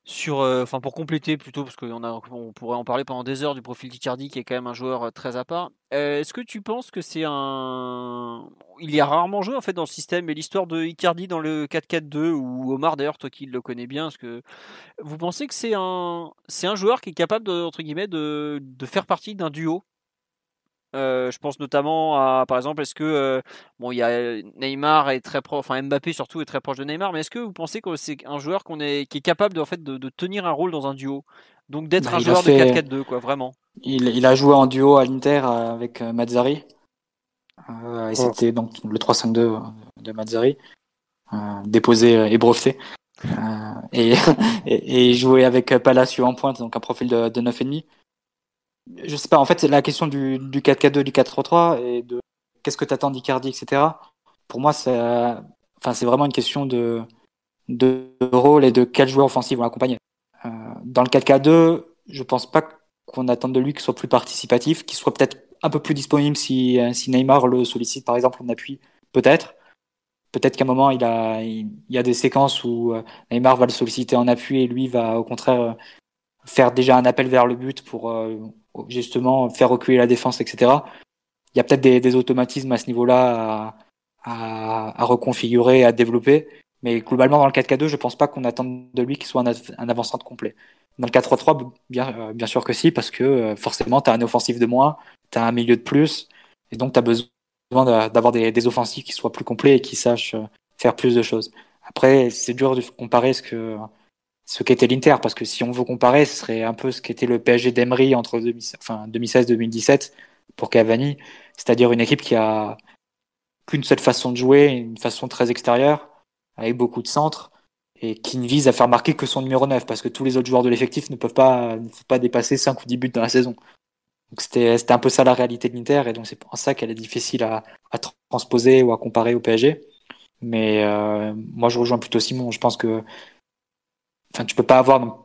sur, euh, enfin pour compléter plutôt, parce qu'on on pourrait en parler pendant des heures du profil d'Icardi, qui est quand même un joueur très à part. Est-ce que tu penses que c'est un, il y a rarement joué en fait dans le système et l'histoire de Icardi dans le 4-4-2 ou Omar d'ailleurs, toi qui le connais bien, parce que vous pensez que c'est un, un joueur qui est capable entre guillemets de, de faire partie d'un duo? Euh, je pense notamment à, par exemple, est-ce que euh, bon, il y a Neymar est très proche, enfin Mbappé surtout est très proche de Neymar, mais est-ce que vous pensez que c'est un joueur qu'on est, qui est capable de, en fait, de, tenir un rôle dans un duo, donc d'être bah, un joueur de 4-4-2, quoi, vraiment. Il, il, a joué en duo à l'Inter euh, avec Mazzari, et c'était donc le 3-5-2 de Mazzari, déposé et breveté. et, et, et jouer avec Palacio en pointe, donc un profil de, de 9,5 je sais pas, en fait, la question du, du 4-4-2, du 4-3-3 et de qu'est-ce que tu attends d'Icardi, etc. Pour moi, c'est enfin, vraiment une question de, de rôle et de quel joueur offensif vont l'accompagner. Euh, dans le 4-4-2, je pense pas qu'on attende de lui qu'il soit plus participatif, qu'il soit peut-être un peu plus disponible si, si Neymar le sollicite, par exemple, en appui, peut-être. Peut-être qu'à un moment, il, a, il, y a des séquences où euh, Neymar va le solliciter en appui et lui va au contraire faire déjà un appel vers le but pour euh, justement faire reculer la défense, etc. Il y a peut-être des, automatismes à ce niveau-là à, reconfigurer, à développer. Mais globalement, dans le 4K2, je pense pas qu'on attende de lui qu'il soit un, avant-centre complet. Dans le 4-3-3, bien, euh, bien sûr que si, parce que euh, forcément, tu as un offensif de moins, tu as un milieu de plus, et donc tu as besoin d'avoir des, des, offensifs qui soient plus complets et qui sachent euh, faire plus de choses. Après, c'est dur de comparer ce que, ce qu'était l'Inter, parce que si on veut comparer, ce serait un peu ce qu'était le PSG d'Emery entre 2016-2017 pour Cavani, c'est-à-dire une équipe qui a qu'une seule façon de jouer, une façon très extérieure, avec beaucoup de centres, et qui ne vise à faire marquer que son numéro 9, parce que tous les autres joueurs de l'effectif ne peuvent pas, ne peuvent pas dépasser 5 ou 10 buts dans la saison. Donc c'était un peu ça la réalité de l'Inter, et donc c'est pour ça qu'elle est difficile à, à, transposer ou à comparer au PSG. Mais euh, moi je rejoins plutôt Simon, je pense que enfin, tu peux pas avoir.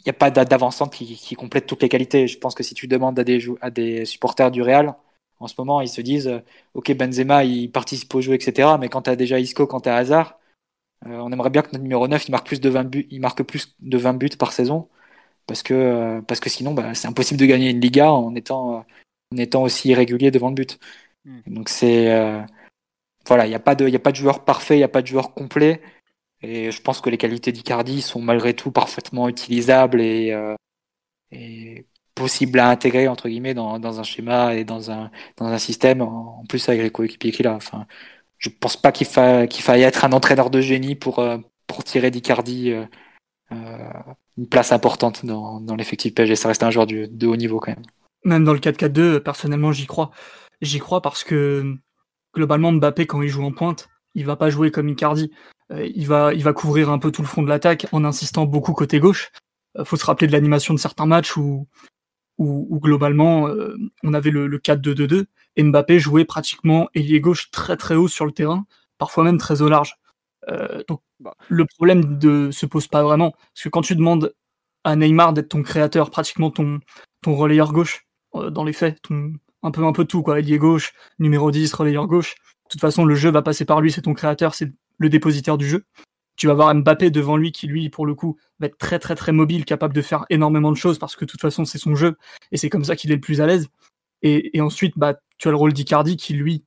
Il n'y a pas d'avancante qui, qui, complète toutes les qualités. Je pense que si tu demandes à des, à des supporters du Real, en ce moment, ils se disent euh, Ok, Benzema, il participe au jeu, etc. Mais quand tu as déjà Isco, quand tu as Hazard, euh, on aimerait bien que notre numéro 9 il marque plus de 20 buts, il marque plus de 20 buts par saison. Parce que, euh, parce que sinon, bah, c'est impossible de gagner une Liga en étant, en étant aussi irrégulier devant le but. Hmm. Donc, c'est. voilà, il n'y a, pas de, a pas de joueur parfait, il n'y a pas de joueur complet. Et je pense que les qualités d'Icardi sont malgré tout parfaitement utilisables et, euh, possibles à intégrer entre guillemets dans, un schéma et dans un, dans un système. En plus avec les coéquipiers qu'il a. Enfin, je pense pas qu'il faille, faille être un entraîneur de génie pour, euh, pour tirer d'Icardi euh, une place importante dans, dans l'effectif PSG. Ça reste un joueur de, de haut niveau quand même. Même dans le 4-4-2, personnellement, j'y crois. J'y crois parce que globalement, Mbappé, quand il joue en pointe, il va pas jouer comme Icardi. Euh, il va, il va couvrir un peu tout le front de l'attaque en insistant beaucoup côté gauche. Euh, faut se rappeler de l'animation de certains matchs où, où, globalement euh, on avait le, le 4-2-2-2 et Mbappé jouait pratiquement ailier gauche très très haut sur le terrain, parfois même très au large. Euh, donc bah. le problème ne se pose pas vraiment parce que quand tu demandes à Neymar d'être ton créateur, pratiquement ton ton relayeur gauche dans les faits, ton, un peu un peu tout quoi, ailier gauche, numéro 10, relayeur gauche. De toute façon, le jeu va passer par lui, c'est ton créateur, c'est le dépositaire du jeu. Tu vas avoir Mbappé devant lui qui, lui, pour le coup, va être très très très mobile, capable de faire énormément de choses parce que de toute façon c'est son jeu et c'est comme ça qu'il est le plus à l'aise. Et, ensuite, bah, tu as le rôle d'Icardi qui, lui,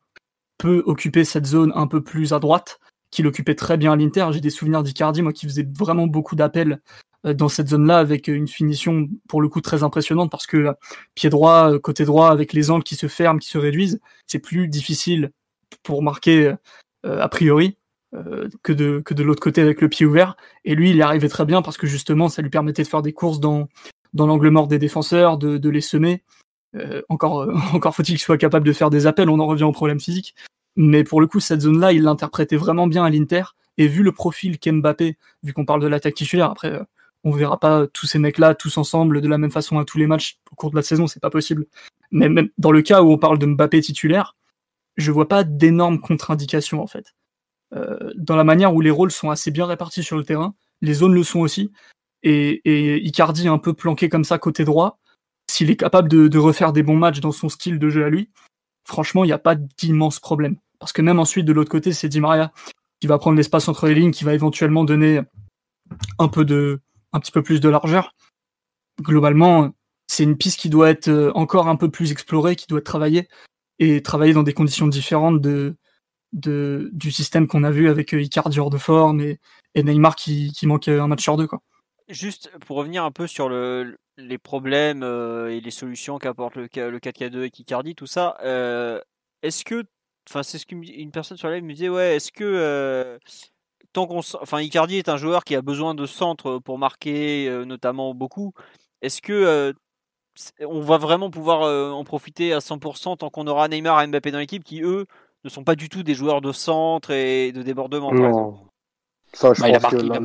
peut occuper cette zone un peu plus à droite, qu'il occupait très bien à l'Inter. J'ai des souvenirs d'Icardi, moi, qui faisait vraiment beaucoup d'appels euh, dans cette zone-là avec une finition pour le coup très impressionnante parce que euh, pied droit, euh, côté droit, avec les angles qui se ferment, qui se réduisent, c'est plus difficile pour marquer a priori. Euh, que de, que de l'autre côté avec le pied ouvert. Et lui, il y arrivait très bien parce que justement, ça lui permettait de faire des courses dans, dans l'angle mort des défenseurs, de, de les semer. Euh, encore euh, encore faut-il qu'il soit capable de faire des appels, on en revient au problème physique. Mais pour le coup, cette zone-là, il l'interprétait vraiment bien à l'Inter. Et vu le profil qu'Mbappé, vu qu'on parle de l'attaque titulaire, après, on verra pas tous ces mecs-là tous ensemble de la même façon à tous les matchs au cours de la saison, c'est pas possible. Mais même dans le cas où on parle de Mbappé titulaire, je vois pas d'énormes contre-indications en fait. Euh, dans la manière où les rôles sont assez bien répartis sur le terrain. Les zones le sont aussi. Et, et Icardi un peu planqué comme ça côté droit, s'il est capable de, refaire des bons matchs dans son style de jeu à lui, franchement, il n'y a pas d'immense problème. Parce que même ensuite, de l'autre côté, c'est Di Maria qui va prendre l'espace entre les lignes, qui va éventuellement donner un peu de, un petit peu plus de largeur. Globalement, c'est une piste qui doit être encore un peu plus explorée, qui doit être travaillée et travaillée dans des conditions différentes de, du système qu'on a vu avec euh, Icardi hors de forme et, et Neymar qui, qui manque un match sur deux. Quoi. Juste pour revenir un peu sur le, les problèmes euh, et les solutions qu'apporte le, le 4K2 avec Icardi, tout ça, euh, est-ce que, enfin c'est ce qu'une personne sur la live me disait, ouais, est-ce que euh, tant qu'on, enfin Icardi est un joueur qui a besoin de centre pour marquer euh, notamment beaucoup, est-ce que euh, on va vraiment pouvoir en profiter à 100% tant qu'on aura Neymar et Mbappé dans l'équipe qui eux ne sont pas du tout des joueurs de centre et de débordement. Non. Ça, je bah, pense que la,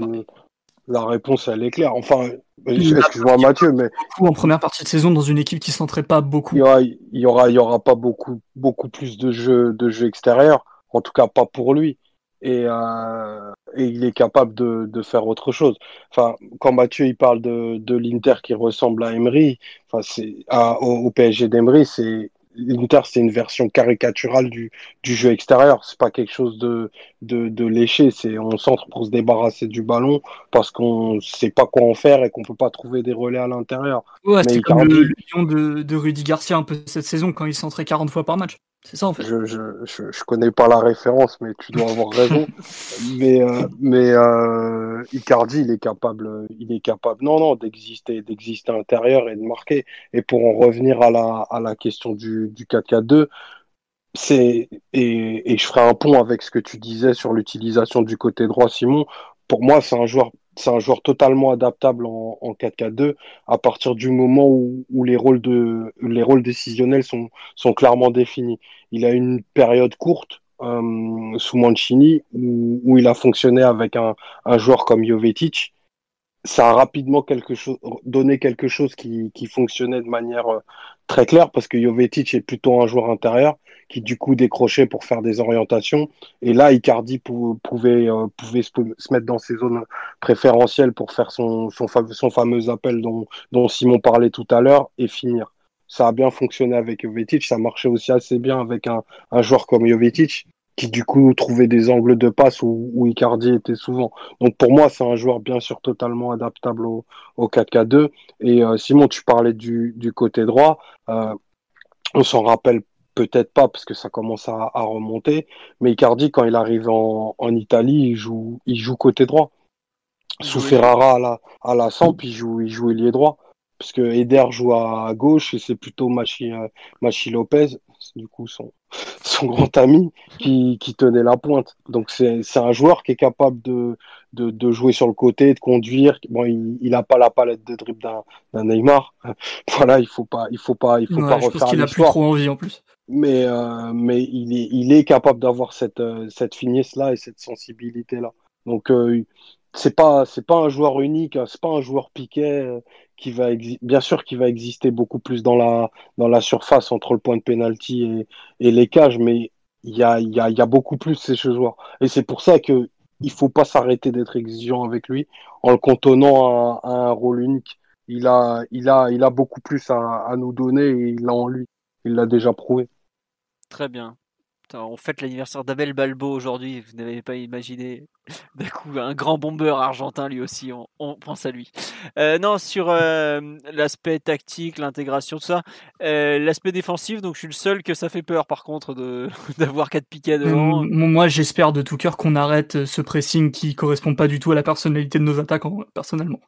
la, réponse, elle est claire. Enfin, excuse-moi Mathieu, mais. En première partie de saison, dans une équipe qui centrait pas beaucoup. Il y aura, il y aura, il y aura pas beaucoup, beaucoup plus de jeux, de jeux extérieurs. En tout cas, pas pour lui. Et, euh, et il est capable de, de, faire autre chose. Enfin, quand Mathieu il parle de, de l'Inter qui ressemble à Emery, enfin c'est au, au PSG d'Emery, c'est l'Inter, c'est une version caricaturale du, du jeu extérieur. C'est pas quelque chose de, de, de léché. C'est on centre pour se débarrasser du ballon parce qu'on sait pas quoi en faire et qu'on peut pas trouver des relais à l'intérieur. Ouais, c'est comme le, lion de, de Rudy Garcia un peu cette saison quand il centrait 40 fois par match. C'est ça en fait. Je, je, je, je, connais pas la référence, mais tu dois avoir raison. mais euh, mais euh, Icardi, il est capable, il est capable, non non, d'exister, d'exister à l'intérieur et de marquer. Et pour en revenir à la à la question du du 4-4-2, c'est et, et je ferai un pont avec ce que tu disais sur l'utilisation du côté droit, Simon. Pour moi, c'est un joueur c'est un joueur totalement adaptable en, en 4-4-2 à partir du moment où, les rôles décisionnels sont sont clairement définis. Il a une période courte euh, sous Mancini où, où, il a fonctionné avec un, un joueur comme Jovetic. Ça a rapidement quelque chose donné quelque chose qui, qui fonctionnait de manière euh, très claire parce que Jovetic est plutôt un joueur intérieur qui du coup décrochait pour faire des orientations. Et là, Icardi pouvait, euh, pouvait se, mettre dans ses zones préférentielles pour faire son, son, son fameux appel dont, dont Simon parlait tout à l'heure et finir. Ça a bien fonctionné avec Jovetic, ça marchait aussi assez bien avec un, un joueur comme Jovetic qui du coup trouvait des angles de passe où, où Icardi était souvent. Donc pour moi, c'est un joueur bien sûr totalement adaptable au, au 4K2. Et euh, Simon, tu parlais du, du côté droit. Euh, on s'en rappelle peut-être pas parce que ça commence à, à, remonter. Mais Icardi, quand il arrive en, en Italie, il joue, il joue côté droit. Sous Ferrara à la, à la Samp, il joue, il joue ailier droit. Parce que Eder joue à gauche et c'est plutôt Machi, euh, Machi Lopez, du coup son, son grand ami, qui, qui tenait la pointe. Donc c'est un joueur qui est capable de, de, de, jouer sur le côté, de conduire. Bon, il n'a pas la palette de dribble d'un Neymar. Voilà, il faut pas, il faut pas, il faut ouais, pas je refaire pense qu'il a plus trop envie en plus. Mais, euh, mais il, est, il est capable d'avoir cette, euh, cette finesse-là et cette sensibilité-là. Donc, euh, c'est pas, c'est pas un joueur unique, c'est pas un joueur piquet euh, qui va, bien sûr, qui va exister beaucoup plus dans la, dans la surface entre le point de penalty et, les cages, mais il y a, y y a beaucoup plus ces joueurs. Et c'est pour ça que il faut pas s'arrêter d'être exigeant avec lui en le cantonnant à, à, un rôle unique. Il a, il a, il a beaucoup plus à, à nous donner et il l'a en lui. Il l'a déjà prouvé. Très bien. Putain, on fête l'anniversaire d'Abel Balbo aujourd'hui. Vous n'avez pas imaginé. D'un coup, un grand bombeur argentin lui aussi. On, on pense à lui. Euh, non, sur euh, l'aspect tactique, l'intégration, tout ça. Euh, l'aspect défensif, donc je suis le seul que ça fait peur par contre de d'avoir quatre piquets devant. Moi, j'espère de tout cœur qu'on arrête ce pressing qui correspond pas du tout à la personnalité de nos attaquants, personnellement.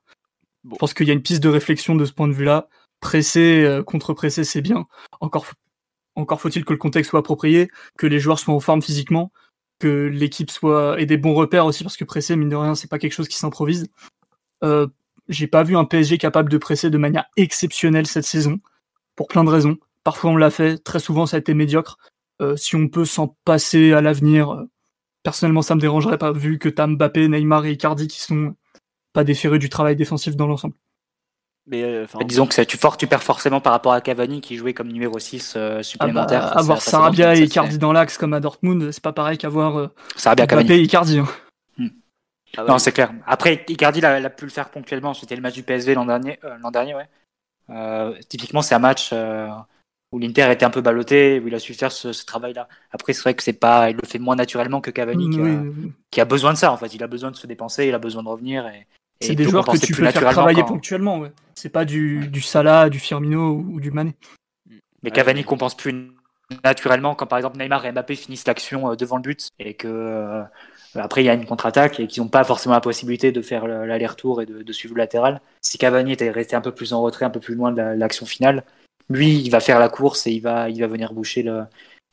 Bon. Je pense qu'il y a une piste de réflexion de ce point de vue-là. Presser, contre-presser, c'est bien. Encore encore faut-il que le contexte soit approprié, que les joueurs soient en forme physiquement, que l'équipe soit ait des bons repères aussi, parce que presser, mine de rien, c'est pas quelque chose qui s'improvise. Euh, j'ai pas vu un PSG capable de presser de manière exceptionnelle cette saison, pour plein de raisons. Parfois on l'a fait, très souvent ça a été médiocre. Euh, si on peut s'en passer à l'avenir, euh, personnellement ça me dérangerait pas, vu que t'as Mbappé, Neymar et Icardi qui sont pas des férus du travail défensif dans l'ensemble. Mais euh, disons que tu, for tu perds forcément par rapport à Cavani qui jouait comme numéro 6 euh, supplémentaire. Ah bah, avoir Sarabia et Icardi dans l'axe comme à Dortmund, c'est pas pareil qu'avoir euh, Sarabia Mbappé et Icardi. Hein. Hmm. Ah ouais. Non, c'est clair. Après, Icardi l'a, a pu le faire ponctuellement. C'était le match du PSV l'an dernier. Euh, l'an dernier, ouais. Euh, typiquement, c'est un match où l'Inter était un peu ballotté, où il a su faire ce, ce travail-là. Après, c'est vrai que c'est pas, il le fait moins naturellement que Cavani, oui, qui, a, oui. qui, a, besoin de ça. En fait, il a besoin de se dépenser, il a besoin de revenir. Et, c'est des joueurs que tu peux faire travailler ponctuellement. Ouais. C'est pas du, du Salah, du Firmino ou, du Mané. Mais Cavani compense plus naturellement quand par exemple Neymar et Mbappé finissent l'action devant le but et que euh, après il y a une contre-attaque et qu'ils n'ont pas forcément la possibilité de faire l'aller-retour et de, de, suivre le latéral. Si Cavani était resté un peu plus en retrait, un peu plus loin de l'action finale, lui il va faire la course et il va, il va venir boucher le,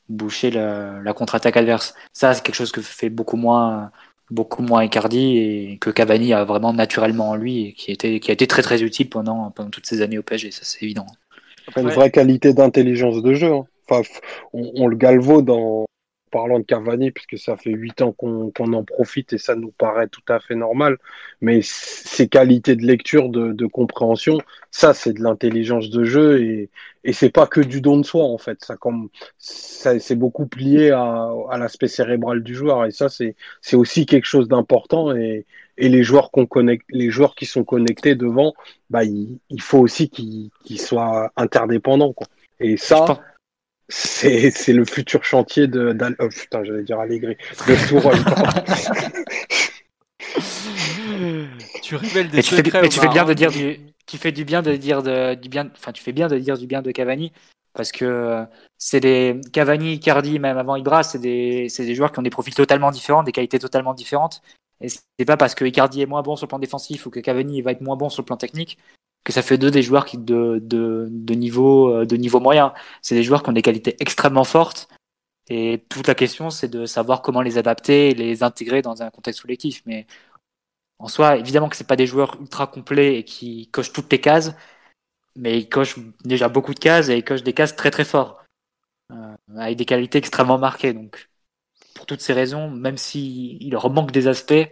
boucher le, la contre-attaque adverse. Ça c'est quelque chose que fait beaucoup moins beaucoup moins Icardi et que Cavani a vraiment naturellement en lui et qui, était, qui a été très très utile pendant, pendant toutes ces années au PSG, ça c'est évident. Après, une vraie qualité d'intelligence de jeu. Hein. Enfin, on, on, le galvaude en parlant de Cavani, puisque ça fait huit ans qu'on qu en profite et ça nous paraît tout à fait normal. Mais ces qualités de lecture, de, compréhension, ça c'est de l'intelligence de jeu et, et c'est pas que du don de soi en fait. Ça comme c'est beaucoup lié à, l'aspect cérébral du joueur et ça c'est aussi quelque chose d'important et, les joueurs qu'on connecte, les joueurs qui sont connectés devant, bah il, faut aussi qu'ils qu soient interdépendants. Et ça, c'est, c'est le futur chantier de d'Al... Oh, putain, j'allais dire Allegri. De Tourelle. tu révèles des mais tu fais, secrets. Mais tu fais bien de dire du, tu fais du bien de dire de, du bien, enfin tu fais bien de dire du bien de Cavani parce que c'est des Cavani, Cardi, même avant Ibra, c'est des, c'est des joueurs qui ont des profils totalement différents, des qualités totalement différentes. Et c'est pas parce que Icardi est moins bon sur le plan défensif ou que Cavani va être moins bon sur le plan technique que ça fait deux des joueurs qui de, de, niveau de niveau moyen. C'est des joueurs qui ont des qualités extrêmement fortes. Et toute la question, c'est de savoir comment les adapter et les intégrer dans un contexte collectif. Mais en soi, évidemment que c'est pas des joueurs ultra complets et qui cochent toutes les cases, mais ils cochent déjà beaucoup de cases et ils cochent des cases très très forts, euh, avec des qualités extrêmement marquées. Donc, pour toutes ces raisons, même s'il il leur manque des aspects,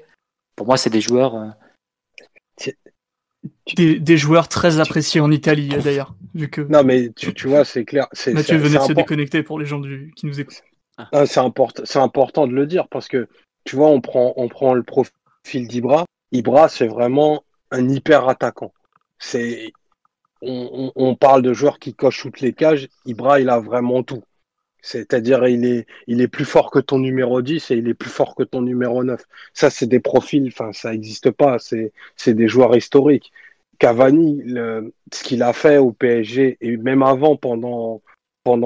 pour moi, c'est des joueurs. euh, Des, des joueurs très appréciés en Italie d'ailleurs, vu que Non, mais tu, tu vois, c'est clair. c'est- Mathieu venait de se déconnecter pour les gens du... qui nous écoutent. Ah, c'est important, c'est important de le dire parce que tu vois, on prend, on prend le profil d'Ibra. Ibra, c'est vraiment un hyper attaquant. C'est, on, on, on parle de joueurs qui cochent toutes les cages. Ibra, il a vraiment tout. C'est-à-dire, il est, plus fort que ton numéro 10 et il est plus fort que ton numéro 9. Ça, c'est des profils, enfin, ça n'existe pas. C'est, des joueurs historiques. Cavani, le- ce qu'il a fait au PSG et même avant, pendant,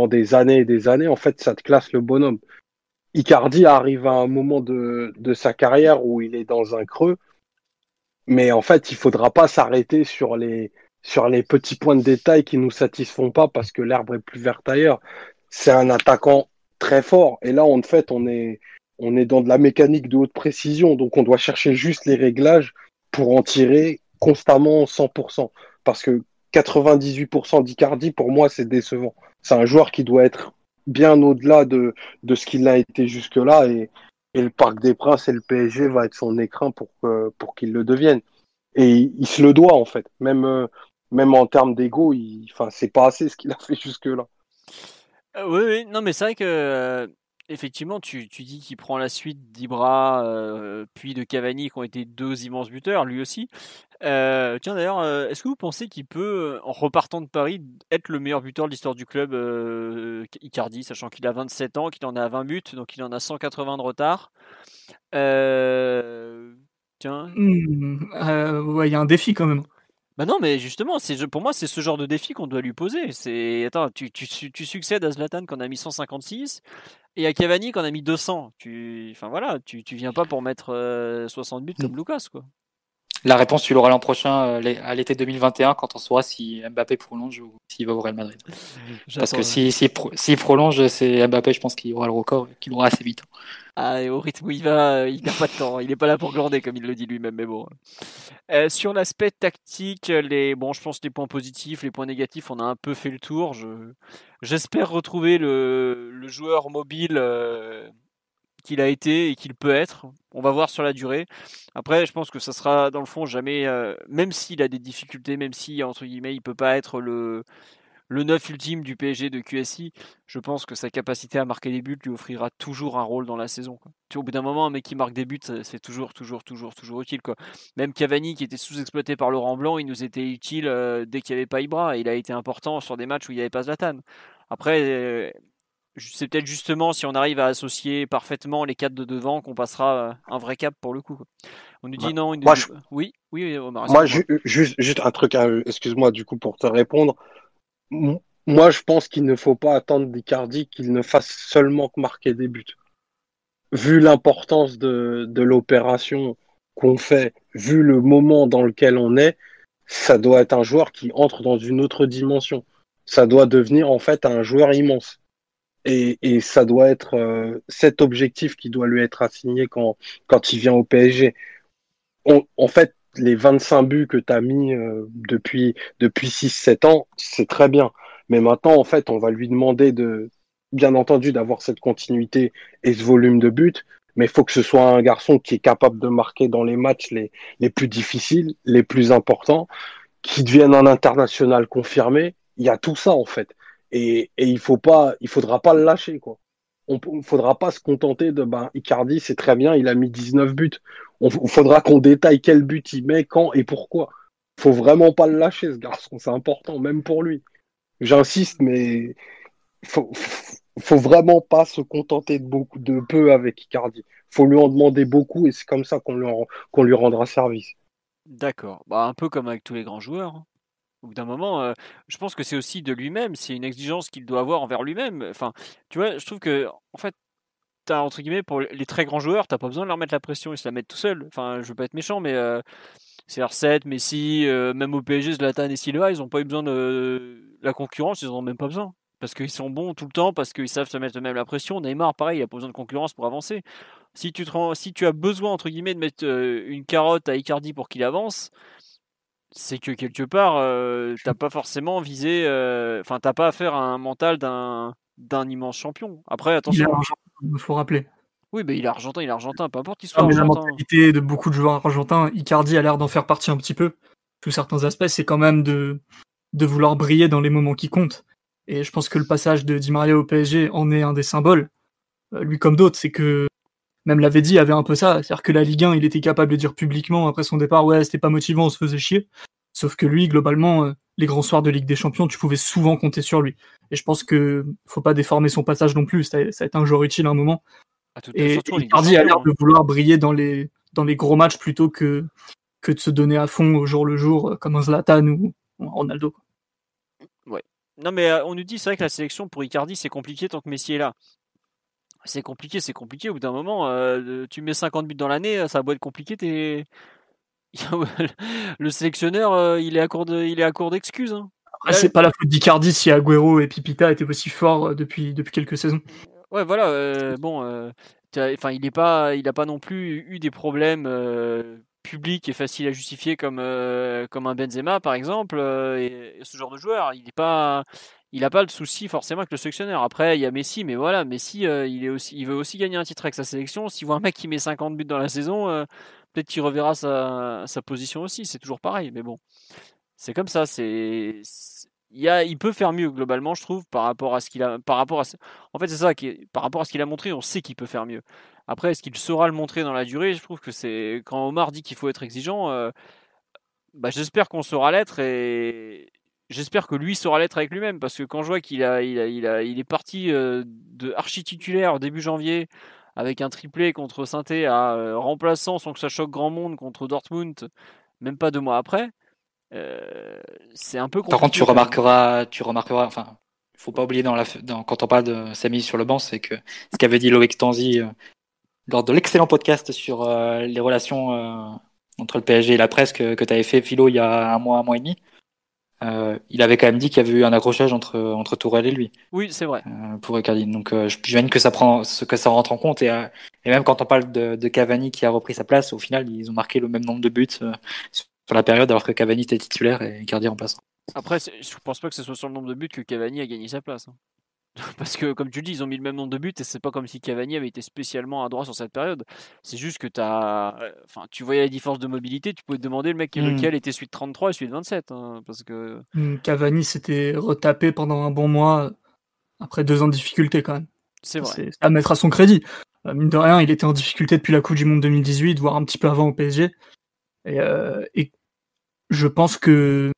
des années et des années, en fait, ça te classe le bonhomme. Icardi arrive à un moment de, sa carrière où il est dans un creux, mais en fait, il faudra pas s'arrêter sur les, petits points de détail qui nous satisfont pas parce que l'herbe est plus verte ailleurs. C'est un attaquant très fort, et là, en fait, on est, on est dans de la mécanique de haute précision, donc on doit chercher juste les réglages pour en tirer constamment 100%, parce que 98% d'Icardi, pour moi, c'est décevant. C'est un joueur qui doit être bien au-delà de, de ce qu'il a été jusque-là et, le Parc des Princes et le PSG va être son écrin pour, pour qu'il le devienne. Et il, se le doit en fait, même, euh, même en termes d'ego, c'est pas assez ce qu'il a fait jusque-là. Euh, oui, oui, non, mais c'est vrai que euh, effectivement, tu, tu dis qu'il prend la suite d'Ibra, euh, puis de Cavani, qui ont été deux immenses buteurs, lui aussi. Tiens, d'ailleurs, est-ce que vous pensez qu'il peut, en repartant de Paris, être le meilleur buteur de l'histoire du club, Icardi, sachant qu'il a 27 ans, qu'il en a 20 buts, donc il en a 180 de retard Tiens, Hmm, il y a un défi quand même. Bah non, mais justement, c'est pour moi, c'est ce genre de défi qu'on doit lui poser. C'est attends, tu, tu, tu succèdes à Zlatan qu'on a mis 156 et à Cavani qu'on a mis 200. Tu, enfin voilà, tu, tu viens pas pour mettre euh, 60 buts comme Lucas quoi. La réponse, tu l'auras l'an prochain, euh, à l'été 2021, quand on saura si Mbappé prolonge ou s'il va au Real Madrid. Parce que J'attends, s'il si, pro- s'il prolonge, c'est Mbappé, je pense qu'il aura le record, et qu'il l'aura assez vite. Ah, et au rythme où il va, il perd pas de temps. Il est pas là pour glander comme il le dit lui-même, mais bon. Euh, sur l'aspect tactique, les, bon, je pense les points positifs, les points négatifs, on a un peu fait le tour. Je, j'espère retrouver le, joueur mobile euh, qu'il a été et qu'il peut être. On va voir sur la durée. Après, je pense que ça sera dans le fond jamais, euh, même s'il a des difficultés, même si entre guillemets il peut pas être le le 9 ultime du PSG de QSI, je pense que sa capacité à marquer des buts lui offrira toujours un rôle dans la saison. quoi. Au bout d'un moment, un mec qui marque des buts, c'est toujours, toujours, toujours, toujours utile. Quoi. Même Cavani, qui était sous-exploité par Laurent Blanc, il nous était utile euh, dès qu'il n'y avait pas Ibra. Il a été important sur des matchs où il n'y avait pas Zlatan. Après, euh, c'est peut-être justement si on arrive à associer parfaitement les quatre de devant qu'on passera euh, un vrai cap pour le coup. quoi. On nous dit Ouais. non. nous Moi, je- Oui, oui, Omar. Moi, excuse-moi. ju- juste, juste un truc, hein, excuse-moi du coup pour te répondre. Moi, je pense qu'il ne faut pas attendre d'Icardi qu'il ne fasse seulement que marquer des buts. Vu l'importance de, l'opération qu'on fait, vu le moment dans lequel on est, ça doit être un joueur qui entre dans une autre dimension. Ça doit devenir en fait un joueur immense. Et, ça doit être euh, cet objectif qui doit lui être assigné quand, il vient au PSG. En fait, les 25 buts que tu as mis euh, depuis, depuis 6-7 ans, c'est très bien. Mais maintenant, en fait, on va lui demander de, bien entendu, d'avoir cette continuité et ce volume de buts. Mais il faut que ce soit un garçon qui est capable de marquer dans les matchs les, les plus difficiles, les plus importants, qui devienne un international confirmé. Il y a tout ça, en fait. Et, et il faut pas, il faudra pas le lâcher, quoi. On ne faudra pas se contenter de, ben, Icardi, c'est très bien, il a mis 19 buts. On, il faudra qu'on détaille quel but il met, quand et pourquoi. Faut vraiment pas le lâcher, ce garçon, c'est important, même pour lui. J'insiste, mais faut, faut vraiment pas se contenter de peu avec Icardi. Faut lui en demander beaucoup et c'est comme ça qu'on lui, rendra service. D'accord. Bah, un peu comme avec tous les grands joueurs. Au bout d'un moment, je pense que c'est aussi de lui-même, c'est une exigence qu'il doit avoir envers lui-même. Enfin, tu vois, je trouve que, en fait, t'as, entre guillemets, pour les très grands joueurs, t'as pas besoin de leur mettre la pression, ils se la mettent tout seuls. Enfin, je veux pas être méchant, mais euh, CR7, Messi, même au PSG, Zlatan et Silva, ils ont pas eu besoin de la concurrence, ils en ont même pas besoin. Parce qu'ils sont bons tout le temps, parce qu'ils savent se mettre eux-mêmes la pression. Neymar, pareil, il a pas besoin de concurrence pour avancer. Si tu, si tu as besoin, entre guillemets, de mettre une carotte à Icardi pour qu'il avance, c'est que quelque part, euh, t'as pas forcément visé. euh, Enfin, t'as pas affaire à un mental d'un d'un immense champion. Après, Il est attention. argentin, il faut rappeler. Oui, mais il est argentin, il est argentin, peu importe qu'il soit Non, mais la mentalité de beaucoup de joueurs argentins, Icardi a l'air d'en faire partie un petit peu. Sous certains aspects, c'est quand même de, de vouloir briller dans les moments qui comptent. Et je pense que le passage de Di Maria au PSG en est un des symboles. Euh, lui comme d'autres, c'est que même l'avait dit, avait un peu ça. C'est-à-dire que la Ligue 1, il était capable de dire publiquement après son départ, ouais, c'était pas motivant, on se faisait chier. Sauf que lui, globalement, euh, les grands soirs de Ligue des Champions, tu pouvais souvent compter sur lui. Et je pense que faut pas déformer son passage non plus. Ça a, ça a été un joueur utile à un moment. Ah, tout- Et Icardi a l'air de vouloir briller dans les, dans les gros matchs plutôt que, que de se donner à fond au jour le jour, euh, comme un Zlatan ou un Ronaldo. quoi. Non, mais euh, on nous dit, c'est vrai que la sélection pour Icardi, c'est compliqué tant que Messi est là. C'est compliqué, c'est compliqué. Au bout d'un moment, euh, tu mets 50 buts dans l'année, ça va être compliqué. T'es... Le sélectionneur, euh, il est à court de- il est à court d'excuses. hein. Après, Ouais. c'est pas la faute d'Icardi si Agüero et Pipita étaient aussi forts euh, depuis, depuis quelques saisons. Ouais, voilà. euh, bon, euh, enfin, il est pas, il a pas non plus eu des problèmes euh, publics et faciles à justifier comme euh, comme un Benzema par exemple euh, et, et ce genre de joueur. Il est pas, il a pas le souci forcément avec le sélectionneur. Après, il y a Messi, mais voilà, Messi, euh, il est aussi, il veut aussi gagner un titre avec sa sélection. S'il voit un mec qui met 50 buts dans la saison, euh, peut-être qu'il reverra sa, position aussi. C'est toujours pareil, mais bon, c'est comme ça. C'est, il il peut faire mieux globalement, je trouve, par rapport à ce qu'il a, par rapport à, en fait, c'est ça qui par rapport à ce qu'il a montré, on sait qu'il peut faire mieux. Après, est-ce qu'il saura le montrer dans la durée? Je trouve que c'est quand Omar dit qu'il faut être exigeant. euh, bah, j'espère qu'on saura l'être et j'espère que lui saura l'être avec lui-même parce que quand je vois qu'il a, il a, il a, il est parti euh, de archi titulaire début janvier avec un triplé contre saint à euh, remplaçant sans que ça choque grand monde contre Dortmund, même pas deux mois après. euh, c'est un peu. Par contre, tu remarqueras, tu remarqueras, enfin, faut pas oublier dans la, dans, quand on parle de sa mise sur le banc, c'est que ce qu'avait dit Loïc Tanzi euh, lors de l'excellent podcast sur euh, les relations entre le PSG et la presse que, que tu avais fait, Philo, il y a un mois, un mois et demi. Euh, il avait quand même dit qu'il y avait eu un accrochage entre, entre Tourelle et lui Oui, c'est vrai. euh, pour Icardi. Donc, euh, je- j'imagine que ça prend, que ça rentre en compte. Et, euh, et même quand on parle de, de Cavani qui a repris sa place, au final, ils ont marqué le même nombre de buts euh, sur la période, alors que Cavani était titulaire et Icardi remplaçant. Après, je pense pas que ce soit sur le nombre de buts que Cavani a gagné sa place. hein. Parce que, comme tu le dis, ils ont mis le même nombre de buts et c'est pas comme si Cavani avait été spécialement adroit sur cette période. C'est juste que as... enfin, tu voyais la différence de mobilité, tu pouvais te demander le mec Mm. lequel était de 33 et de 27. hein, parce que, Hum, Cavani s'était retapé pendant un bon mois euh, après deux ans de difficulté quand même. c'est vrai. C'est à mettre à son crédit. Euh, mine de rien, il était en difficulté depuis la Coupe du Monde 2018, voire un petit peu avant au PSG. Et, euh, et je pense que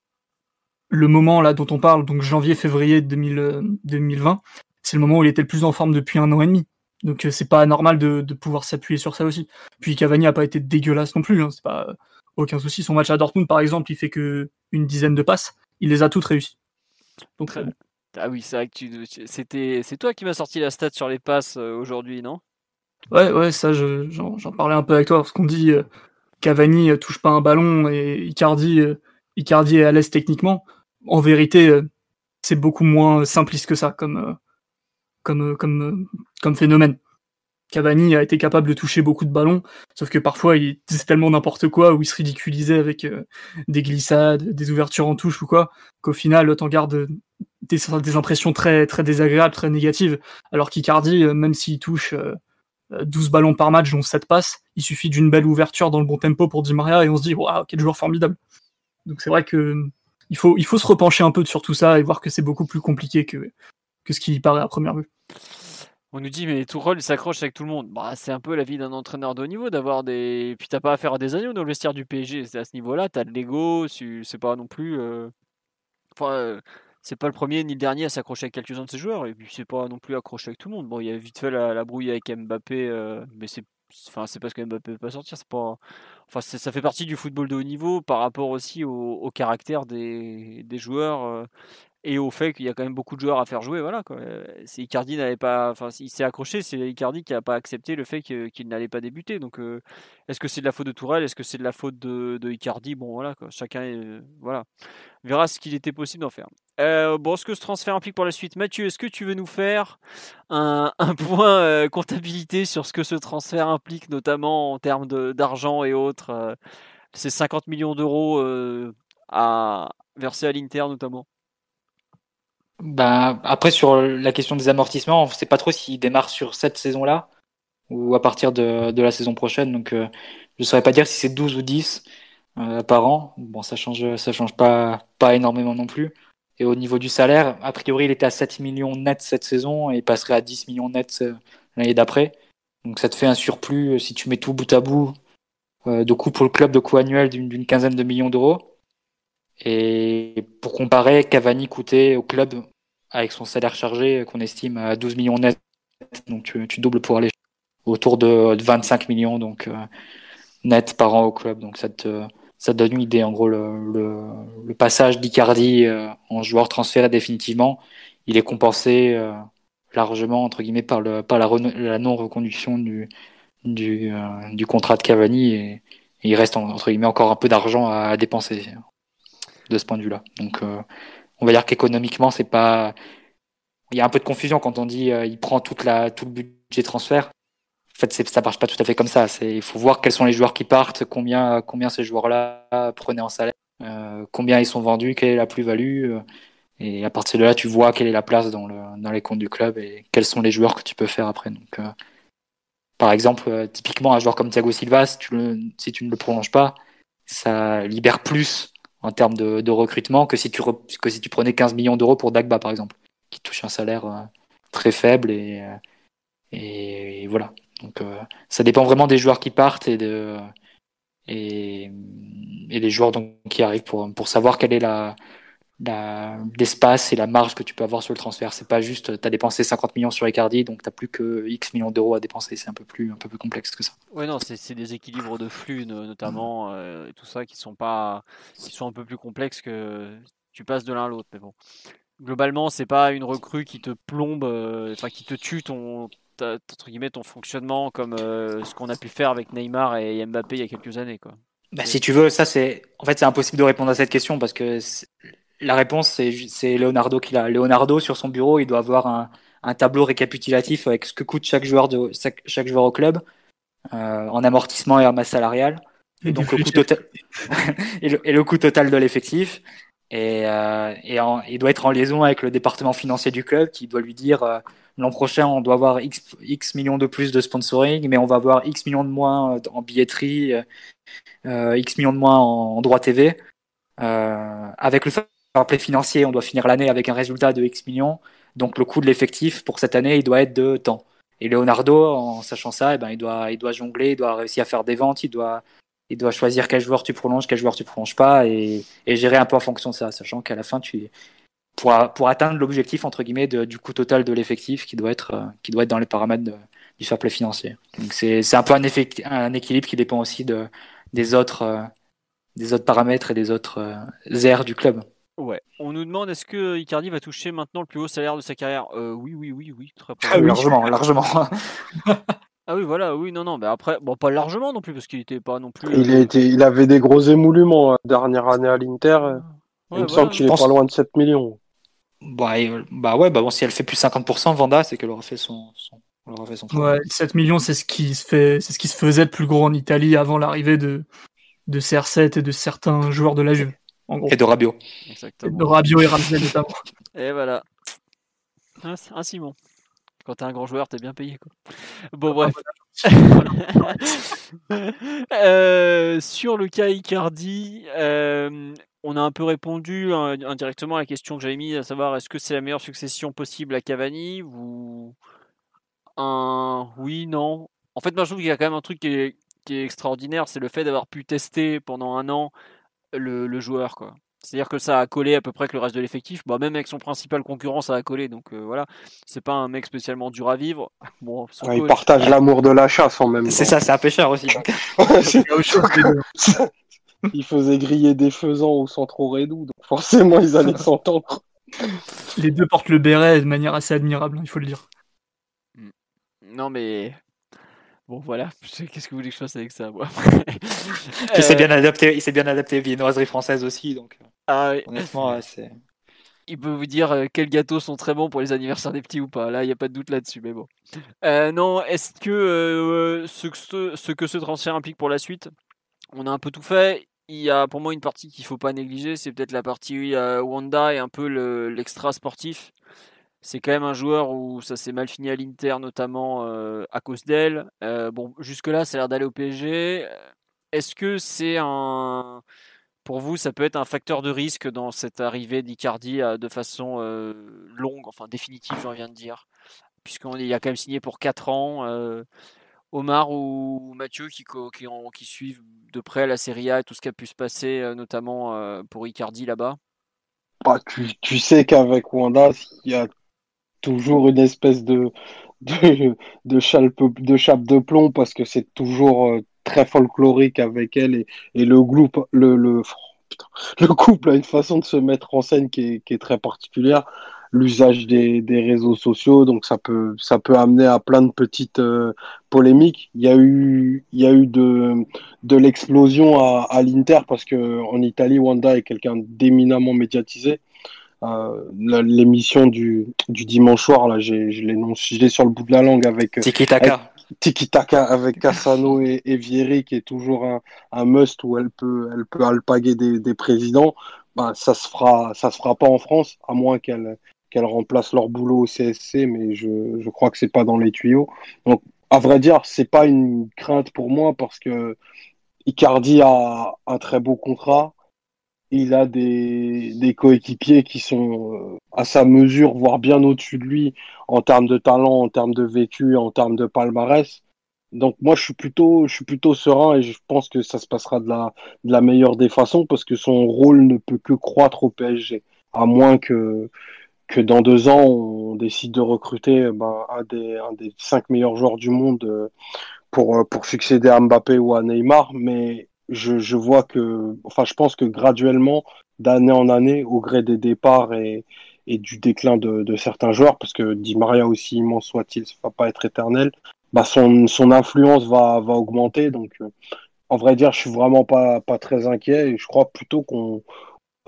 le moment là dont on parle, donc janvier-février 2000, euh, 2020, c'est le moment où il était le plus en forme depuis un an et demi. Donc euh, c'est pas anormal de, de pouvoir s'appuyer sur ça aussi. Puis Cavani a pas été dégueulasse non plus, hein, c'est pas euh, aucun souci. Son match à Dortmund par exemple, il fait que une dizaine de passes, il les a toutes réussies. Donc Très bien. Ah oui, c'est vrai que tu, c'était, c'est toi qui m'as sorti la stat sur les passes aujourd'hui, non? Ouais, ouais, ça, je- j'en j'en parlais un peu avec toi, parce qu'on dit euh, Cavani touche pas un ballon et Icardi, euh, Icardi est à l'aise techniquement. En vérité, euh, c'est beaucoup moins simpliste que ça comme, euh, comme, euh, comme, comme phénomène. Cavani a été capable de toucher beaucoup de ballons, sauf que parfois il disait tellement n'importe quoi ou il se ridiculisait avec des glissades, des ouvertures en touche ou quoi, qu'au final t'en gardes des, des impressions très, très désagréables, très négatives. Alors qu'Icardi, même s'il touche euh, euh, 12 ballons par match, dont 7 passes, il suffit d'une belle ouverture dans le bon tempo pour Di Maria et on se dit waouh, quel joueur formidable. Donc c'est vrai que il faut, il faut se repencher un peu sur tout ça et voir que c'est beaucoup plus compliqué que, que ce qui paraît à première vue. On nous dit, mais Tourelle il s'accroche avec tout le monde. Bah, c'est un peu la vie d'un entraîneur de haut niveau d'avoir des. Puis t'as pas affaire à des agneaux dans le vestiaire du PSG. C'est à ce niveau-là, t'as de l'ego. C'est pas non plus. euh, Enfin, euh, c'est pas le premier ni le dernier à s'accrocher avec quelques-uns de ses joueurs. Et puis c'est pas non plus accroché avec tout le monde. Bon, il y a vite fait la, la brouille avec Mbappé, euh, mais c'est. Enfin, parce que Mbappé peut pas sortir. C'est pas. Enfin, ça fait partie du football de haut niveau par rapport aussi au, caractère des, des joueurs. Et au fait qu'il y a quand même beaucoup de joueurs à faire jouer. Voilà, quoi. Euh, Icardi n'avait pas, enfin, il s'est accroché, c'est Icardi qui n'a pas accepté le fait qu'il n'allait pas débuter. Donc, euh, est-ce que c'est de la faute de Tourelle? Est-ce que c'est de la faute de, de Icardi? Bon, voilà, chacun, euh, voilà, verra ce qu'il était possible d'en faire. Bon, ce que ce transfert implique pour la suite, Mathieu, est-ce que tu veux nous faire un, un point comptabilité sur ce que ce transfert implique, notamment en termes d'argent et autres Ces 50 millions d'euros à verser à l'Inter, notamment? Bah, après, sur la question des amortissements, on ne sait pas trop s'il démarre sur cette saison-là ou à partir de, de la saison prochaine. Donc, euh, je ne saurais pas dire si c'est 12 ou 10 euh, par an. Bon, ça change, ça change pas, pas énormément non plus. Et au niveau du salaire, a priori, il était à 7 millions net cette saison et il passerait à 10 millions net euh, l'année d'après. Donc, ça te fait un surplus, euh, si tu mets tout bout à bout, euh, de coût pour le club, de coût annuel d'une d'une quinzaine de millions d'euros. Et pour comparer, Cavani coûtait au club, avec son salaire chargé, qu'on estime à 12 millions net, donc tu, tu doubles pour aller autour de, de 25 millions donc euh, net par an au club. Donc ça te, ça te donne une idée. En gros, le, le, le passage d'Icardi euh, en joueur transféré définitivement, il est compensé euh, largement entre guillemets par, le, par la, la non-reconduction du, du, euh, du contrat de Cavani et, il reste en- entre guillemets encore un peu d'argent à dépenser de ce point de vue-là. Donc, euh, on va dire qu'économiquement, c'est pas. Il y a un peu de confusion quand on dit euh, il prend toute la tout le budget transfert. En fait, ça marche pas tout à fait comme ça. Il faut voir quels sont les joueurs qui partent, combien combien ces joueurs-là prenaient en salaire, euh, combien ils sont vendus, quelle est la plus-value. et à partir de là, tu vois quelle est la place dans le dans les comptes du club et quels sont les joueurs que tu peux faire après. Donc, par exemple, typiquement un joueur comme Thiago Silva, si tu ne le prolonges pas, ça libère plus en termes de, recrutement que si tu que si tu prenais 15 millions d'euros pour Dagba par exemple, qui touche un salaire euh, très faible et euh, et, voilà. Donc euh, ça dépend vraiment des joueurs qui partent et de et, et des joueurs donc qui arrivent pour pour savoir quelle est la- l'espace et la marge que tu peux avoir sur le transfert. C'est pas juste tu as dépensé 50 millions sur Icardi donc tu plus que X millions d'euros à dépenser. C'est un peu plus un peu plus complexe que ça. Ouais, non, c'est des équilibres de flux, no- notamment, euh, et tout ça, qui sont pas, qui sont un peu plus complexes que tu passes de l'un à l'autre. Mais bon, globalement, c'est pas une recrue qui te plombe, euh, enfin, qui te tue ton, ta- entre guillemets, ton fonctionnement comme euh, ce qu'on a pu faire avec Neymar et Mbappé il y a quelques années, quoi. Bah, si tu veux, ça c'est. En fait, c'est impossible de répondre à cette question parce que la réponse c'est Leonardo qui l'a. Leonardo sur son bureau, il doit avoir un, un tableau récapitulatif avec ce que coûte chaque joueur de chaque, chaque joueur au club euh, en amortissement et en masse salariale. Et donc le coût total et le, et le coût total de l'effectif. Et, euh, et en- il doit être en liaison avec le département financier du club qui doit lui dire euh, l'an prochain on doit avoir X, X millions de plus de sponsoring mais on va avoir X millions de moins en billetterie euh, euh, X millions de moins en, en droit TV euh, avec le fair play financier on doit finir l'année avec un résultat de X millions donc le coût de l'effectif pour cette année il doit être de temps et Leonardo en sachant ça eh ben, il doit il doit jongler il doit réussir à faire des ventes il doit il doit choisir quel joueur tu prolonges, quel joueur tu prolonges pas, et, et gérer un peu en fonction de ça, sachant qu'à la fin, tu pour, pour atteindre l'objectif entre guillemets du coût total de l'effectif qui doit être qui doit être dans les paramètres du fair financier. Donc c'est c'est un peu un, un équilibre qui dépend aussi de des autres des autres paramètres et des autres aires du club. Ouais. On nous demande est-ce que Icardi va toucher maintenant le plus haut salaire de sa carrière? Euh, Oui, oui, oui, oui, très Ah oui. largement, largement. Ah oui, voilà, oui, non, non, mais après, bon, pas largement non plus, parce qu'il était pas non plus. Il, euh, a été, il avait des gros émoulements euh, dernière année à l'Inter. euh, ouais, il me voilà. semble qu'il est pense- pas loin de 7 millions. bah, et, euh, bah ouais, bah bon, si elle fait plus 50%, Vanda, c'est qu'elle aura fait son, son elle aura fait son travail. Ouais, 7 millions, c'est ce qui se fait, c'est ce qui se faisait de plus gros en Italie avant l'arrivée de, de CR7 et de certains joueurs de la Juve. En gros. Et de Rabiot. Et Exactement. de Rabiot et Ramsey notamment. Et voilà. Un, un Simon. Quand t'es un grand joueur, t'es bien payé, quoi. Bon, bref. Euh, sur le cas Icardi, euh, on a un peu répondu hein, indirectement à la question que j'avais mise, à savoir est-ce que c'est la meilleure succession possible à Cavani ou un oui, non? En fait, moi je trouve qu'il y a quand même un truc qui est, qui est extraordinaire, c'est le fait d'avoir pu tester pendant un an le, le joueur, quoi. C'est-à-dire que ça a collé à peu près avec le reste de l'effectif. Bah, même avec son principal concurrent, ça a collé. Donc euh, voilà, c'est pas un mec spécialement dur à vivre. Bon, son Ouais, il partage l'amour de la chasse en même temps. C'est ça, c'est un pêcheur aussi. Il que faisait griller des faisans au centre Redou, donc forcément ils allaient s'entendre. Les deux portent le béret de manière assez admirable, hein, il faut le dire. Non, mais. Bon, voilà. Qu'est-ce que vous voulez que je fasse avec ça, moi? Il s'est bien adapté, il s'est bien adapté aux viennoiseries françaises aussi, donc Ah oui. honnêtement, c'est. Il peut vous dire euh, quels gâteaux sont très bons pour les anniversaires des petits ou pas. Là, il n'y a pas de doute là-dessus, mais bon. Euh, non, est-ce que euh, ce, que ce, ce que ce transfert implique pour la suite? On a un peu tout fait. Il y a pour moi une partie qu'il faut pas négliger, c'est peut-être la partie euh, Wanda et un peu le- l'extra sportif. C'est quand même un joueur où ça s'est mal fini à l'Inter, notamment euh, à cause d'elle. Euh, bon, jusque-là, ça a l'air d'aller au PSG. Est-ce que c'est un. Pour vous, ça peut être un facteur de risque dans cette arrivée d'Icardi euh, de façon euh, longue, enfin définitive, j'en viens de dire, puisqu'il a quand même signé pour 4 ans. euh, Omar ou Mathieu qui, qui, en- qui suivent de près la Serie A et tout ce qui a pu se passer, euh, notamment euh, pour Icardi là-bas? Bah, tu, tu sais qu'avec Wanda, il y a toujours une espèce de, de, chape, de plomb parce que c'est toujours euh, très folklorique avec elle et, et le le, le, couple a une façon de se mettre en scène qui est, très particulière. L'usage des, des réseaux sociaux, donc ça peut, ça peut amener à plein de petites euh, polémiques. Il y a eu, il y a eu de, de l'explosion à, à l'Inter parce que en Italie, Wanda est quelqu'un d'éminemment médiatisé. Euh, l'émission du, du dimanche soir, là, j'ai, je l'ai sur le bout de la langue avec euh, Tiki Taka. Tiki Taka avec Cassano et, et Vieri, qui est toujours un, un must où elle peut, elle peut alpaguer des, des présidents. Bah, ça se fera, ça se fera pas en France, à moins qu'elle, qu'elle remplace leur boulot au CSC, mais je, je crois que c'est pas dans les tuyaux. Donc, à vrai dire, c'est pas une crainte pour moi parce que Icardi a un très beau contrat. Il a des, des coéquipiers qui sont euh, à sa mesure, voire bien au-dessus de lui en termes de talent, en termes de vécu, en termes de palmarès. Donc moi, je suis plutôt, je suis plutôt serein et je pense que ça se passera de la, de la meilleure des façons parce que son rôle ne peut que croître au PSG, à moins que que dans deux ans on décide de recruter ben, un des un des cinq meilleurs joueurs du monde euh, pour euh, pour succéder à Mbappé ou à Neymar. Mais je, vois que, enfin, je pense que graduellement, d'année en année, au gré des départs et du déclin de, certains joueurs, parce que Di Maria aussi immense soit-il, ça va pas être éternel, bah son, influence va, augmenter. Donc, euh, en vrai dire, je suis vraiment pas, très inquiet et je crois plutôt qu'on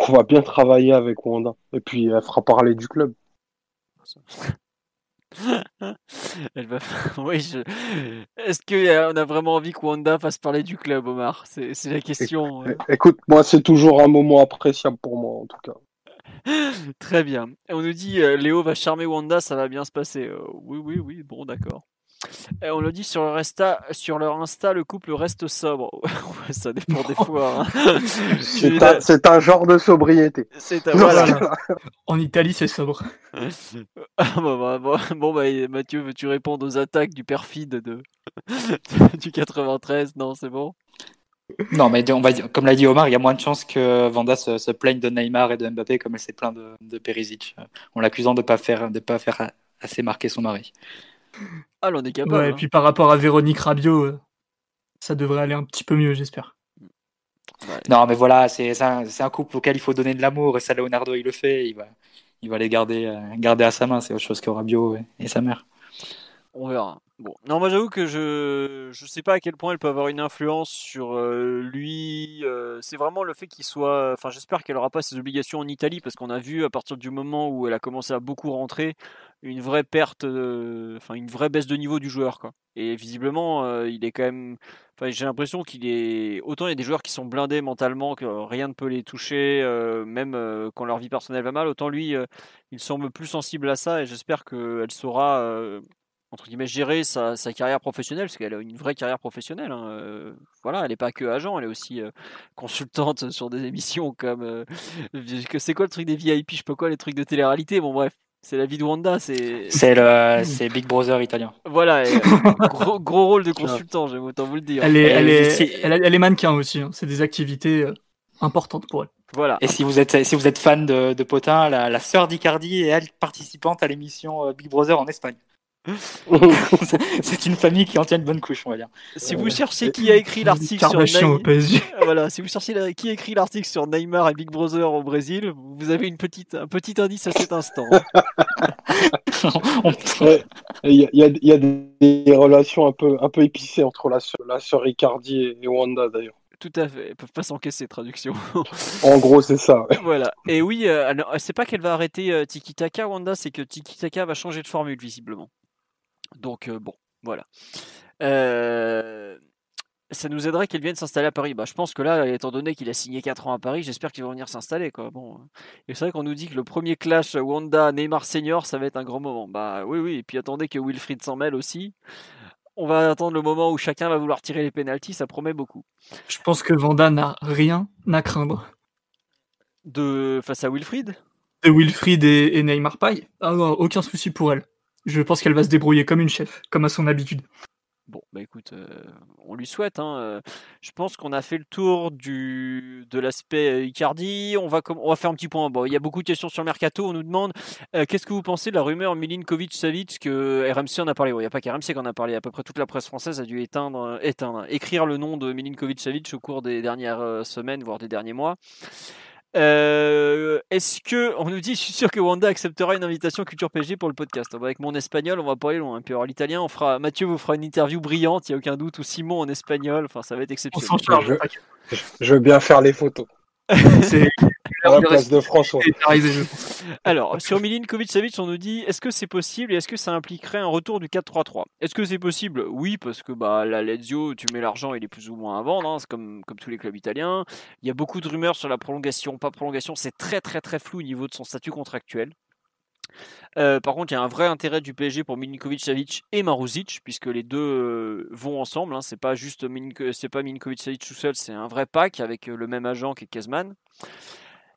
va bien travailler avec Wanda. Et puis, elle fera parler du club. Elle va. Oui, je... Est-ce qu'on a vraiment envie que Wanda fasse parler du club, Omar? C'est c'est la question. euh. Écoute, moi, c'est toujours un moment appréciable pour moi, en tout cas. Très bien. On nous dit euh, Léo va charmer Wanda, ça va bien se passer. Euh, oui, oui, oui, bon, d'accord. Et on le dit sur leur, Insta, sur leur Insta, le couple reste sobre. Ouais, ça dépend des fois. hein. C'est un, c'est un genre de sobriété. C'est un- Non, voilà. c'est- En Italie, c'est sobre. Ah, bah, bah, bon, bon, bah, Mathieu, veux-tu répondre aux attaques du perfide de... du 93 Non, c'est bon? Non, mais on va dire, comme l'a dit Omar, il y a moins de chances que Vanda se, se plaigne de Neymar et de Mbappé comme elle s'est plaint de, de Perisic, euh, en l'accusant de pas faire de pas faire assez marquer son mari. Ah, là, on est capable. Ouais, et hein. puis par rapport à Véronique Rabiot, euh, ça devrait aller un petit peu mieux, j'espère. Ouais. Non, mais voilà, c'est un, couple auquel il faut donner de l'amour et ça, Leonardo, il le fait. Il va, il va les garder, euh, garder à sa main. C'est autre chose que Rabiot et, et sa mère. On verra. Bon, non, moi j'avoue que je je sais pas à quel point elle peut avoir une influence sur euh, lui. euh, c'est vraiment le fait qu'il soit. Enfin, j'espère qu'elle aura pas ses obligations en Italie parce qu'on a vu à partir du moment où elle a commencé à beaucoup rentrer une vraie perte, enfin une vraie baisse de niveau du joueur quoi. Et visiblement, euh, il est quand même. J'ai l'impression qu'il est. Autant il y a des joueurs qui sont blindés mentalement que rien ne peut les toucher, euh, même euh, quand leur vie personnelle va mal. Autant lui, il semble plus sensible à ça et j'espère qu'elle saura. entre guillemets gérer sa, carrière professionnelle parce qu'elle a une vraie carrière professionnelle hein, voilà elle n'est pas que agent elle est aussi consultante sur des émissions comme que c'est quoi le truc des VIP je sais pas quoi les trucs de télé-réalité bon bref c'est la vie de Wanda c'est C'est le, c'est Big Brother italien. voilà et, gros, gros rôle de consultant j'aime autant vous le dire Elle est, elle est, elle, est mannequin aussi. hein. C'est des activités euh, importantes pour elle. voilà Et si vous êtes, si vous êtes fan de, de Potin, la, la sœur d'Icardi est elle participante à l'émission euh, Big Brother en Espagne. c'est une famille qui en tient une bonne couche, on va dire. Si vous cherchez qui a écrit l'article sur PSG. voilà, si vous cherchez qui a écrit l'article sur Neymar et Big Brother au Brésil, vous avez une petite, un petit indice à cet instant. Il y, a- il y des relations un peu, un peu épicées entre la, sœur- la sœur Icardi et, et Wanda d'ailleurs. Tout à fait, ils peuvent pas s'encaisser traduction. En gros, c'est ça. ouais. voilà. Et oui, euh, c'est pas qu'elle va arrêter euh, Tiki Taka, Wanda, c'est que Tiki Taka va changer de formule visiblement. Donc euh, bon, voilà. Euh, ça nous aiderait qu'il vienne s'installer à Paris. Bah, je pense que là, étant donné qu'il a signé 4 ans à Paris, j'espère qu'il va venir s'installer. Quoi. Bon. Et c'est vrai qu'on nous dit que le premier clash Wanda Neymar senior, ça va être un grand moment. Bah oui, oui. Et puis attendez que Wilfried s'en mêle aussi. On va attendre le moment où chacun va vouloir tirer les pénalties, ça promet beaucoup. Je pense que Vanda n'a rien à craindre. De face à Wilfried? De Wilfried et, et Neymar Paille, ah non, aucun souci pour elle. Je pense qu'elle va se débrouiller comme une chef, comme à son habitude. Bon, bah écoute, euh, on lui souhaite. hein, euh, je pense qu'on a fait le tour du, de l'aspect euh, Icardi. On va, on va faire un petit point. Bon, il y a beaucoup de questions sur le mercato. On nous demande qu'est-ce que vous pensez de la rumeur Milinkovic-Savic que RMC en a parlé? Bon, il n'y a pas qu'RMC qui en a parlé. À peu près toute la presse française a dû éteindre, éteindre écrire le nom de Milinkovic-Savic au cours des dernières semaines, voire des derniers mois. Euh, Est-ce que on nous dit, je suis sûr que Wanda acceptera une invitation Culture PSG pour le podcast. Avec mon espagnol, on va pas aller loin. Puis alors l'italien, on fera. Mathieu vous fera une interview brillante, il y a aucun doute. Ou Simon en espagnol. Enfin, ça va être On exceptionnel. Je veux bien faire les photos C'est la place de François. Alors, sur Milinkovic-Savic, on nous dit est-ce que c'est possible et est-ce que ça impliquerait un retour du 4-3-3 Est-ce que c'est possible? Oui, parce que bah, la Lazio, tu mets l'argent, il est plus ou moins à vendre, hein, c'est comme, comme tous les clubs italiens. Il y a beaucoup de rumeurs sur la prolongation, pas prolongation, c'est très très très flou au niveau de son statut contractuel. Euh, par contre, il y a un vrai intérêt du PSG pour Milinkovic-Savic et Maruzic, puisque les deux euh, vont ensemble. Hein, c'est pas juste c'est pas Milinkovic-Savic tout seul, c'est un vrai pack avec euh, le même agent qu'est Kezman.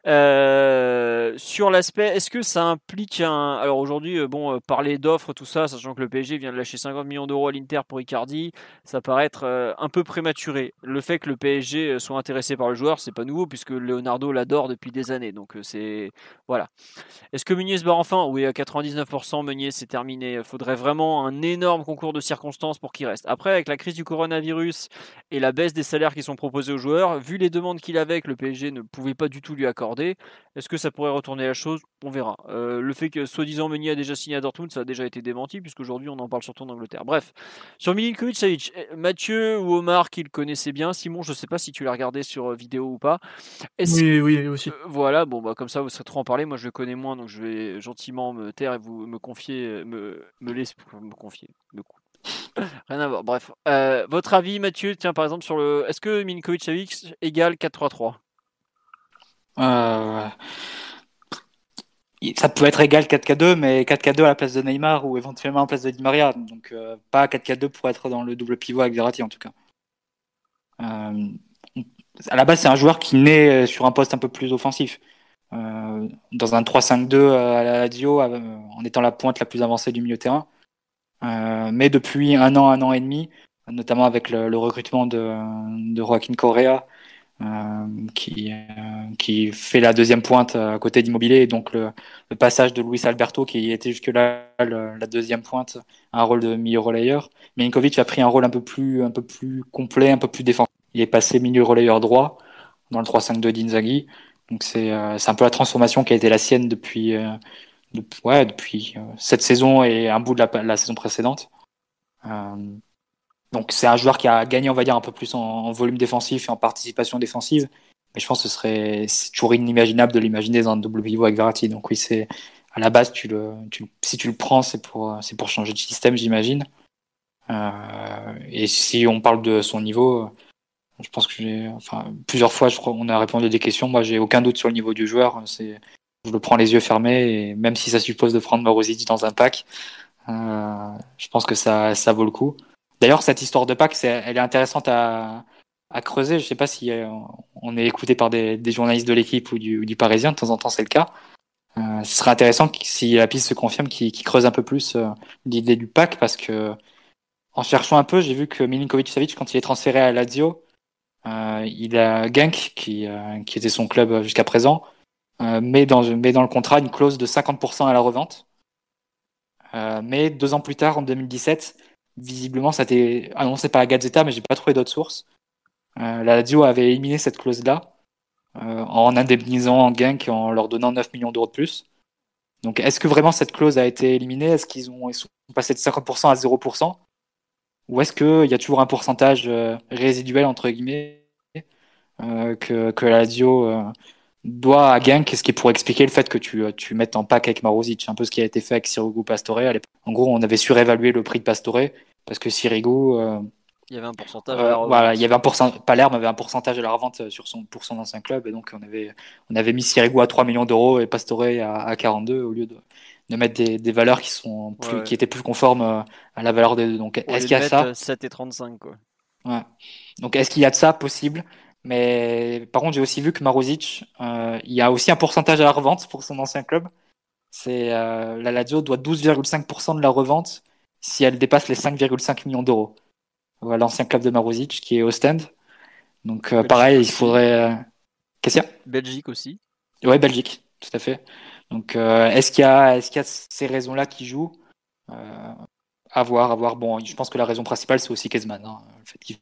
Euh, sur l'aspect, est-ce que ça implique un. Alors aujourd'hui, euh, bon, euh, parler d'offres, tout ça, sachant que le PSG vient de lâcher 50 millions d'euros à l'Inter pour Icardi, ça paraît être un peu prématuré. Le fait que le PSG soit intéressé par le joueur, c'est pas nouveau, puisque Leonardo l'adore depuis des années. Donc c'est. Voilà. Est-ce que Meunier se barre enfin? Oui, à 99%, Meunier, c'est terminé. Faudrait vraiment un énorme concours de circonstances pour qu'il reste. Après, avec la crise du coronavirus et la baisse des salaires qui sont proposés aux joueurs, vu les demandes qu'il avait que le PSG ne pouvait pas du tout lui accorder, est-ce que ça pourrait retourner la chose? On verra. Euh, le fait que soi-disant Meunier a déjà signé à Dortmund, ça a déjà été démenti, puisqu'aujourd'hui on en parle surtout en Angleterre. Bref, sur Milinkovic Savic, eh, Mathieu ou Omar qui le connaissait bien, Simon, je sais pas si tu l'as regardé sur euh, vidéo ou pas. Est-ce Oui, oui, aussi. euh, Voilà, bon bah comme ça vous serez trop en parler. Moi je le connais moins, donc je vais gentiment me taire et vous me confier, me me laisser me confier, me Rien à voir. Bref, Euh, votre avis, Mathieu, tiens par exemple sur le, est-ce que Milinkovic Savic égale 4-3-3 Euh, ça peut être égal 4K2, mais 4K2 à la place de Neymar ou éventuellement à la place de Di Maria. Donc euh, pas 4K2 pour être dans le double pivot avec Verratti en tout cas. Euh, à la base, c'est un joueur qui naît sur un poste un peu plus offensif. Euh, dans un 3-5-2 à la Lazio, euh, en étant la pointe la plus avancée du milieu terrain. Euh, mais depuis un an, un an et demi, notamment avec le, recrutement de, de Joaquin Correa, euh, qui, euh, qui fait la deuxième pointe à côté d'Immobilier, donc le, le, passage de Luis Alberto, qui était jusque-là la deuxième pointe, un rôle de milieu relayeur. Milinkovic a pris un rôle un peu plus, un peu plus complet, un peu plus défensif. Il est passé milieu relayeur droit dans le 3-5-2 d'Inzaghi. Donc c'est euh, un peu la transformation qui a été la sienne depuis, euh, ouais, depuis euh, cette saison et un bout de la, la saison précédente. Euh, donc c'est un joueur qui a gagné, on va dire, un peu plus en, volume défensif et en participation défensive. Mais je pense que ce serait toujours inimaginable de l'imaginer dans un double pivot avec Verratti. Donc oui, c'est à la base, si tu le prends, c'est pour, pour changer de système, j'imagine. Euh, et si on parle de son niveau, je pense que j'ai, plusieurs fois, on a répondu à des questions. Moi, j'ai aucun doute sur le niveau du joueur. Je le prends les yeux fermés et même si ça suppose de prendre Marozic dans un pack, euh, je pense que ça, ça vaut le coup. D'ailleurs, cette histoire de c'est, elle est intéressante à, creuser. Je sais pas si euh, on est écouté par des, journalistes de l'équipe ou du, Parisien. De temps en temps, c'est le cas. Euh, ce serait intéressant si la piste se confirme, qu'il qu creuse un peu plus euh, l'idée du pack, parce que en cherchant un peu, j'ai vu que Milinkovic-Savic, quand il est transféré à Lazio, il a Genk, qui, était son club jusqu'à présent, met, dans, le contrat une clause de 50% à la revente. Mais deux ans plus tard, en 2017, visiblement, ça a été annoncé par la Gazzetta, mais j'ai pas trouvé d'autres sources. Euh, la Lazio avait éliminé cette clause-là euh, en indemnisant Genk en leur donnant 9 millions d'euros de plus. Donc, est-ce que vraiment cette clause a été éliminée? Est-ce qu'ils ont, sont passés de 50% à 0% Ou est-ce qu'il y a toujours un pourcentage euh, résiduel, entre guillemets, que, que la Lazio doit à Genk, ce qui pourrait expliquer le fait que tu, euh, tu mettes en pack avec Marozic, un peu ce qui a été fait avec Sirigu Pastore. à. En gros, on avait surévalué le prix de Pastore parce que Sirigu, euh, Il y avait un pourcentage. euh, à la voilà, il y avait un pourcentage, Palerme avait un pourcentage de la revente sur son, pour son ancien club, et donc on avait, on avait mis Sirigu à 3 millions d'euros et Pastore à, à 42 au lieu de, de mettre des, des valeurs qui sont plus, Ouais, ouais. qui étaient plus conformes euh, à la valeur des deux. Donc, est-ce qu'il y a ça? mettre 7 et 35, quoi. Ouais. Donc, est-ce qu'il y a de ça possible? Mais par contre, j'ai aussi vu que Marozic, euh, il y a aussi un pourcentage à la revente pour son ancien club. C'est euh, la Lazio doit 12,5% de la revente si elle dépasse les 5,5 millions d'euros. Voilà l'ancien club de Marozic qui est Ostend. Donc euh, pareil, il faudrait. euh, Qu'est-ce qu'il y a? Belgique aussi. Ouais, Belgique, tout à fait. Donc, est-ce qu'il y a, est-ce qu'il y a ces raisons-là qui jouent? À voir, à voir. Bon, je pense que la raison principale, c'est aussi Kezman, hein, le fait qu'il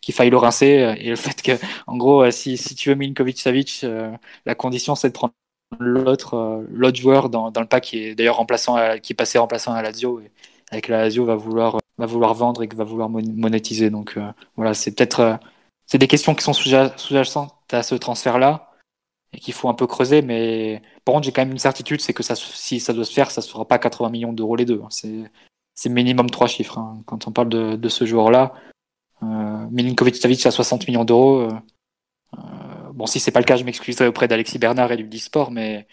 qu'il faille le rincer euh, et le fait que, en gros, euh, si, si tu veux Milinkovic-Savic, euh, la condition, c'est de prendre l'autre, joueur dans, dans le pack qui est d'ailleurs remplaçant, qui est passé remplaçant à Lazio et avec la Lazio va vouloir, va vouloir vendre et va vouloir mon- monétiser. Donc, voilà, c'est peut-être, c'est des questions qui sont sous- sous-jacentes à ce transfert-là et qu'il faut un peu creuser. Mais par contre, j'ai quand même une certitude, c'est que si ça doit se faire, ça se fera pas 80 millions d'euros les deux. hein. C'est, c'est minimum trois chiffres. hein. Quand on parle de, de ce joueur-là, euh, Milinkovic-Savic à 60 millions d'euros. euh, euh, bon, si c'est pas le cas, je m'excuserai auprès d'Alexis Bernard et du Disport, mais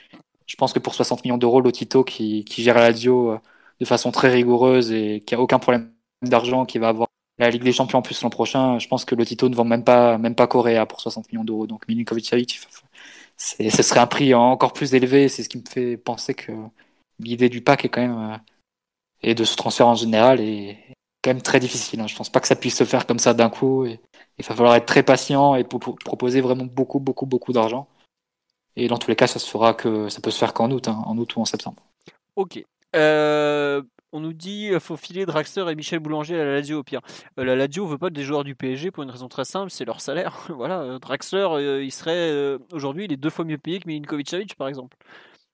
je pense que pour 60 millions d'euros, Lotito qui, qui gère la Lazio euh, de façon très rigoureuse et qui a aucun problème d'argent, qui va avoir la Ligue des Champions en plus l'an prochain, je pense que Lotito ne vend même pas, même pas Correa pour 60 millions d'euros. Donc Milinkovic-Savic, c'est, ce serait un prix encore plus élevé. C'est ce qui me fait penser que l'idée du pack est quand même, euh, et de ce transfert en général, est quand même très difficile. hein. Je pense pas que ça puisse se faire comme ça d'un coup. Il va falloir être très patient et proposer vraiment beaucoup, beaucoup, beaucoup d'argent. Et dans tous les cas, ça se fera que ça peut se faire qu'en août, hein, en août ou en septembre. Ok. Euh, on nous dit qu'il faut filer Draxler et Michel Boulanger à la Lazio au pire. Euh, la Lazio veut pas des joueurs du PSG pour une raison très simple, c'est leur salaire. voilà, euh, Draxler, euh, il serait euh, aujourd'hui, il est deux fois mieux payé que Milinkovic-Savic par exemple.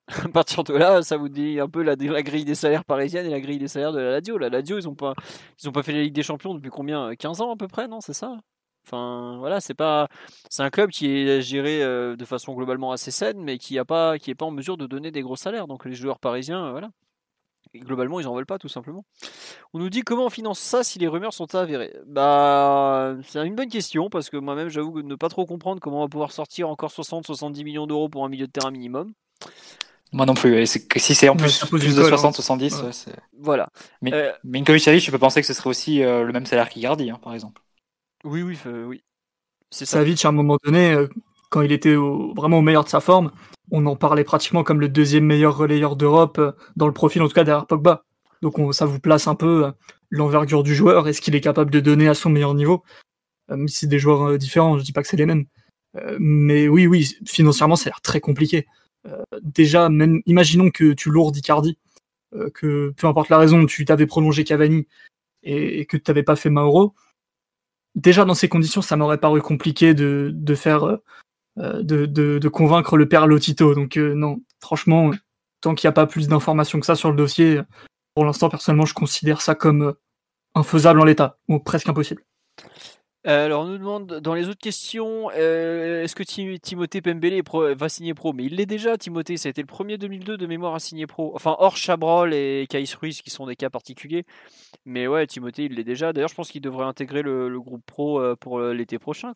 à partir de là, ça vous dit un peu la, grille des salaires parisienne et la grille des salaires de la Lazio. La Lazio, ils ont pas, fait la Ligue des Champions depuis combien 15 ans à peu près, non C'est ça? Enfin, voilà, c'est pas, c'est un club qui est géré euh, de façon globalement assez saine, mais qui a pas, en mesure de donner des gros salaires. Donc les joueurs parisiens, euh, voilà. Globalement, ils en veulent pas, tout simplement. On nous dit comment on finance ça si les rumeurs sont avérées? Bah, c'est une bonne question parce que moi-même, j'avoue ne pas trop comprendre comment on va pouvoir sortir encore 60-70 millions d'euros pour un milieu de terrain minimum. Moi non plus. Et c'est que si c'est en plus, de colle, hein. 60, 70, Ouais. ouais, c'est. Voilà. Mais, Euh, Milinkovic-Savic, je peux penser que ce serait aussi euh, le même salaire qu'Icardi, hein, par exemple. Oui, oui, euh, oui. C'est ça. Savic, à un moment donné, euh, quand il était au- vraiment au meilleur de sa forme, on en parlait pratiquement comme le deuxième meilleur relayeur d'Europe, euh, dans le profil en tout cas derrière Pogba. Donc on- ça vous place un peu euh, l'envergure du joueur et ce qu'il est capable de donner à son meilleur niveau. Euh, Même si c'est des joueurs euh, différents, je dis pas que c'est les mêmes. Euh, mais oui, oui, financièrement, ça a l'air très compliqué. Euh, déjà, même imaginons que tu lourdes Icardi, euh, que peu importe la raison, tu t'avais prolongé Cavani et, que tu n'avais pas fait Mauro. Déjà dans ces conditions, ça m'aurait paru compliqué de, de faire euh, de, de, de convaincre le père Lotito. Donc non, franchement, tant qu'il n'y a pas plus d'informations que ça sur le dossier, pour l'instant, personnellement, je considère ça comme infaisable en l'état, ou presque impossible. Euh, alors, on nous demande dans les autres questions euh, est-ce que Ti- Timothée Pembele va signer pro? Mais il l'est déjà, Timothée. Ça a été le premier 2002 de mémoire à signer pro. Enfin, hors Chabrol et Kais Ruiz, qui sont des cas particuliers. Mais ouais, Timothée, il l'est déjà. D'ailleurs, je pense qu'il devrait intégrer le, groupe pro euh, pour l'été prochain.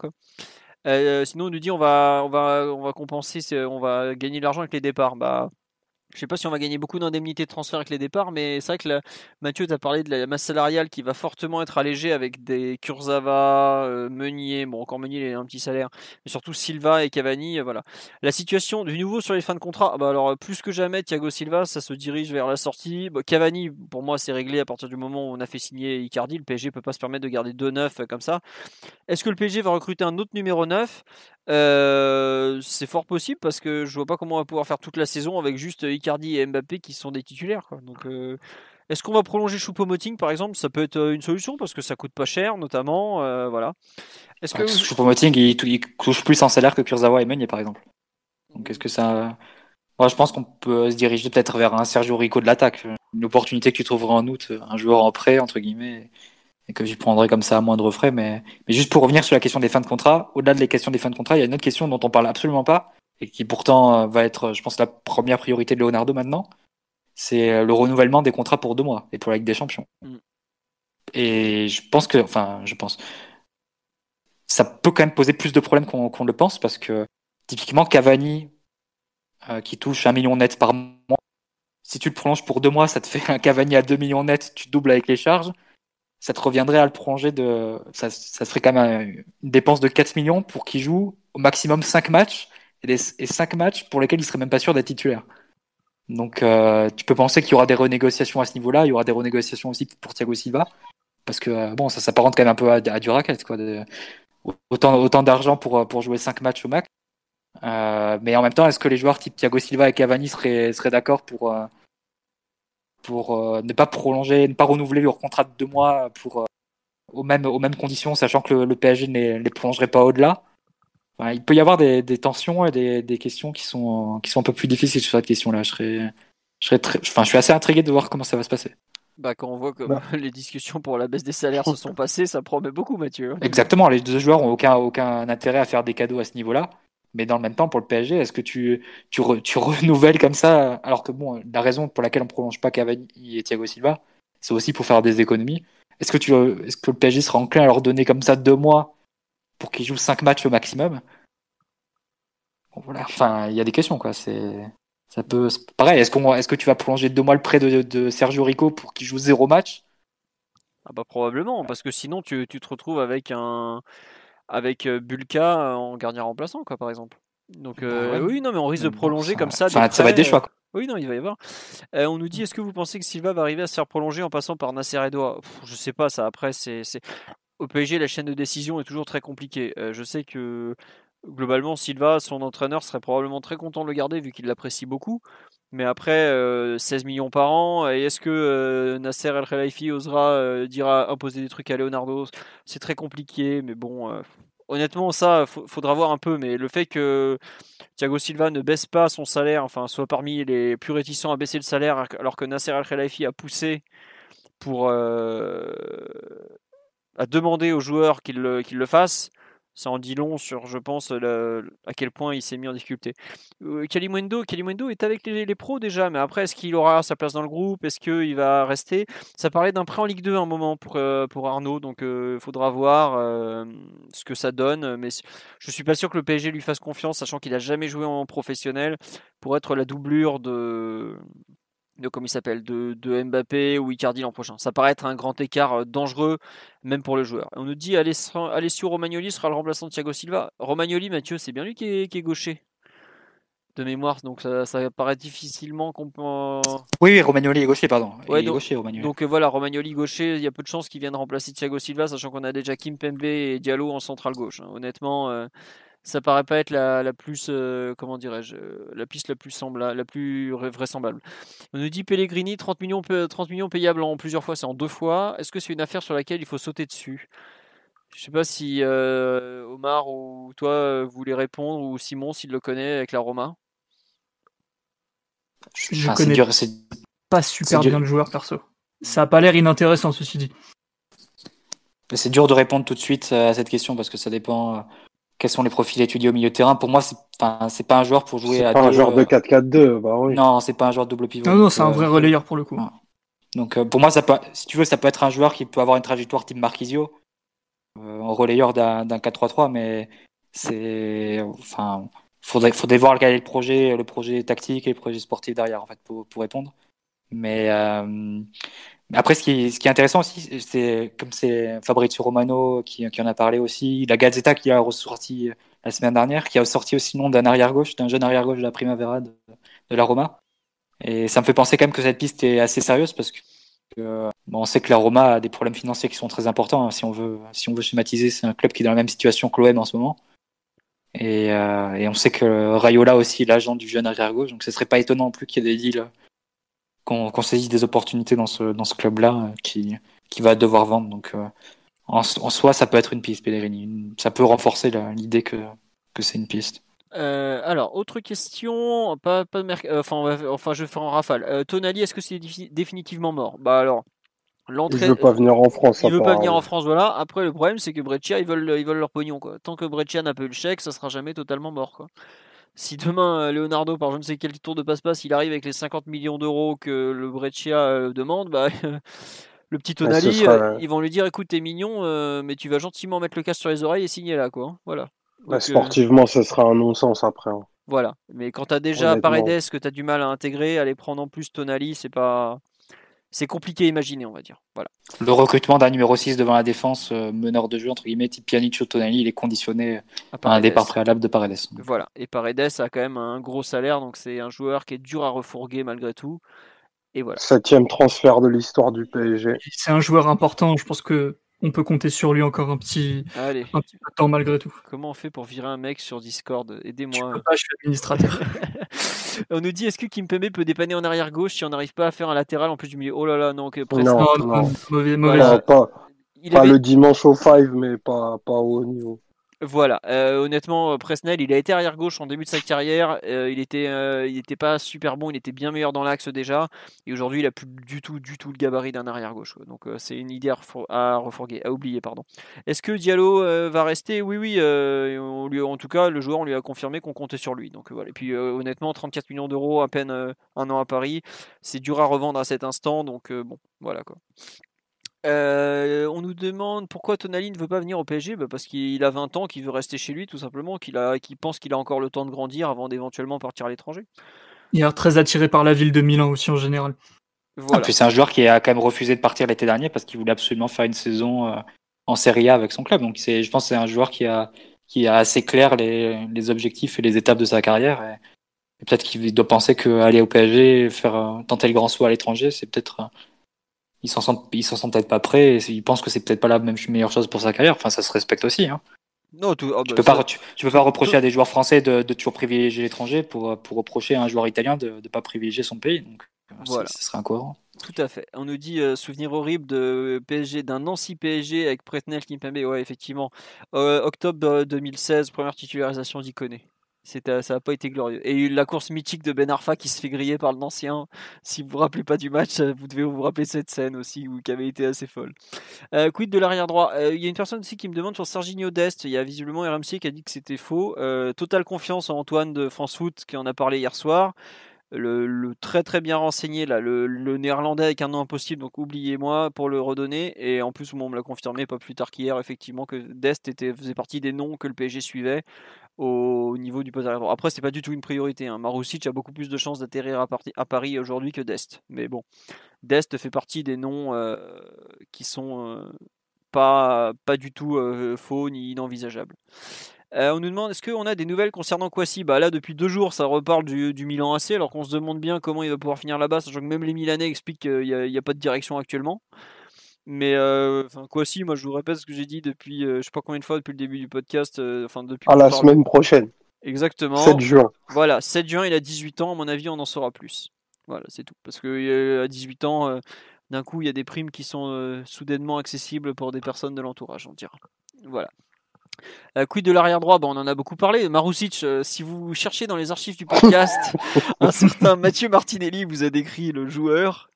Sinon, on nous dit on va, on va, on va compenser, on va gagner de l'argent avec les départs. Bah. Je sais pas si on va gagner beaucoup d'indemnités de transfert avec les départs, mais c'est vrai que Mathieu t'a parlé de la masse salariale qui va fortement être allégée avec des Kurzawa, euh, Meunier, bon encore Meunier il a un petit salaire, mais surtout Silva et Cavani, euh, voilà. La situation du nouveau sur les fins de contrat, ah bah alors euh, plus que jamais Thiago Silva, ça se dirige vers la sortie. Cavani, pour moi c'est réglé à partir du moment où on a fait signer Icardi, le PSG peut pas se permettre de garder deux neufs comme ça. Est-ce que le PSG va recruter un autre numéro 9 Euh, c'est fort possible parce que je vois pas comment on va pouvoir faire toute la saison avec juste Icardi et Mbappé qui sont des titulaires. Quoi. Donc, euh, est-ce qu'on va prolonger Choupo-Moting par exemple? Ça peut être euh, une solution parce que ça coûte pas cher, notamment. euh, voilà. Est-ce que Choupo-Moting, il, il touche plus en salaire que Kurzawa et Meunier, par exemple. Donc, est-ce que ça. Moi, je pense qu'on peut se diriger peut-être vers un Sergio Rico de l'attaque. Une opportunité que tu trouverais en août, un joueur en prêt, entre guillemets, et que tu prendrais comme ça à moindre frais. Mais, mais juste pour revenir sur la question des fins de contrat, au-delà de les questions des fins de contrat, il y a une autre question dont on parle absolument pas, et qui pourtant euh, va être, je pense, la première priorité de Leonardo maintenant. C'est euh, le renouvellement des contrats pour deux mois, et pour la Ligue des Champions. Mm. Et je pense que, enfin, je pense, ça peut quand même poser plus de problèmes qu'on qu'on le pense parce que typiquement Cavani euh, qui touche un million net par mois, si tu le prolonges pour deux mois, ça te fait un Cavani à 2 millions net, tu doubles avec les charges, ça te reviendrait à le prolonger de, ça, ça ferait quand même un- une dépense de 4 millions pour qu'il joue au maximum 5 matchs et, des, et 5 matchs pour lesquels il serait même pas sûr d'être titulaire. Donc euh, tu peux penser qu'il y aura des renégociations à ce niveau-là, il y aura des renégociations aussi pour Thiago Silva parce que euh, bon, ça s'apparente quand même un peu à, à du racket quoi. autant, d'argent pour, pour jouer 5 matchs au max. Euh, mais en même temps, est-ce que les joueurs type Thiago Silva et Cavani seraient, d'accord pour, euh, pour euh, ne pas prolonger, ne pas renouveler leur contrat de deux mois pour, euh, aux, mêmes, aux mêmes conditions, sachant que le, le PSG ne les, prolongerait pas au-delà Enfin, Il peut y avoir des, des tensions et des, des questions qui sont, qui sont un peu plus difficiles sur cette question-là. Je, serais, je, serais très, enfin, je suis assez intrigué de voir comment ça va se passer. Bah, quand on voit que Bah. les discussions pour la baisse des salaires se sont passées, ça promet beaucoup, Mathieu. Exactement, les deux joueurs ont aucun, aucun intérêt à faire des cadeaux à ce niveau-là. Mais dans le même temps, pour le PSG, est-ce que tu, tu, tu renouvelles comme ça? Alors que bon, la raison pour laquelle on prolonge pas Cavani et Thiago Silva, c'est aussi pour faire des économies. Est-ce que, tu, est-ce que le PSG sera enclin à leur donner comme ça deux mois pour qu'ils jouent cinq matchs au maximum? Enfin, il y a des questions, quoi. C'est, ça peut, pareil. Est-ce qu'on, est-ce que tu vas prolonger deux mois le prêt de, de Sergio Rico pour qu'il joue zéro match? Ah bah probablement, parce que sinon tu, tu te retrouves avec un avec euh, Bulka en gardien remplaçant, quoi, par exemple. Donc euh, Bah ouais. oui, non, mais on risque de Bon, prolonger ça- comme ça. des ça va être des choix, quoi. euh, Oui, non, il va y avoir. Euh, on nous dit, est-ce que vous pensez que Silva va arriver à se faire prolonger en passant par Nasser Pff, Je sais pas, ça. Après, c'est c'est- au PSG, la chaîne de décision est toujours très compliquée. Euh, je sais que globalement, Silva, son entraîneur, serait probablement très content de le garder vu qu'il l'apprécie beaucoup. Mais après, euh, 16 millions par an, et est-ce que euh, Nasser El Khelaifi osera euh, dire imposer des trucs à Leonardo? C'est très compliqué, mais bon, euh, honnêtement, ça, faudra voir un peu. Mais le fait que Thiago Silva ne baisse pas son salaire, enfin, soit parmi les plus réticents à baisser le salaire, alors que Nasser El Khelaifi a poussé pour euh, à demander aux joueurs qu'ils le, qu'ils le fassent, ça en dit long sur, je pense, à quel point il s'est mis en difficulté. Euh, Kalimundo, Kalimundo est avec les, pros déjà, mais après, est-ce qu'il aura sa place dans le groupe? Est-ce qu'il va rester? Ça parlait d'un prêt en Ligue 2 à un moment pour, euh, Arnaud, donc il faudra voir euh, ce que ça donne. Mais je suis pas sûr que le PSG lui fasse confiance, sachant qu'il a jamais joué en professionnel, pour être la doublure de de comment il s'appelle de, de Mbappé ou Icardi l'an prochain. Ça paraît être un grand écart euh, dangereux même pour le joueur. On nous dit Alessio Alessio Romagnoli sera le remplaçant de Thiago Silva. Romagnoli, Mathieu, c'est bien lui qui est, qui est gaucher de mémoire, donc ça, ça paraît difficilement qu'on peut. Oui, oui, Romagnoli est gaucher, pardon. Ouais, est donc- gaucher, Romagnoli. Donc euh, voilà, Romagnoli gaucher, il y a peu de chances qu'il vienne remplacer Thiago Silva, sachant qu'on a déjà Kim Pembe et Diallo en centrale gauche. hein. Honnêtement, euh, ça paraît pas être la, la plus, euh, comment dirais-je, la piste la plus, sembla- la plus vra- vraisemblable. On nous dit Pellegrini, 30 millions, pa- 30 millions payables en plusieurs fois, c'est en deux fois. Est-ce que c'est une affaire sur laquelle il faut sauter dessus? Je sais pas si euh, Omar ou toi euh, vous voulez répondre, ou Simon s'il le connaît avec la Roma? Je Enfin, c'est connais dur, c'est pas super C'est bien le joueur perso. Ça a pas l'air inintéressant ceci dit. C'est dur de répondre tout de suite à cette question parce que ça dépend euh, quels sont les profils étudiés au milieu de terrain. Pour moi, c'est enfin, c'est pas un joueur pour jouer C'est à pas un genre de euh, 4-4-2, bah oui. Non, c'est pas un joueur de double pivot. Non, non, c'est un euh, vrai relayeur pour le coup. ouais. Donc euh, pour moi, ça peut, si tu veux, ça peut être un joueur qui peut avoir une trajectoire type Marquisio euh, en relayeur d'un d'un 4-3-3, mais c'est, enfin, faudrait, faudrait voir quel est le projet, le projet tactique et le projet sportif derrière en fait pour, pour répondre. Mais euh, mais après, ce qui, est, intéressant aussi, c'est comme c'est Fabrizio Romano qui, en a parlé aussi, la Gazzetta qui a ressorti la semaine dernière, qui a sorti aussi le nom d'un arrière gauche, d'un jeune arrière gauche de la Primavera de, de la Roma. Et ça me fait penser quand même que cette piste est assez sérieuse parce que euh, on sait que la Roma a des problèmes financiers qui sont très importants. hein. Si on veut, si on veut schématiser, c'est un club qui est dans la même situation que l'OM en ce moment. Et, euh, on sait que Rayola aussi est l'agent du jeune arrière gauche, donc ce serait pas étonnant non plus qu'il y ait des deals, qu'on qu'on saisisse des opportunités dans ce, dans ce club-là euh, qui, qui va devoir vendre. Donc euh, en, en soi, ça peut être une piste, Pellegrini. Ça peut renforcer l'idée que, que c'est une piste. Euh, alors, autre question, pas, pas de euh, enfin, on va- enfin, je vais faire en rafale. Euh, Tonali, est-ce que c'est défi- définitivement mort? Bah alors, Il l'entrée. veut pas venir en France. Il veut pas venir en. France, voilà. Après, le problème, c'est que Breccia, ils veulent, ils veulent leur pognon, quoi. Tant que Breccia n'a pas eu le chèque, ça sera jamais totalement mort, quoi. Si demain, euh, Leonardo, par je ne sais quel tour de passe-passe, il arrive avec les 50 millions d'euros que le Breccia euh, demande, bah, le petit ce Tonali, sera- euh, ils vont lui dire, écoute, t'es mignon, euh, mais tu vas gentiment mettre le casque sur les oreilles et signer là, quoi. Voilà. Bah, Donc, euh, sportivement, ce sera un non-sens après. hein. voilà. Mais quand tu as déjà. Paredes que tu as du mal à intégrer, aller prendre en plus Tonali, c'est pas. C'est compliqué à imaginer, on va dire. Voilà. Le recrutement d'un numéro 6 devant la défense, euh, meneur de jeu, entre guillemets, type Pjanic ou Tonali, il est conditionné À un départ préalable de Paredes. Voilà. Et Paredes a quand même un gros salaire, donc c'est un joueur qui est dur à refourguer malgré tout. Et voilà. Septième transfert de l'histoire du PSG. C'est un joueur important. Je pense que on peut compter sur lui encore un petit, Allez, un petit peu de temps malgré tout. comment on fait pour virer un mec sur Discord? Je Aidez-moi. peux pas, je suis administrateur. on nous dit est-ce que Kimpembe peut dépanner en arrière gauche si on n'arrive pas à faire un latéral en plus du milieu? Oh là là, non, que Presnel- Non, non, non. mauvais, mauvais. Voilà. Pas Il pas avait- le dimanche au 5, mais pas, pas au haut niveau. Voilà, euh, honnêtement, euh, Presnel, il a été arrière gauche en début de sa carrière. euh, il était, il pas super bon, il était bien meilleur dans l'axe déjà. Et aujourd'hui, il a plus du tout, du tout le gabarit d'un arrière gauche. Donc c'est une idée à, à refourguer, à oublier, pardon. Est-ce que Diallo va rester? Oui, oui. on lui, en tout cas, le joueur, on lui a confirmé qu'on comptait sur lui. Donc voilà. Et puis honnêtement, 34 millions d'euros, à peine un an à Paris, c'est dur à revendre à cet instant. Donc bon, voilà quoi. Euh, on nous demande pourquoi Tonali ne veut pas venir au PSG Bah, Parce qu'il a 20 ans, qu'il veut rester chez lui tout simplement, qu'il a, qu'il pense qu'il a encore le temps de grandir avant d'éventuellement partir à l'étranger. Il est très attiré par la ville de Milan aussi en général. En Voilà. plus, c'est un joueur qui a quand même refusé de partir l'été dernier parce qu'il voulait absolument faire une saison euh, en Serie A avec son club. Donc, c'est, je pense que c'est un joueur qui a, qui a assez clair les, les objectifs et les étapes de sa carrière. Et, et peut-être qu'il doit penser qu'aller au PSG, faire euh, tenter le grand saut à l'étranger, c'est peut-être. Il s'en sent, il s'en sent peut-être pas prêt. Et il pense que c'est peut-être pas la même meilleure chose pour sa carrière. Enfin, ça se respecte aussi. Hein. Non, tout- ah Tu bah, peux ça- pas, tu, tu peux pas reprocher à des joueurs français de, de toujours privilégier l'étranger pour, pour reprocher à un joueur italien de ne pas privilégier son pays. Donc, c'est- Voilà. ce serait incohérent. Tout à fait. On nous dit euh, souvenir horrible de PSG, d'un Nancy PSG avec Pretnel Kimpembe. Ouais, effectivement. Euh, octobre euh, 2016, première titularisation d'Iconé. Ça n'a pas été glorieux. Et la course mythique de Ben Arfa qui se fait griller par le Nancien. Si vous vous rappelez pas du match, euh, vous devez vous rappeler cette scène aussi qui avait été assez folle. Euh, quid de l'arrière droit? Euh, Il y a une personne aussi qui me demande sur Serginho Dest. Il y a visiblement RMC qui a dit que c'était faux. Totale confiance en Antoine de France Foot qui en a parlé hier soir le, très très bien renseigné là, le, néerlandais avec un nom impossible, donc oubliez-moi pour le redonner. Et en plus, on me l'a confirmé pas plus tard qu'hier, effectivement, que Dest était, faisait partie des noms que le PSG suivait au, au niveau du poste arrière droit. Après, c'est pas du tout une priorité. Hein. A beaucoup plus de chances d'atterrir à, Paris aujourd'hui que Dest. Mais bon, Dest fait partie des noms euh, qui sont euh, pas, pas du tout euh, faux ni inenvisageables. Euh, on nous demande est-ce qu'on a des nouvelles concernant Kwasi? Bah là depuis deux jours ça reparle du, Milan AC alors qu'on se demande bien comment il va pouvoir finir là-bas, sachant que même les Milanais expliquent qu'il n'y a pas de direction actuellement. Mais euh, enfin Kwasi, moi je vous répète ce que j'ai dit depuis euh, je sais pas combien de fois depuis le début du podcast, euh, enfin depuis À la semaine prochaine, Exactement. 7 juin. Voilà, 7 juin, il a 18 ans, à mon avis, on en saura plus. Voilà, c'est tout. Parce que euh, à 18 ans, euh, d'un coup, il y a des primes qui sont euh, soudainement accessibles pour des personnes de l'entourage, on dira. Voilà. Euh, quid de l'arrière droit bon, On en a beaucoup parlé. Marusic, euh, si vous cherchez dans les archives du podcast, un certain Mathieu Martinelli vous a décrit le joueur.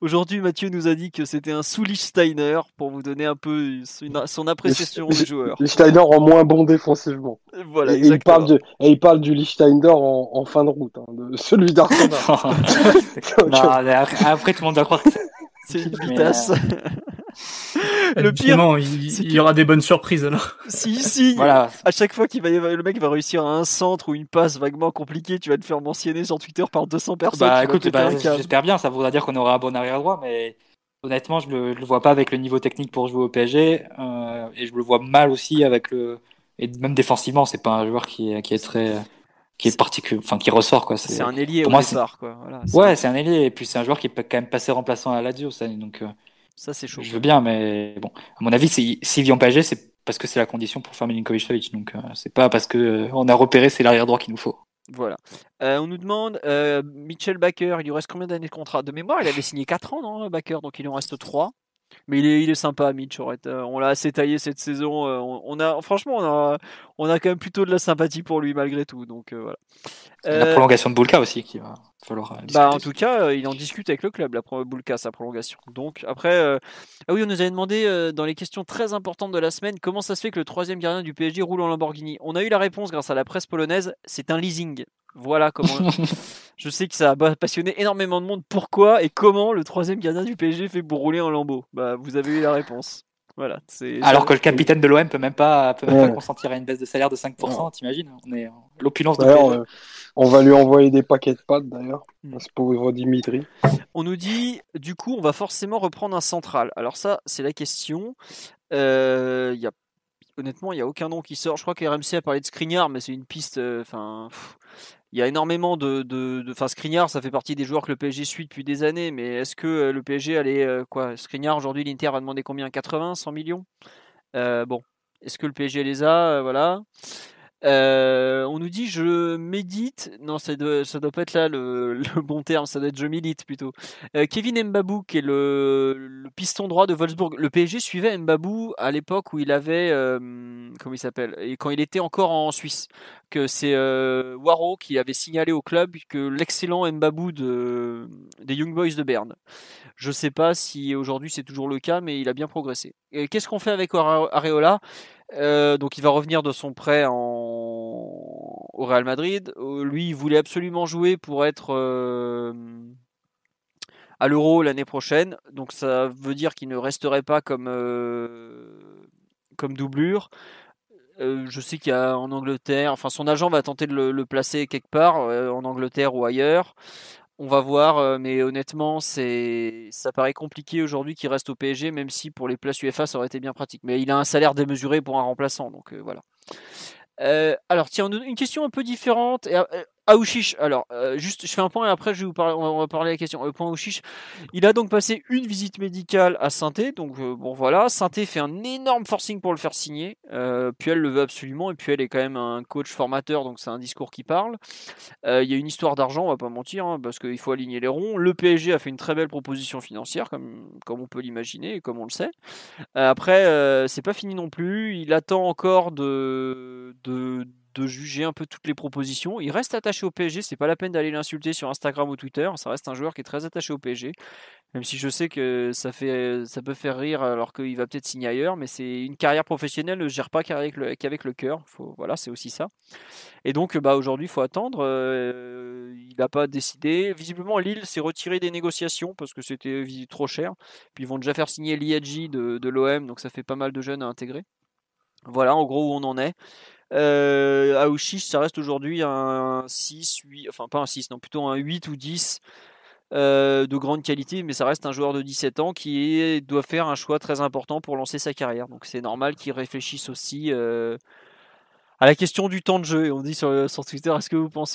Aujourd'hui, Mathieu nous a dit que c'était un Soulich Steiner pour vous donner un peu une- son appréciation du joueur. Lichtsteiner en moins bon défensivement. Voilà, et, il parle de, et il parle du Lichtsteiner en, en fin de route, hein, de celui d'Arsenal. Après, après, tout le monde va croire que c'est une. Et le pire, il, y aura des bonnes surprises alors. si, si, Voilà. à chaque fois qu'il va le mec va réussir à un centre ou une passe vaguement compliquée, tu vas te faire mentionner sur Twitter par 200 personnes. Bah écoute, péter bah, câble. j'espère bien, ça voudra dire qu'on aura un bon arrière droit, mais honnêtement, je le, je le vois pas avec le niveau technique pour jouer au PSG, euh, et je le vois mal aussi avec le, et même défensivement, c'est pas un joueur qui est, qui est très, qui est particulier, enfin qui ressort quoi. c'est un ailier pour au moi, c'est- départ, quoi. Voilà, Ouais, c'est un ailier, et puis c'est un joueur qui est quand même passé remplaçant à la Lazio, ça, donc euh, ça c'est chaud. je veux bien, mais bon, à mon avis, c'est- s'il vient PSG, c'est parce que c'est la condition pour faire Milinkovic Savic. Donc c'est pas parce que on a repéré c'est l'arrière droit qu'il nous faut. Voilà. on nous demande Mitchell Baker, il lui reste combien d'années de contrat? De mémoire, il avait signé 4 ans, non, Baker, donc il en reste 3. Mais il est, il est sympa, Mitch. On l'a assez taillé cette saison. Euh, on, a, franchement, on a, on a quand même plutôt de la sympathie pour lui malgré tout. Donc euh, voilà. La euh, prolongation de Bulka aussi qui va falloir. Bah, en tout cas, il en discute avec le club, la Bulka, sa prolongation. Donc après, ah oui, on nous avait demandé dans les questions très importantes de la semaine comment ça se fait que le troisième gardien du PSG roule en Lamborghini? On a eu la réponse grâce à la presse polonaise. C'est un leasing. Voilà comment. Je sais que ça a passionné énormément de monde. Pourquoi et comment le troisième gardien du PSG fait pour rouler en lambeau Bah, vous avez eu la réponse. Voilà, Alors que le capitaine de l'OM peut même pas, peut même pas consentir à une baisse de salaire de 5%, t'imagines On est l'opulence de on, on va lui envoyer des paquets de pâtes d'ailleurs, hmm. ce pauvre Dimitri. On nous dit, du coup, on va forcément reprendre un central. Alors ça, c'est la question. Euh, y a, honnêtement, il n'y a aucun nom qui sort. Je crois que RMC a parlé de Skriniar, mais c'est une piste. Euh, enfin, il y a énormément de, de, enfin ça fait partie des joueurs que le PSG suit depuis des années, mais est-ce que euh, le PSG allait euh, quoi aujourd'hui, l'Inter va demander combien? 80, 100 millions? Euh, Bon, est-ce que le PSG les a? Voilà. Euh, on nous dit je médite. Non, ça doit, doit pas être là le, bon terme, ça doit être je milite plutôt. Euh, Kevin Mbabou, qui est le, piston droit de Wolfsburg. Le PSG suivait Mbabou à l'époque où il avait. Euh, comment il s'appelle Et quand il était encore en Suisse. Que c'est Waro qui avait signalé au club que l'excellent Mbabou de, des Young Boys de Berne. Je sais pas si aujourd'hui c'est toujours le cas, mais il a bien progressé. Qu'est-ce qu'on fait avec Areola? Euh, donc il va revenir de son prêt en... au Real Madrid. Euh, lui, il voulait absolument jouer pour être euh, à l'Euro l'année prochaine. Donc ça veut dire qu'il ne resterait pas comme, comme doublure. je sais qu'il y a en Angleterre, enfin son agent va tenter de le placer quelque part en Angleterre ou ailleurs. On va voir, euh, mais honnêtement, ça paraît compliqué aujourd'hui qu'il reste au PSG, même si pour les places UEFA ça aurait été bien pratique. Mais il a un salaire démesuré pour un remplaçant, donc euh, voilà. Euh, alors tiens, une question un peu différente. Aouchiche, alors, euh, juste, je fais un point et après, je vais vous parler, on va parler de la question. Le point Aouchiche, il a donc passé une visite médicale à Sainté, donc euh, bon voilà, Sainté fait un énorme forcing pour le faire signer, euh, puis elle le veut absolument, et puis elle est quand même un coach formateur, donc c'est un discours qui parle. Il y a une histoire d'argent, on va pas mentir, hein, parce qu'il faut aligner les ronds. Le PSG a fait une très belle proposition financière, comme, comme on peut l'imaginer et comme on le sait. après, c'est pas fini non plus, il attend encore de, de de juger un peu toutes les propositions. Il reste attaché au PSG, c'est pas la peine d'aller l'insulter sur Instagram ou Twitter. Ça reste un joueur qui est très attaché au PSG, même si je sais que ça fait, ça peut faire rire alors qu'il va peut-être signer ailleurs. Mais c'est une carrière professionnelle, ne gère pas qu'avec le, cœur. voilà, c'est aussi ça. Et donc, bah aujourd'hui, il faut attendre. Euh, il n'a pas décidé. Visiblement, Lille s'est retiré des négociations parce que c'était trop cher. Puis ils vont déjà faire signer l'IAG de l'OM, donc ça fait pas mal de jeunes à intégrer. Voilà en gros où on en est. Euh, Aouchiche, ça reste aujourd'hui un 6, 8, enfin pas un 6, non, plutôt un 8 ou 10 euh, de grande qualité, mais ça reste un joueur de 17 ans qui doit faire un choix très important pour lancer sa carrière. Donc c'est normal qu'il réfléchisse aussi euh, à la question du temps de jeu. on dit sur, sur Twitter,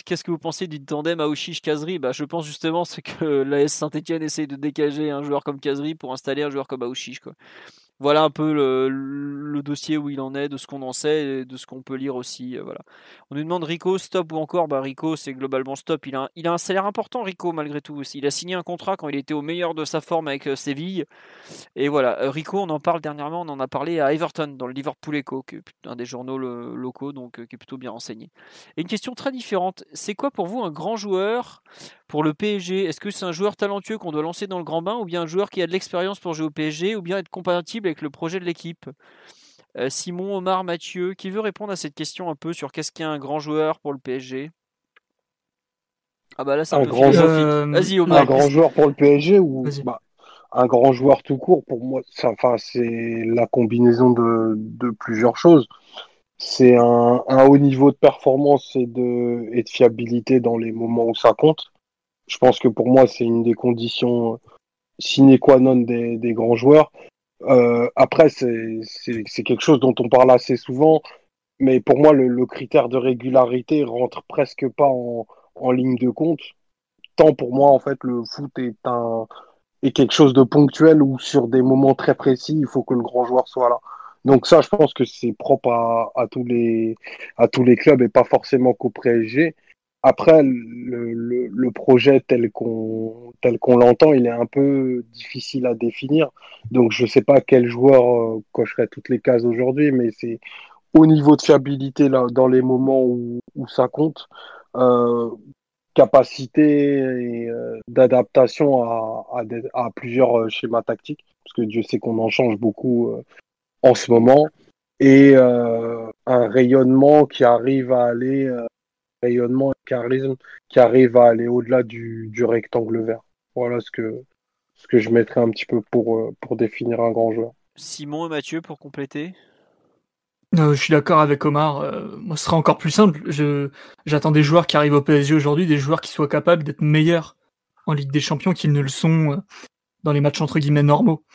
qu'est-ce que vous pensez du tandem Aouchiche-Kazri bah, Je pense justement c'est que l'AS Saint-Etienne essaye de dégager un joueur comme Kazri pour installer un joueur comme Aouchiche. Voilà un peu le, dossier où il en est, de ce qu'on en sait et de ce qu'on peut lire aussi. Euh, voilà. On nous demande Rico, stop ou encore? Bah, Rico, c'est globalement stop. Il a, un, il a un salaire important, Rico, malgré tout. Il a signé un contrat quand il était au meilleur de sa forme avec euh, Séville. Et voilà, euh, Rico, on en parle dernièrement, on en a parlé à Everton, dans le Liverpool Echo, qui est un des journaux locaux, donc qui est plutôt bien renseigné. Et une question très différente c'est quoi pour vous un grand joueur pour le PSG Est-ce que c'est un joueur talentueux qu'on doit lancer dans le grand bain, ou bien un joueur qui a de l'expérience pour jouer au PSG, ou bien être compatible avec le projet de l'équipe euh, Simon, Omar, Mathieu, qui veut répondre à cette question un peu sur qu'est-ce qu'est un grand joueur pour le PSG Ah bah là c'est un, grand joueur. Vas-y Omar. Un grand joueur pour le PSG ou bah, un grand joueur tout court pour moi, enfin c'est la combinaison de, plusieurs choses. C'est un, haut niveau de performance et de, et de fiabilité dans les moments où ça compte. Je pense que pour moi c'est une des conditions sine qua non des, des grands joueurs. Euh, après, c'est quelque chose dont on parle assez souvent, mais pour moi, le, critère de régularité rentre presque pas en, en, ligne de compte. Tant pour moi, en fait, le foot est un est quelque chose de ponctuel ou sur des moments très précis, il faut que le grand joueur soit là. Donc ça, je pense que c'est propre à, à, tous les à tous les clubs et pas forcément qu'au PSG. Après, le, le, le projet tel qu'on tel qu'on l'entend, il est un peu difficile à définir. Donc je sais pas quel joueur euh, cocherait toutes les cases aujourd'hui, mais c'est au niveau de fiabilité là, dans les moments où, où ça compte. Euh, capacité euh, d'adaptation à, à, à, plusieurs euh, schémas tactiques, parce que Dieu sait qu'on en change beaucoup euh, en ce moment, et euh, un rayonnement qui arrive à aller, rayonnement et charisme qui arrive à aller au-delà du, du, rectangle vert. Voilà ce que, ce que je mettrais un petit peu pour, pour définir un grand joueur. Simon et Mathieu pour compléter? Euh, je suis d'accord avec Omar. Euh, moi, ce sera encore plus simple. Je, j'attends des joueurs qui arrivent au PSG aujourd'hui, des joueurs qui soient capables d'être meilleurs en Ligue des Champions qu'ils ne le sont euh, dans les matchs entre guillemets normaux.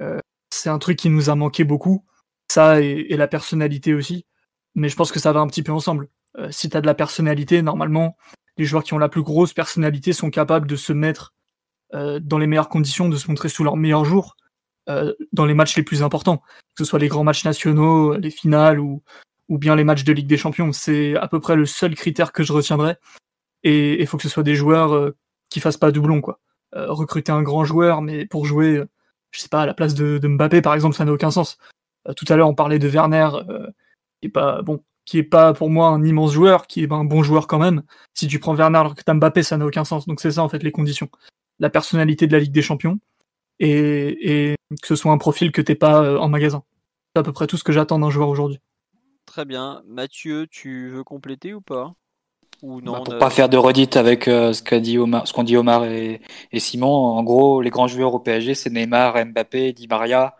Euh, c'est un truc qui nous a manqué beaucoup, ça et, et, la personnalité aussi. Mais je pense que ça va un petit peu ensemble. Euh, si tu de la personnalité, normalement, les joueurs qui ont la plus grosse personnalité sont capables de se mettre euh, dans les meilleures conditions, de se montrer sous leur meilleur jour euh, dans les matchs les plus importants, que ce soit les grands matchs nationaux, les finales ou, ou bien les matchs de Ligue des Champions. C'est à peu près le seul critère que je retiendrai. Et il faut que ce soit des joueurs qui fassent pas doublon, quoi. Recruter un grand joueur, mais pour jouer, je sais pas, à la place de, de Mbappé, par exemple, ça n'a aucun sens. Tout à l'heure, on parlait de Werner, est pas bon, qui est pas pour moi un immense joueur, qui est un bon joueur quand même. Si tu prends Werner alors que t'as Mbappé, ça n'a aucun sens. Donc c'est ça en fait les conditions. La personnalité de la Ligue des Champions, et, et que ce soit un profil que t'es pas euh, en magasin. C'est à peu près tout ce que j'attends d'un joueur aujourd'hui. Très bien. Mathieu, tu veux compléter ou pas? Ou non, bah pour a... pas faire de redite avec euh, ce qu'a dit Omar, ce qu'ont dit Omar et, et, Simon, en gros, les grands joueurs au PSG, c'est Neymar, Mbappé, Di Maria,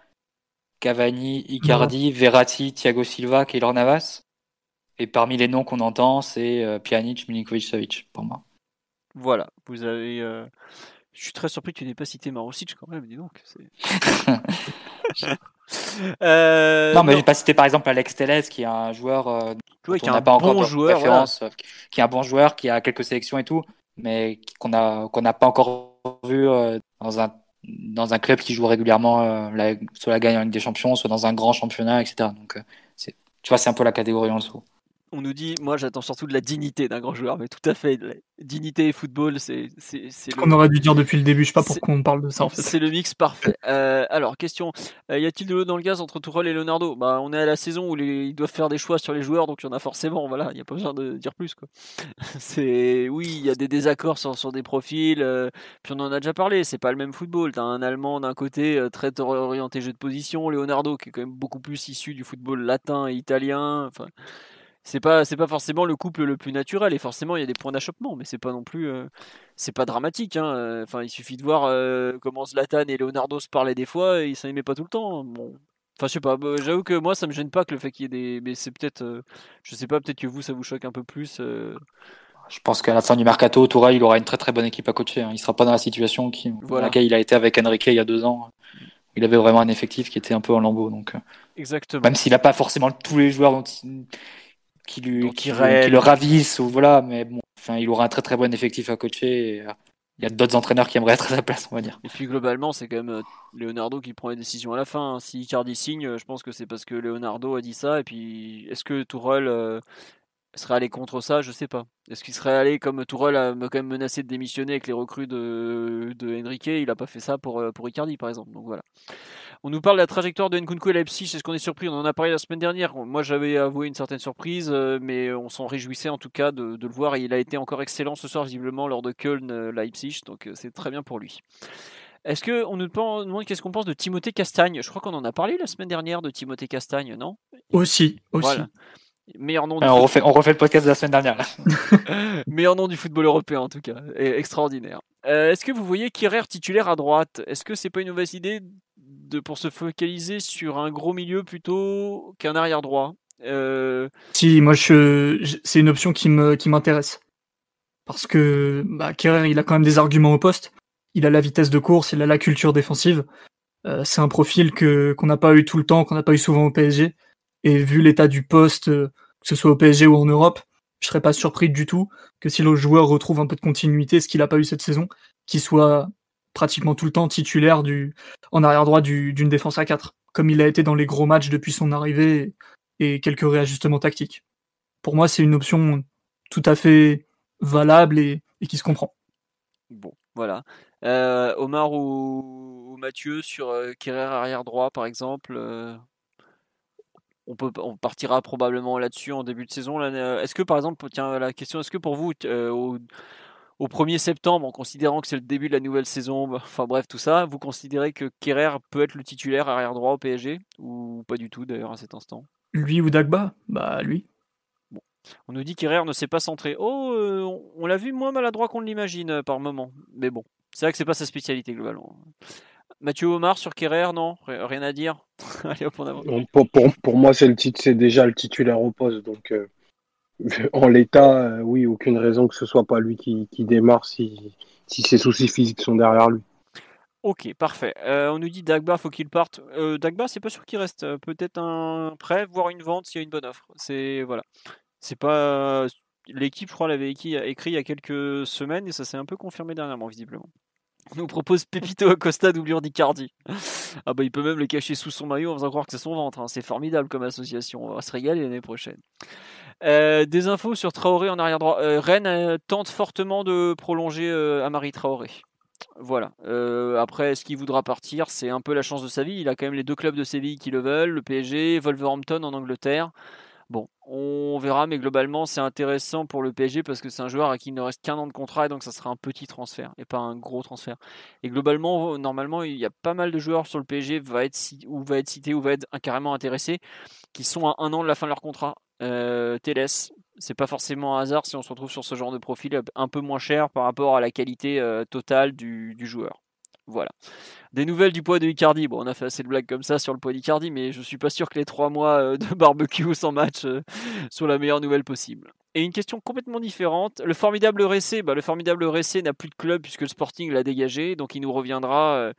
Cavani, Icardi, ouais. Verratti, Thiago Silva, Keylor Navas. Et parmi les noms qu'on entend, c'est euh, Pjanic, Milinkovic-Savic, pour moi. Voilà, vous avez euh, je suis très surpris que tu n'aies pas cité Marossic quand même, dis donc. euh, non, mais j'ai pas cité par exemple Alex Telles, qui est un joueur euh, qui n'a pas bon encore joueur, voilà. qui est un bon joueur, qui a quelques sélections et tout, mais qu'on a qu'on n'a pas encore vu euh, dans un dans un club qui joue régulièrement euh, la, soit la gagne en Ligue des Champions, soit dans un grand championnat, etc. Donc, euh, tu vois, c'est un peu la catégorie en dessous on nous dit, moi j'attends surtout de la dignité d'un grand joueur, mais tout à fait, dignité et football, c'est. On aurait dû dire depuis le début, je sais pas pourquoi on parle de ça en fait. C'est le mix parfait. Euh, alors question, euh, y a-t-il de l'eau dans le gaz entre Tourelle et Leonardo? Bah on est à la saison où les, ils doivent faire des choix sur les joueurs, donc il y en a forcément. Voilà, il y a pas besoin de dire plus quoi. c'est oui, il y a des désaccords sur, sur des profils, euh, puis on en a déjà parlé. C'est pas le même football. T'as un Allemand d'un côté très orienté jeu de position, Leonardo qui est quand même beaucoup plus issu du football latin et italien. Enfin c'est pas c'est pas forcément le couple le plus naturel et forcément il y a des points d'achoppement mais c'est pas non plus euh, c'est pas dramatique hein. enfin il suffit de voir euh, comment Zlatan et Leonardo se parlaient des fois et ils s'en aimaient pas tout le temps bon enfin je sais pas bah, j'avoue que moi ça me gêne pas que le fait qu'il y ait des mais c'est peut-être euh, je sais pas peut-être que vous ça vous choque un peu plus euh. je pense qu'à la fin du mercato Toura il aura une très très bonne équipe à coacher hein. il sera pas dans la situation qui voilà. dans laquelle il a été avec Enrique il y a deux ans il avait vraiment un effectif qui était un peu en lambeau donc exactement même s'il a pas forcément tous les joueurs dont il qui, lui, qui, qui, le ravissent ou voilà mais bon enfin il aura un très très bon effectif à coacher et, euh, il y a d'autres entraîneurs qui aimeraient être à sa place on va dire. Et puis globalement c'est quand même euh, Leonardo qui prend les décisions à la fin si Icardi signe je pense que c'est parce que Leonardo a dit ça et puis est-ce que Tourelle euh, serait allé contre ça je sais pas est-ce qu'il serait allé comme Tourelle a quand même menacé de démissionner avec les recrues de, de Enrique il a pas fait ça pour, pour Icardi par exemple donc voilà on nous parle de la trajectoire de Nkunku et Leipzig. Est-ce qu'on est surpris On en a parlé la semaine dernière. Moi, j'avais avoué une certaine surprise, euh, mais on s'en réjouissait en tout cas de, de, le voir. Et il a été encore excellent ce soir, visiblement, lors de Köln-Leipzig. Donc, euh, c'est très bien pour lui. Est-ce que on nous demande qu'est-ce qu'on pense de Timothée Castagne? Je crois qu'on en a parlé la semaine dernière de Timothée Castagne, non? Aussi, aussi. Voilà. Meilleur nom. Alors, on, refait, on refait le podcast de la semaine dernière. Meilleur nom du football européen en tout cas, et extraordinaire. Euh, Est-ce que vous voyez Kerrer titulaire à droite? Est-ce que c'est pas une mauvaise idée de, pour se focaliser sur un gros milieu plutôt qu'un arrière droit? Euh... Si, moi, je, je c'est une option qui me qui m'intéresse parce que bah, Kerrer, il a quand même des arguments au poste. Il a la vitesse de course, il a la culture défensive. Euh, c'est un profil que qu'on n'a pas eu tout le temps, qu'on n'a pas eu souvent au PSG. Et vu l'état du poste, euh, que ce soit au PSG ou en Europe, je serais pas surpris du tout que si le joueur retrouve un peu de continuité, ce qu'il n'a pas eu cette saison, qu'il soit pratiquement tout le temps titulaire du, en arrière droit d'une défense à 4, comme il a été dans les gros matchs depuis son arrivée, et quelques réajustements tactiques. Pour moi, c'est une option tout à fait valable et, qui se comprend. Bon, voilà. Euh, Omar ou, Mathieu sur euh, arrière droit, par exemple. Euh, on, peut, on partira probablement là-dessus en début de saison. Est-ce que, par exemple, tiens, la question, est-ce que pour vous, euh, au, au 1er septembre, en considérant que c'est le début de la nouvelle saison, bah, enfin bref, tout ça, vous considérez que Kerrer peut être le titulaire arrière droit au PSG Ou pas du tout d'ailleurs à cet instant? Lui ou Dagba? Bah lui. On nous dit qu'Herrera ne s'est pas centré. Oh, euh, on l'a vu moins maladroit qu'on l'imagine euh, par moment. Mais bon, c'est vrai que c'est pas sa spécialité globalement. Mathieu Omar sur Kerrer, non? Rien à dire? Allez hop, on Pour, moi, c'est le titre, c'est déjà le titulaire au poste, donc euh, en l'état, euh, oui, aucune raison que ce soit pas lui qui, démarre si, si ses soucis physiques sont derrière lui. Ok, parfait. Euh, on nous dit Dagba, faut qu'il parte. Euh, Dagba, c'est pas sûr qu'il reste. Peut-être un prêt, voire une vente s'il y a une bonne offre. C'est voilà. C'est pas l'équipe, je crois, l'avait écrit il y a quelques semaines et ça s'est un peu confirmé dernièrement, visiblement. Nous propose Pepito Acosta doublure d'Icardi. Ah bah il peut même le cacher sous son maillot en faisant croire que c'est son ventre. Hein. C'est formidable comme association. On va se régaler l'année prochaine. Euh, des infos sur Traoré en arrière droit. Euh, Rennes euh, tente fortement de prolonger Amari Traoré. Voilà. après, est-ce qu'il voudra partir? C'est un peu la chance de sa vie. Il a quand même les deux clubs de Séville qui le veulent, le PSG, Wolverhampton en Angleterre. Bon, on verra, mais globalement, c'est intéressant pour le PSG parce que c'est un joueur à qui il ne reste qu'un an de contrat et donc ça sera un petit transfert et pas un gros transfert. Et globalement, normalement, il y a pas mal de joueurs sur le PSG va être, ou va être cité ou va être carrément intéressé qui sont à un an de la fin de leur contrat. Euh, Teles, c'est pas forcément un hasard si on se retrouve sur ce genre de profil un peu moins cher par rapport à la qualité euh, totale du, joueur. Voilà. Des nouvelles du poids de Icardi. Bon, on a fait assez de blagues comme ça sur le poids d'Icardi, mais je suis pas sûr que les trois mois euh, de barbecue sans match soient la meilleure nouvelle possible. Et une question complètement différente. Le formidable Ressé, bah, le formidable Ressé n'a plus de club puisque le Sporting l'a dégagé, donc il nous reviendra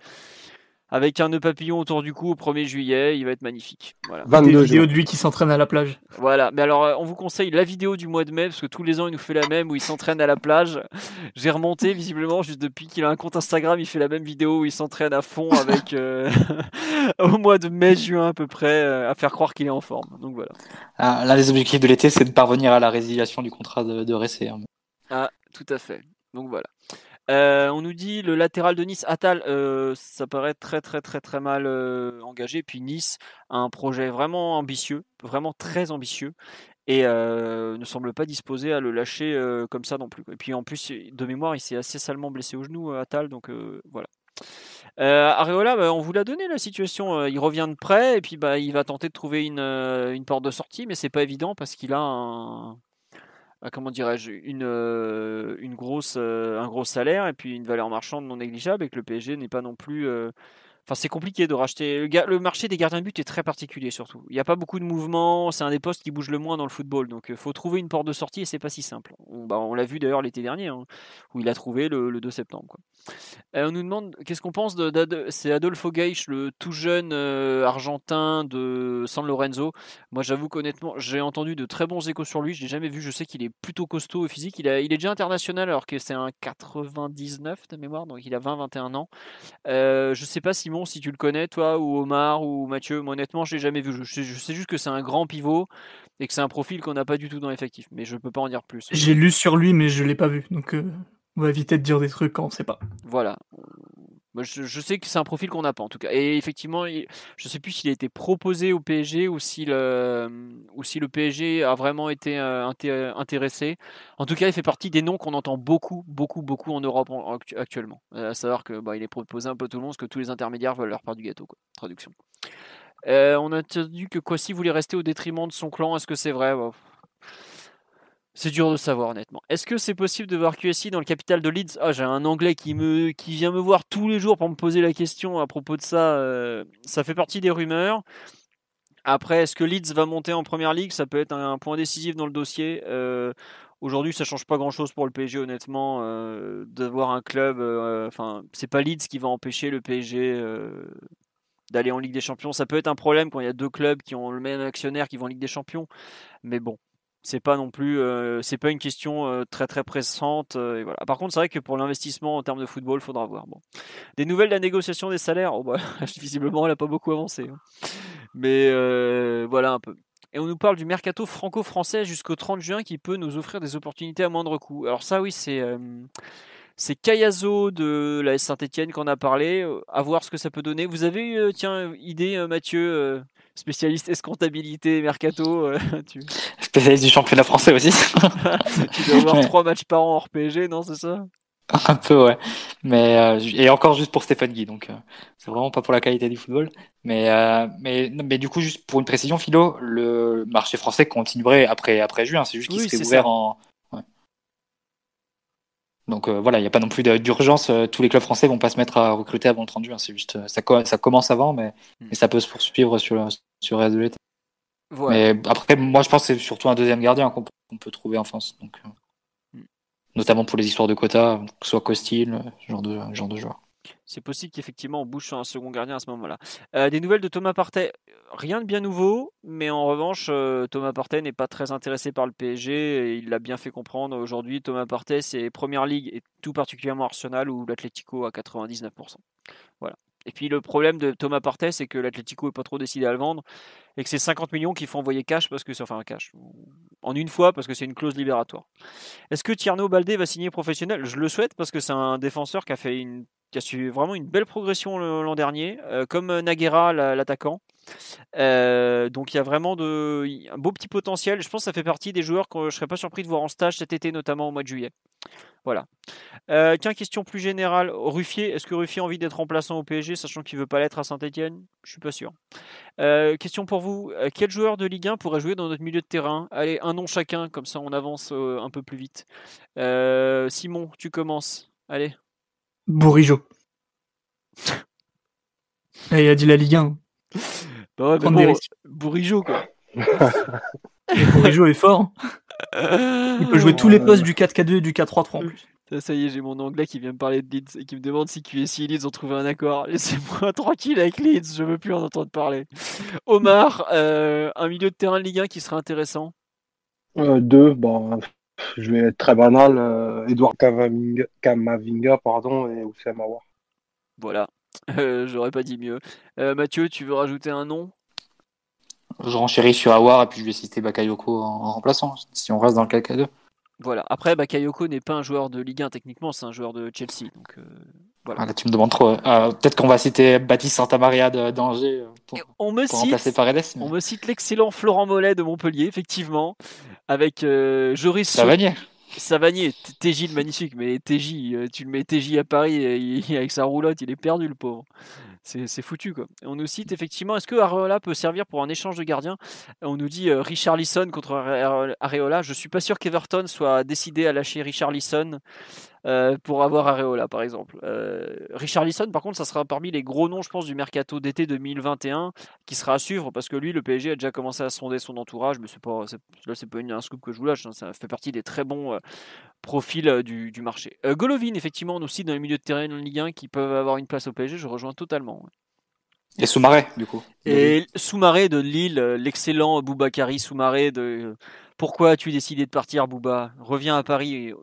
avec un nœud papillon autour du cou au 1er juillet. Il va être magnifique. Voilà. 22 Des vidéos de lui qui s'entraîne à la plage. Voilà. Mais alors, euh, on vous conseille la vidéo du mois de mai parce que tous les ans, il nous fait la même où il s'entraîne à la plage. J'ai remonté visiblement juste depuis qu'il a un compte Instagram, il fait la même vidéo où il s'entraîne à fond avec euh, au mois de mai-juin à peu près euh, à faire croire qu'il est en forme. Donc voilà. Ah, l'un des objectifs de l'été, c'est de parvenir à la résiliation du contrat de, de hein. Ah, tout à fait. Donc voilà. Euh, on nous dit le latéral de Nice, Atal, euh, ça paraît très très très très mal euh, engagé. Puis Nice a un projet vraiment ambitieux, vraiment très ambitieux, et ne semble pas disposé à le lâcher comme ça non plus. Et puis en plus, de mémoire, il s'est assez salement blessé au genou, Atal, donc voilà. Areola, bah, on vous l'a donné la situation. il revient de près et puis bah, il va tenter de trouver une, porte de sortie, mais c'est pas évident parce qu'il a un, comment dirais-je, une, euh, grosse, euh, un gros salaire et puis une valeur marchande non négligeable et que le PSG n'est pas non plus Enfin, c'est compliqué de racheter. Le, marché des gardiens de but est très particulier surtout. Il n'y a pas beaucoup de mouvements. C'est un des postes qui bouge le moins dans le football. Donc, il faut trouver une porte de sortie et c'est pas si simple. On, bah, l'a vu d'ailleurs l'été dernier, hein, où il a trouvé le, 2 septembre. Quoi. on nous demande qu'est-ce qu'on pense de, c'est Adolfo Geich, le tout jeune argentin de San Lorenzo. Moi, j'avoue qu'honnêtement, j'ai entendu de très bons échos sur lui. Je l'ai jamais vu. Je sais qu'il est plutôt costaud au physique. Il est déjà international alors que c'est un 99 de mémoire, donc il a 20-21 ans. Euh, je sais pas si si tu le connais, toi, ou Omar, ou Mathieu. honnêtement, je l'ai jamais vu. Je sais, juste que c'est un grand pivot et que c'est un profil qu'on n'a pas du tout dans l'effectif. Mais je peux pas en dire plus. J'ai lu sur lui, mais je l'ai pas vu. Donc, euh, on va éviter de dire des trucs quand on sait pas. Voilà je, sais que c'est un profil qu'on n'a pas en tout cas. Et effectivement, je ne sais plus s'il a été proposé au PSG ou si le, PSG a vraiment été euh, intéressé. En tout cas, il fait partie des noms qu'on entend beaucoup, beaucoup, beaucoup en Europe actuellement. Euh, à savoir que bah, il est proposé un peu tout le monde, parce que tous les intermédiaires veulent leur part du gâteau. Quoi. Traduction. Euh, on a entendu que Kwasi voulait rester au détriment de son clan. Est-ce que c'est vrai? Bah, c'est dur de savoir honnêtement. Est-ce que c'est possible de voir QSI dans le capital de Leeds? Ah, j'ai un Anglais qui me qui vient me voir tous les jours pour me poser la question à propos de ça. Euh, ça fait partie des rumeurs. Après, est-ce que Leeds va monter en première ligue? Ça peut être un, point décisif dans le dossier. Euh, aujourd'hui, ça change pas grand-chose pour le PSG, honnêtement, euh, d'avoir un club. Enfin, c'est pas Leeds qui va empêcher le PSG d'aller en Ligue des Champions. Ça peut être un problème quand il y a deux clubs qui ont le même actionnaire qui vont en Ligue des Champions, mais bon, c'est pas non plus, euh, c'est pas une question euh, très très pressante. euh, et voilà. Par contre, c'est vrai que pour l'investissement en termes de football, il faudra voir. Bon. Des nouvelles de la négociation des salaires, oh, bah, visiblement, elle n'a pas beaucoup avancé. hein. Mais voilà un peu. Et on nous parle du mercato franco-français jusqu'au 30 juin qui peut nous offrir des opportunités à moindre coût. Alors ça, oui, c'est c'est Cayazo de la Saint-Etienne qu'on a parlé. À voir ce que ça peut donner. Vous avez eu, tiens, idée, Mathieu, spécialiste escomptabilité, mercato. euh, tu, Spécialiste du championnat français aussi. tu dois avoir trois matchs par an hors PSG, non, c'est ça? Un peu, ouais. Mais, euh, et encore juste pour Stéphane Guy, donc euh, c'est vraiment pas pour la qualité du football. Mais, euh, mais, mais du coup, juste pour une précision, Philo, le marché français continuerait après, après juin, c'est juste qu'il Oui, serait ouvert ça. en. Ouais. Donc euh, voilà, il n'y a pas non plus d'urgence, euh, tous les clubs français vont pas se mettre à recruter avant le 30 juin, c'est juste, euh, ça, ça commence avant, mais, Mm. mais ça peut se poursuivre sur, sur le reste de l'été. Voilà. Mais après, moi je pense que c'est surtout un deuxième gardien qu'on peut trouver en France. Donc, euh, Mm. Notamment pour les histoires de quotas, que ce soit Costil, ce genre de, ce genre de joueur. C'est possible qu'effectivement on bouge sur un second gardien à ce moment-là. Euh, des nouvelles de Thomas Partey, rien de bien nouveau, mais en revanche, euh, Thomas Partey n'est pas très intéressé par le PSG et il l'a bien fait comprendre. Aujourd'hui, Thomas Partey, c'est Première Ligue et tout particulièrement Arsenal ou l'Atlético à 99%. Voilà. Et puis le problème de Thomas Partey, c'est que l'Atlético n'est pas trop décidé à le vendre et que c'est 50 millions qu'il faut envoyer cash parce que un cash en une fois parce que c'est une clause libératoire. Est-ce que Tierno Baldé va signer professionnel? Je le souhaite parce que c'est un défenseur qui a fait qui a suivi vraiment une belle progression l'an dernier, euh, comme euh, Naguera, la- l'attaquant. Euh, donc il y a vraiment de, un beau petit potentiel. Je pense que ça fait partie des joueurs que je serais pas surpris de voir en stage cet été, notamment au mois de juillet. Voilà. Euh, tiens, question plus générale. Ruffier, est-ce que Ruffier a envie d'être remplaçant au PSG, sachant qu'il veut pas l'être à Saint-Etienne? Je suis pas sûr. Euh, question pour vous. Quel joueur de Ligue 1 pourrait jouer dans notre milieu de terrain? Allez, un nom chacun, comme ça on avance un peu plus vite. Simon, tu commences. Allez. Bourigeau. Il a dit la Ligue 1. Bah ouais, mais Prendre des bon, risques. Bourigeau, quoi. Bourigeau est fort. Il peut jouer tous les postes du 4K2 et du 4-3-3 en plus. Ça, ça y est, j'ai mon anglais qui vient me parler de Leeds et qui me demande si QSI et Leeds ont trouvé un accord. Laissez-moi tranquille avec Leeds, je veux plus en entendre parler. Omar, euh, un milieu de terrain de Ligue 1 qui serait intéressant? Euh, deux, bon, je vais être très banal. Euh, Edouard Camavinga, pardon, et Oussem Aouar. Voilà, Euh, j'aurais pas dit mieux. Euh, Mathieu, tu veux rajouter un nom? Je renchéris sur Awar et puis je vais citer Bakayoko en, en remplaçant, si on reste dans le 4K2. Voilà. Après, Bakayoko n'est pas un joueur de Ligue 1 techniquement, c'est un joueur de Chelsea. Donc, euh, Ah, là, tu me demandes trop. Euh, Peut-être qu'on va citer Baptiste Santamaria de- d'Angers pour, on me pour remplacer cite, Paredes. mais on me cite l'excellent Florent Mollet de Montpellier, effectivement, avec euh, Joris Ça va nier. Savanier, TJ le magnifique, mais TJ, euh, tu le mets TJ à Paris et avec sa roulotte, il est perdu le pauvre. C'est foutu quoi. On nous cite effectivement, est-ce que Areola peut servir pour un échange de gardiens? On nous dit euh, Richard Lisson contre Are- Areola. Je suis pas sûr qu'Everton soit décidé à lâcher Richard Lisson euh, pour avoir Areola par exemple. Euh, Richard Lisson par contre, ça sera parmi les gros noms je pense du mercato d'été 2021 qui sera à suivre parce que lui le PSG a déjà commencé à sonder son entourage, mais c'est pas là c'est pas une- un scoop que je vous lâche, hein, ça fait partie des très bons euh, profil euh, du, du marché. Golovin, effectivement, aussi dans les milieux de terrain de Ligue 1 qui peuvent avoir une place au PSG, je rejoins totalement. ouais. Et Soumaré, du coup. Et Soumaré de Lille, l'excellent Boubakari Soumaré de pourquoi as-tu décidé de partir Bouba? Reviens à Paris,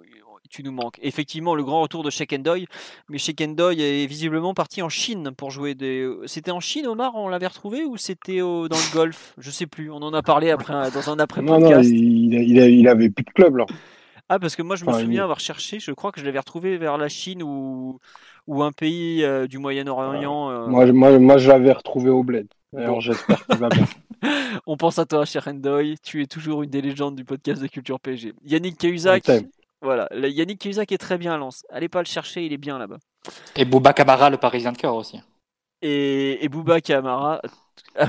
tu nous manques. Effectivement, le grand retour de Shekendoy, mais Shekendoy est visiblement parti en Chine pour jouer des. C'était en Chine, Omar, on l'avait retrouvé ou c'était au- dans le golf? Je sais plus. On en a parlé après dans un après Non, non, podcast. il, il, avait plus de club là. Ah, parce que moi, je me Enfin, souviens il- avoir cherché, je crois que je l'avais retrouvé vers la Chine ou, ou un pays euh, du Moyen-Orient. euh. Moi, je- moi, moi, je l'avais retrouvé au bled. Alors, Bon. j'espère qu'il va bien. On pense à toi, cher Hendoy. Tu es toujours une des légendes du podcast de Culture PSG. Yannick Cahuzac. Voilà, le- Yannick Cahuzac est très bien à Lens. Allez pas le chercher, il est bien là-bas. Et Bouba Camara, le Parisien de cœur aussi. Et, et Bouba Kamara.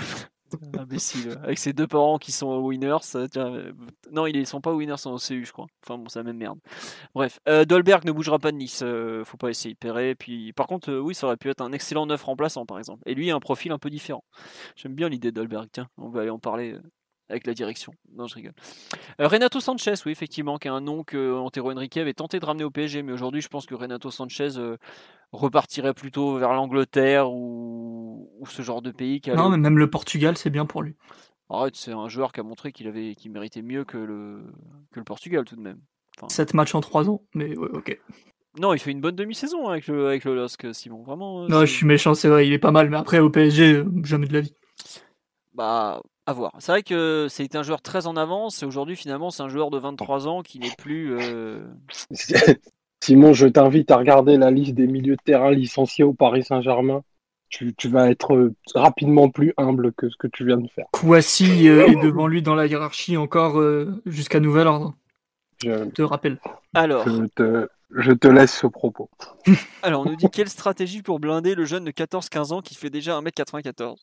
Imbécile. Avec ses deux parents qui sont winners. euh, non, ils sont pas winners, ils sont au CU, je crois. Enfin bon, c'est la même merde. Bref, euh, Dolberg ne bougera pas de Nice. euh, faut pas essayer de pérer. Puis, par contre, euh, oui, ça aurait pu être un excellent neuf remplaçant, par exemple. Et lui a un profil un peu différent. J'aime bien l'idée de Dolberg. Tiens, on va aller en parler avec la direction. Non, je rigole. Euh, Renato Sanchez, oui, effectivement, qui est un nom que Antero Henrique avait tenté de ramener au PSG, mais aujourd'hui, je pense que Renato Sanchez euh, repartirait plutôt vers l'Angleterre ou, ou ce genre de pays. Non, mais même le Portugal, c'est bien pour lui. Arrête, c'est un joueur qui a montré qu'il avait, qu'il méritait mieux que le, que le Portugal tout de même. 7 matchs en 3 ans, mais ouais, ok. Non, il fait une bonne demi-saison avec le, avec le LOSC, Simon. Vraiment. euh, Non, je suis méchant, c'est vrai, il est pas mal, mais après au PSG, euh, jamais de la vie. Bah, à voir. C'est vrai que c'était un joueur très en avance et aujourd'hui, finalement, c'est un joueur de 23 ans qui n'est plus. euh, Simon, je t'invite à regarder la liste des milieux de terrain licenciés au Paris Saint-Germain. Tu, tu vas être euh, rapidement plus humble que ce que tu viens de faire. Kouassi euh, est devant lui dans la hiérarchie encore euh, jusqu'à nouvel ordre, Je, je te rappelle. Alors, je te, je te laisse ce propos. alors, on nous dit quelle stratégie pour blinder le jeune de 14-15 ans qui fait déjà 1m94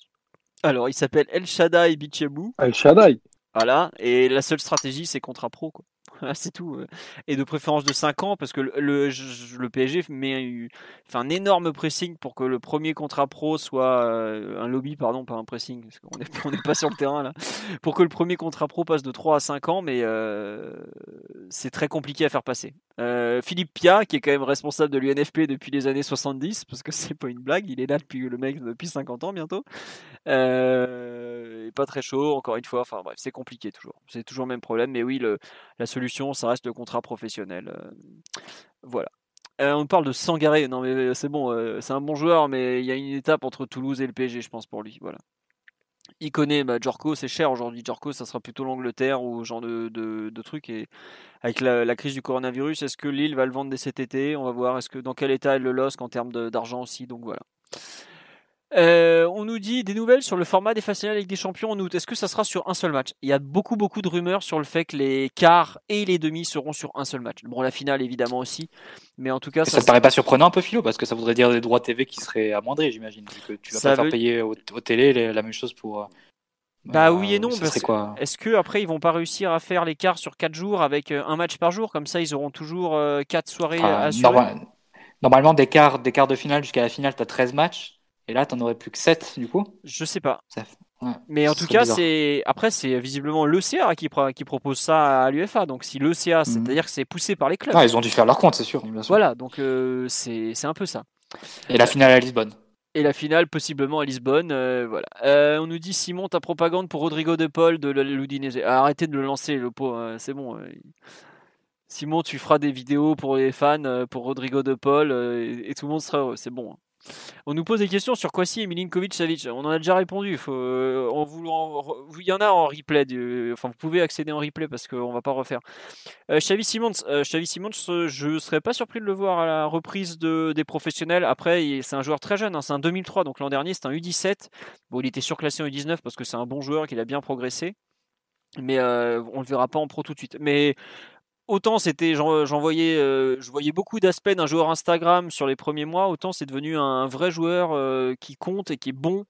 Alors, il s'appelle El Shaddai Bichebou. El Shaddai. Voilà, et la seule stratégie, c'est contrat pro, quoi. C'est tout. euh. Et de préférence de 5 ans, parce que le, le, je- le PSG met, fait un énorme pressing pour que le premier contrat pro soit euh, un lobby, pardon, pas un pressing, parce qu'on n'est on n'est pas sur le terrain là. Pour que le premier contrat pro passe de 3 à 5 ans, mais euh, c'est très compliqué à faire passer. Euh, Philippe Pia, qui est quand même responsable de l'UNFP depuis les années 70, parce que c'est pas une blague, il est là depuis le mec depuis 50 ans bientôt. Euh, pas très chaud, encore une fois. Enfin bref, c'est compliqué toujours. C'est toujours le même problème. Mais oui, le, la solution, ça reste le contrat professionnel. Euh, voilà. Euh, on parle de Sangaré. Non, mais c'est bon. c'est un bon joueur, mais il y a une étape entre Toulouse et le PSG, je pense, pour lui. Voilà. Il connaît bah, Jorko, c'est cher aujourd'hui. Jorko, ça sera plutôt l'Angleterre ou genre de, de, de. Et avec la, crise du coronavirus, est-ce que Lille va le vendre dès cet été? On va voir. Est-ce que dans quel état est le LOSC en termes d'argent aussi? Donc voilà. Euh, on nous dit des nouvelles sur le format des phases finales avec des champions en août. Est-ce que ça sera sur un seul match? Il y a beaucoup beaucoup de rumeurs sur le fait que les quarts et les demi seront sur un seul match. Bon, la finale évidemment aussi, mais en tout cas, Et ça te paraît pas surprenant un peu, Philo? Parce que ça voudrait dire des droits TV qui seraient amoindris, j'imagine. que tu vas Ça pas faire payer au, au télé les- la même chose pour. euh, Bah euh, oui et non, parce quoi? Est-ce que après ils vont pas réussir à faire les quarts sur 4 jours avec un match par jour? Comme ça, ils auront toujours 4 soirées Enfin, assurées. norma- Normalement, des quarts, des quarts de finale jusqu'à la finale, tu as 13 matchs. Et là, t'en aurais plus que 7 du coup. Je sais pas. Ça fait- ouais, Mais en tout cas, c'est après c'est visiblement l'ECA qui, pro- qui propose ça à l'UFA. Donc si l'ECA, c'est-à-dire que c'est poussé par les clubs. Ah, ils ont dû faire leur compte, c'est sûr. Voilà, donc euh, c'est un peu ça. Et la finale à Lisbonne. Et la finale possiblement à Lisbonne. euh, voilà. Euh, on nous dit Simon, ta propagande pour Rodrigo de Paul de l'Udinese. Ah, Arrêtez de le lancer, le pot. c'est bon. Simon, tu feras des vidéos pour les fans, pour Rodrigo de Paul, et, et tout le monde sera heureux. C'est bon. On nous pose des questions sur Kwasi et Milinkovic Savic. On en a déjà répondu. Euh, en- il y en a en replay. enfin, vous pouvez accéder en replay parce qu'on va pas refaire. Euh, Xavi Simons, euh, Xavi Simons, je serais pas surpris de le voir à la reprise de, des professionnels. Après, c'est un joueur très jeune. hein, c'est un 2003, donc l'an dernier, c'est un U17. Bon, il était surclassé en U19 parce que c'est un bon joueur qu'il a bien progressé. Mais euh, on le verra pas en pro tout de suite. Mais autant c'était, j'en j'en voyais, euh, je voyais beaucoup d'aspects d'un joueur Instagram sur les premiers mois, autant c'est devenu un vrai joueur euh, qui compte et qui est bon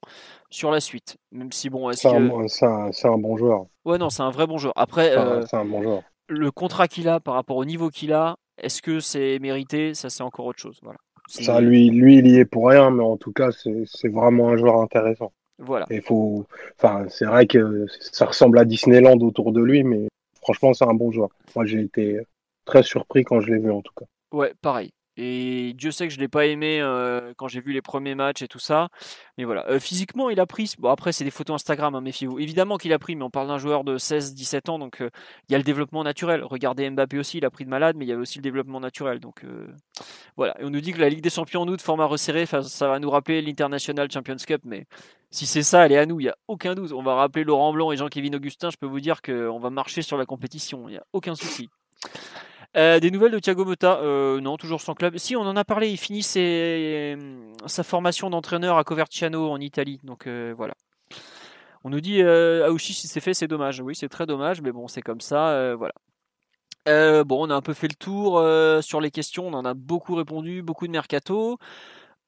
sur la suite. Même si bon, C'est un, que, un- un bon joueur. ouais non, c'est un vrai bon joueur. Après, euh, un bon joueur. le contrat qu'il a par rapport au niveau qu'il a, est-ce que c'est mérité? Ça, c'est encore autre chose. Voilà. Ça, lui, lui, il y est pour rien, mais en tout cas, c'est c'est vraiment un joueur intéressant. Voilà. Et faut, enfin, c'est vrai que ça ressemble à Disneyland autour de lui, mais franchement, c'est un bon joueur. Moi, j'ai été très surpris quand je l'ai vu, en tout cas. Ouais, pareil. Et Dieu sait que je l'ai pas aimé euh, quand j'ai vu les premiers matchs et tout ça. Mais voilà. Euh, physiquement, il a pris. Bon, après, c'est des photos Instagram, hein, méfiez-vous. Évidemment qu'il a pris, mais on parle d'un joueur de 16-17 ans, donc euh, il y a le développement naturel. Regardez Mbappé aussi, il a pris de malade, mais il y avait aussi le développement naturel. Donc voilà. Et on nous dit que la Ligue des Champions en août, format resserré, ça va nous rappeler l'International Champions Cup, mais si c'est ça, elle est à nous, il n'y a aucun doute. On va rappeler Laurent Blanc et Jean-Kévin Augustin, je peux vous dire qu'on va marcher sur la compétition, il n'y a aucun souci. Euh, des nouvelles de Thiago Motta? Euh, Non, toujours sans club. Si, on en a parlé. Il finit ses- sa formation d'entraîneur à Coverciano en Italie. Donc euh, voilà. On nous dit euh, Aouchi, si c'est fait, c'est dommage. Oui, c'est très dommage, mais bon, c'est comme ça. euh, voilà. Euh, bon, on a un peu fait le tour euh, sur les questions. On en a beaucoup répondu, beaucoup de mercato.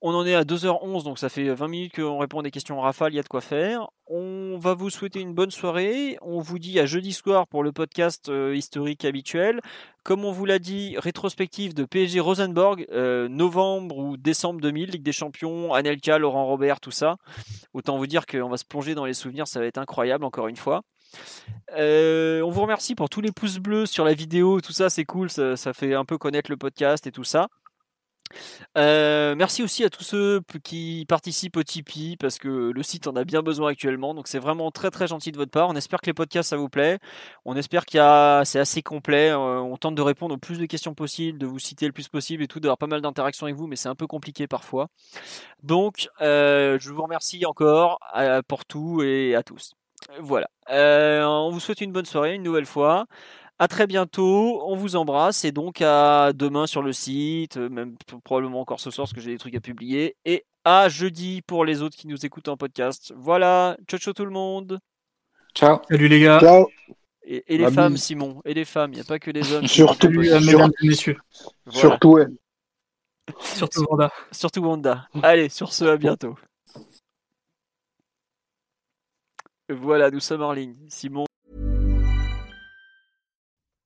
On en est à 2h11, donc ça fait 20 minutes qu'on répond à des questions en rafale, il y a de quoi faire. On va vous souhaiter une bonne soirée. On vous dit à jeudi soir pour le podcast euh, historique habituel. Comme on vous l'a dit, rétrospective de PSG Rosenborg, euh, novembre ou décembre 2000, Ligue des Champions, Anelka, Laurent Robert, tout ça. Autant vous dire qu'on va se plonger dans les souvenirs, ça va être incroyable encore une fois. Euh, on vous remercie pour tous les pouces bleus sur la vidéo, tout ça c'est cool, ça, ça fait un peu connaître le podcast et tout ça. Euh, merci aussi à tous ceux qui participent au Tipeee parce que le site en a bien besoin actuellement. Donc c'est vraiment très très gentil de votre part. On espère que les podcasts ça vous plaît. On espère qu'il y a c'est assez complet. Euh, on tente de répondre au plus de questions possibles, de vous citer le plus possible et tout, d'avoir pas mal d'interactions avec vous, mais c'est un peu compliqué parfois. Donc euh, je vous remercie encore pour tout et à tous. Voilà. on vous souhaite une bonne soirée une nouvelle fois. À très bientôt, on vous embrasse et donc à demain sur le site, euh, même probablement encore ce soir parce que j'ai des trucs à publier et à jeudi pour les autres qui nous écoutent en podcast. Voilà, ciao ciao tout le monde. Ciao. Salut les gars. Ciao. Et, les femmes, Simon, et les femmes, il n'y a pas que les hommes. Surtout, mesdames et messieurs. Surtout elle. Surtout Wanda. Surtout Wanda. Allez, sur ce, à bientôt. Voilà, nous sommes en ligne. Simon.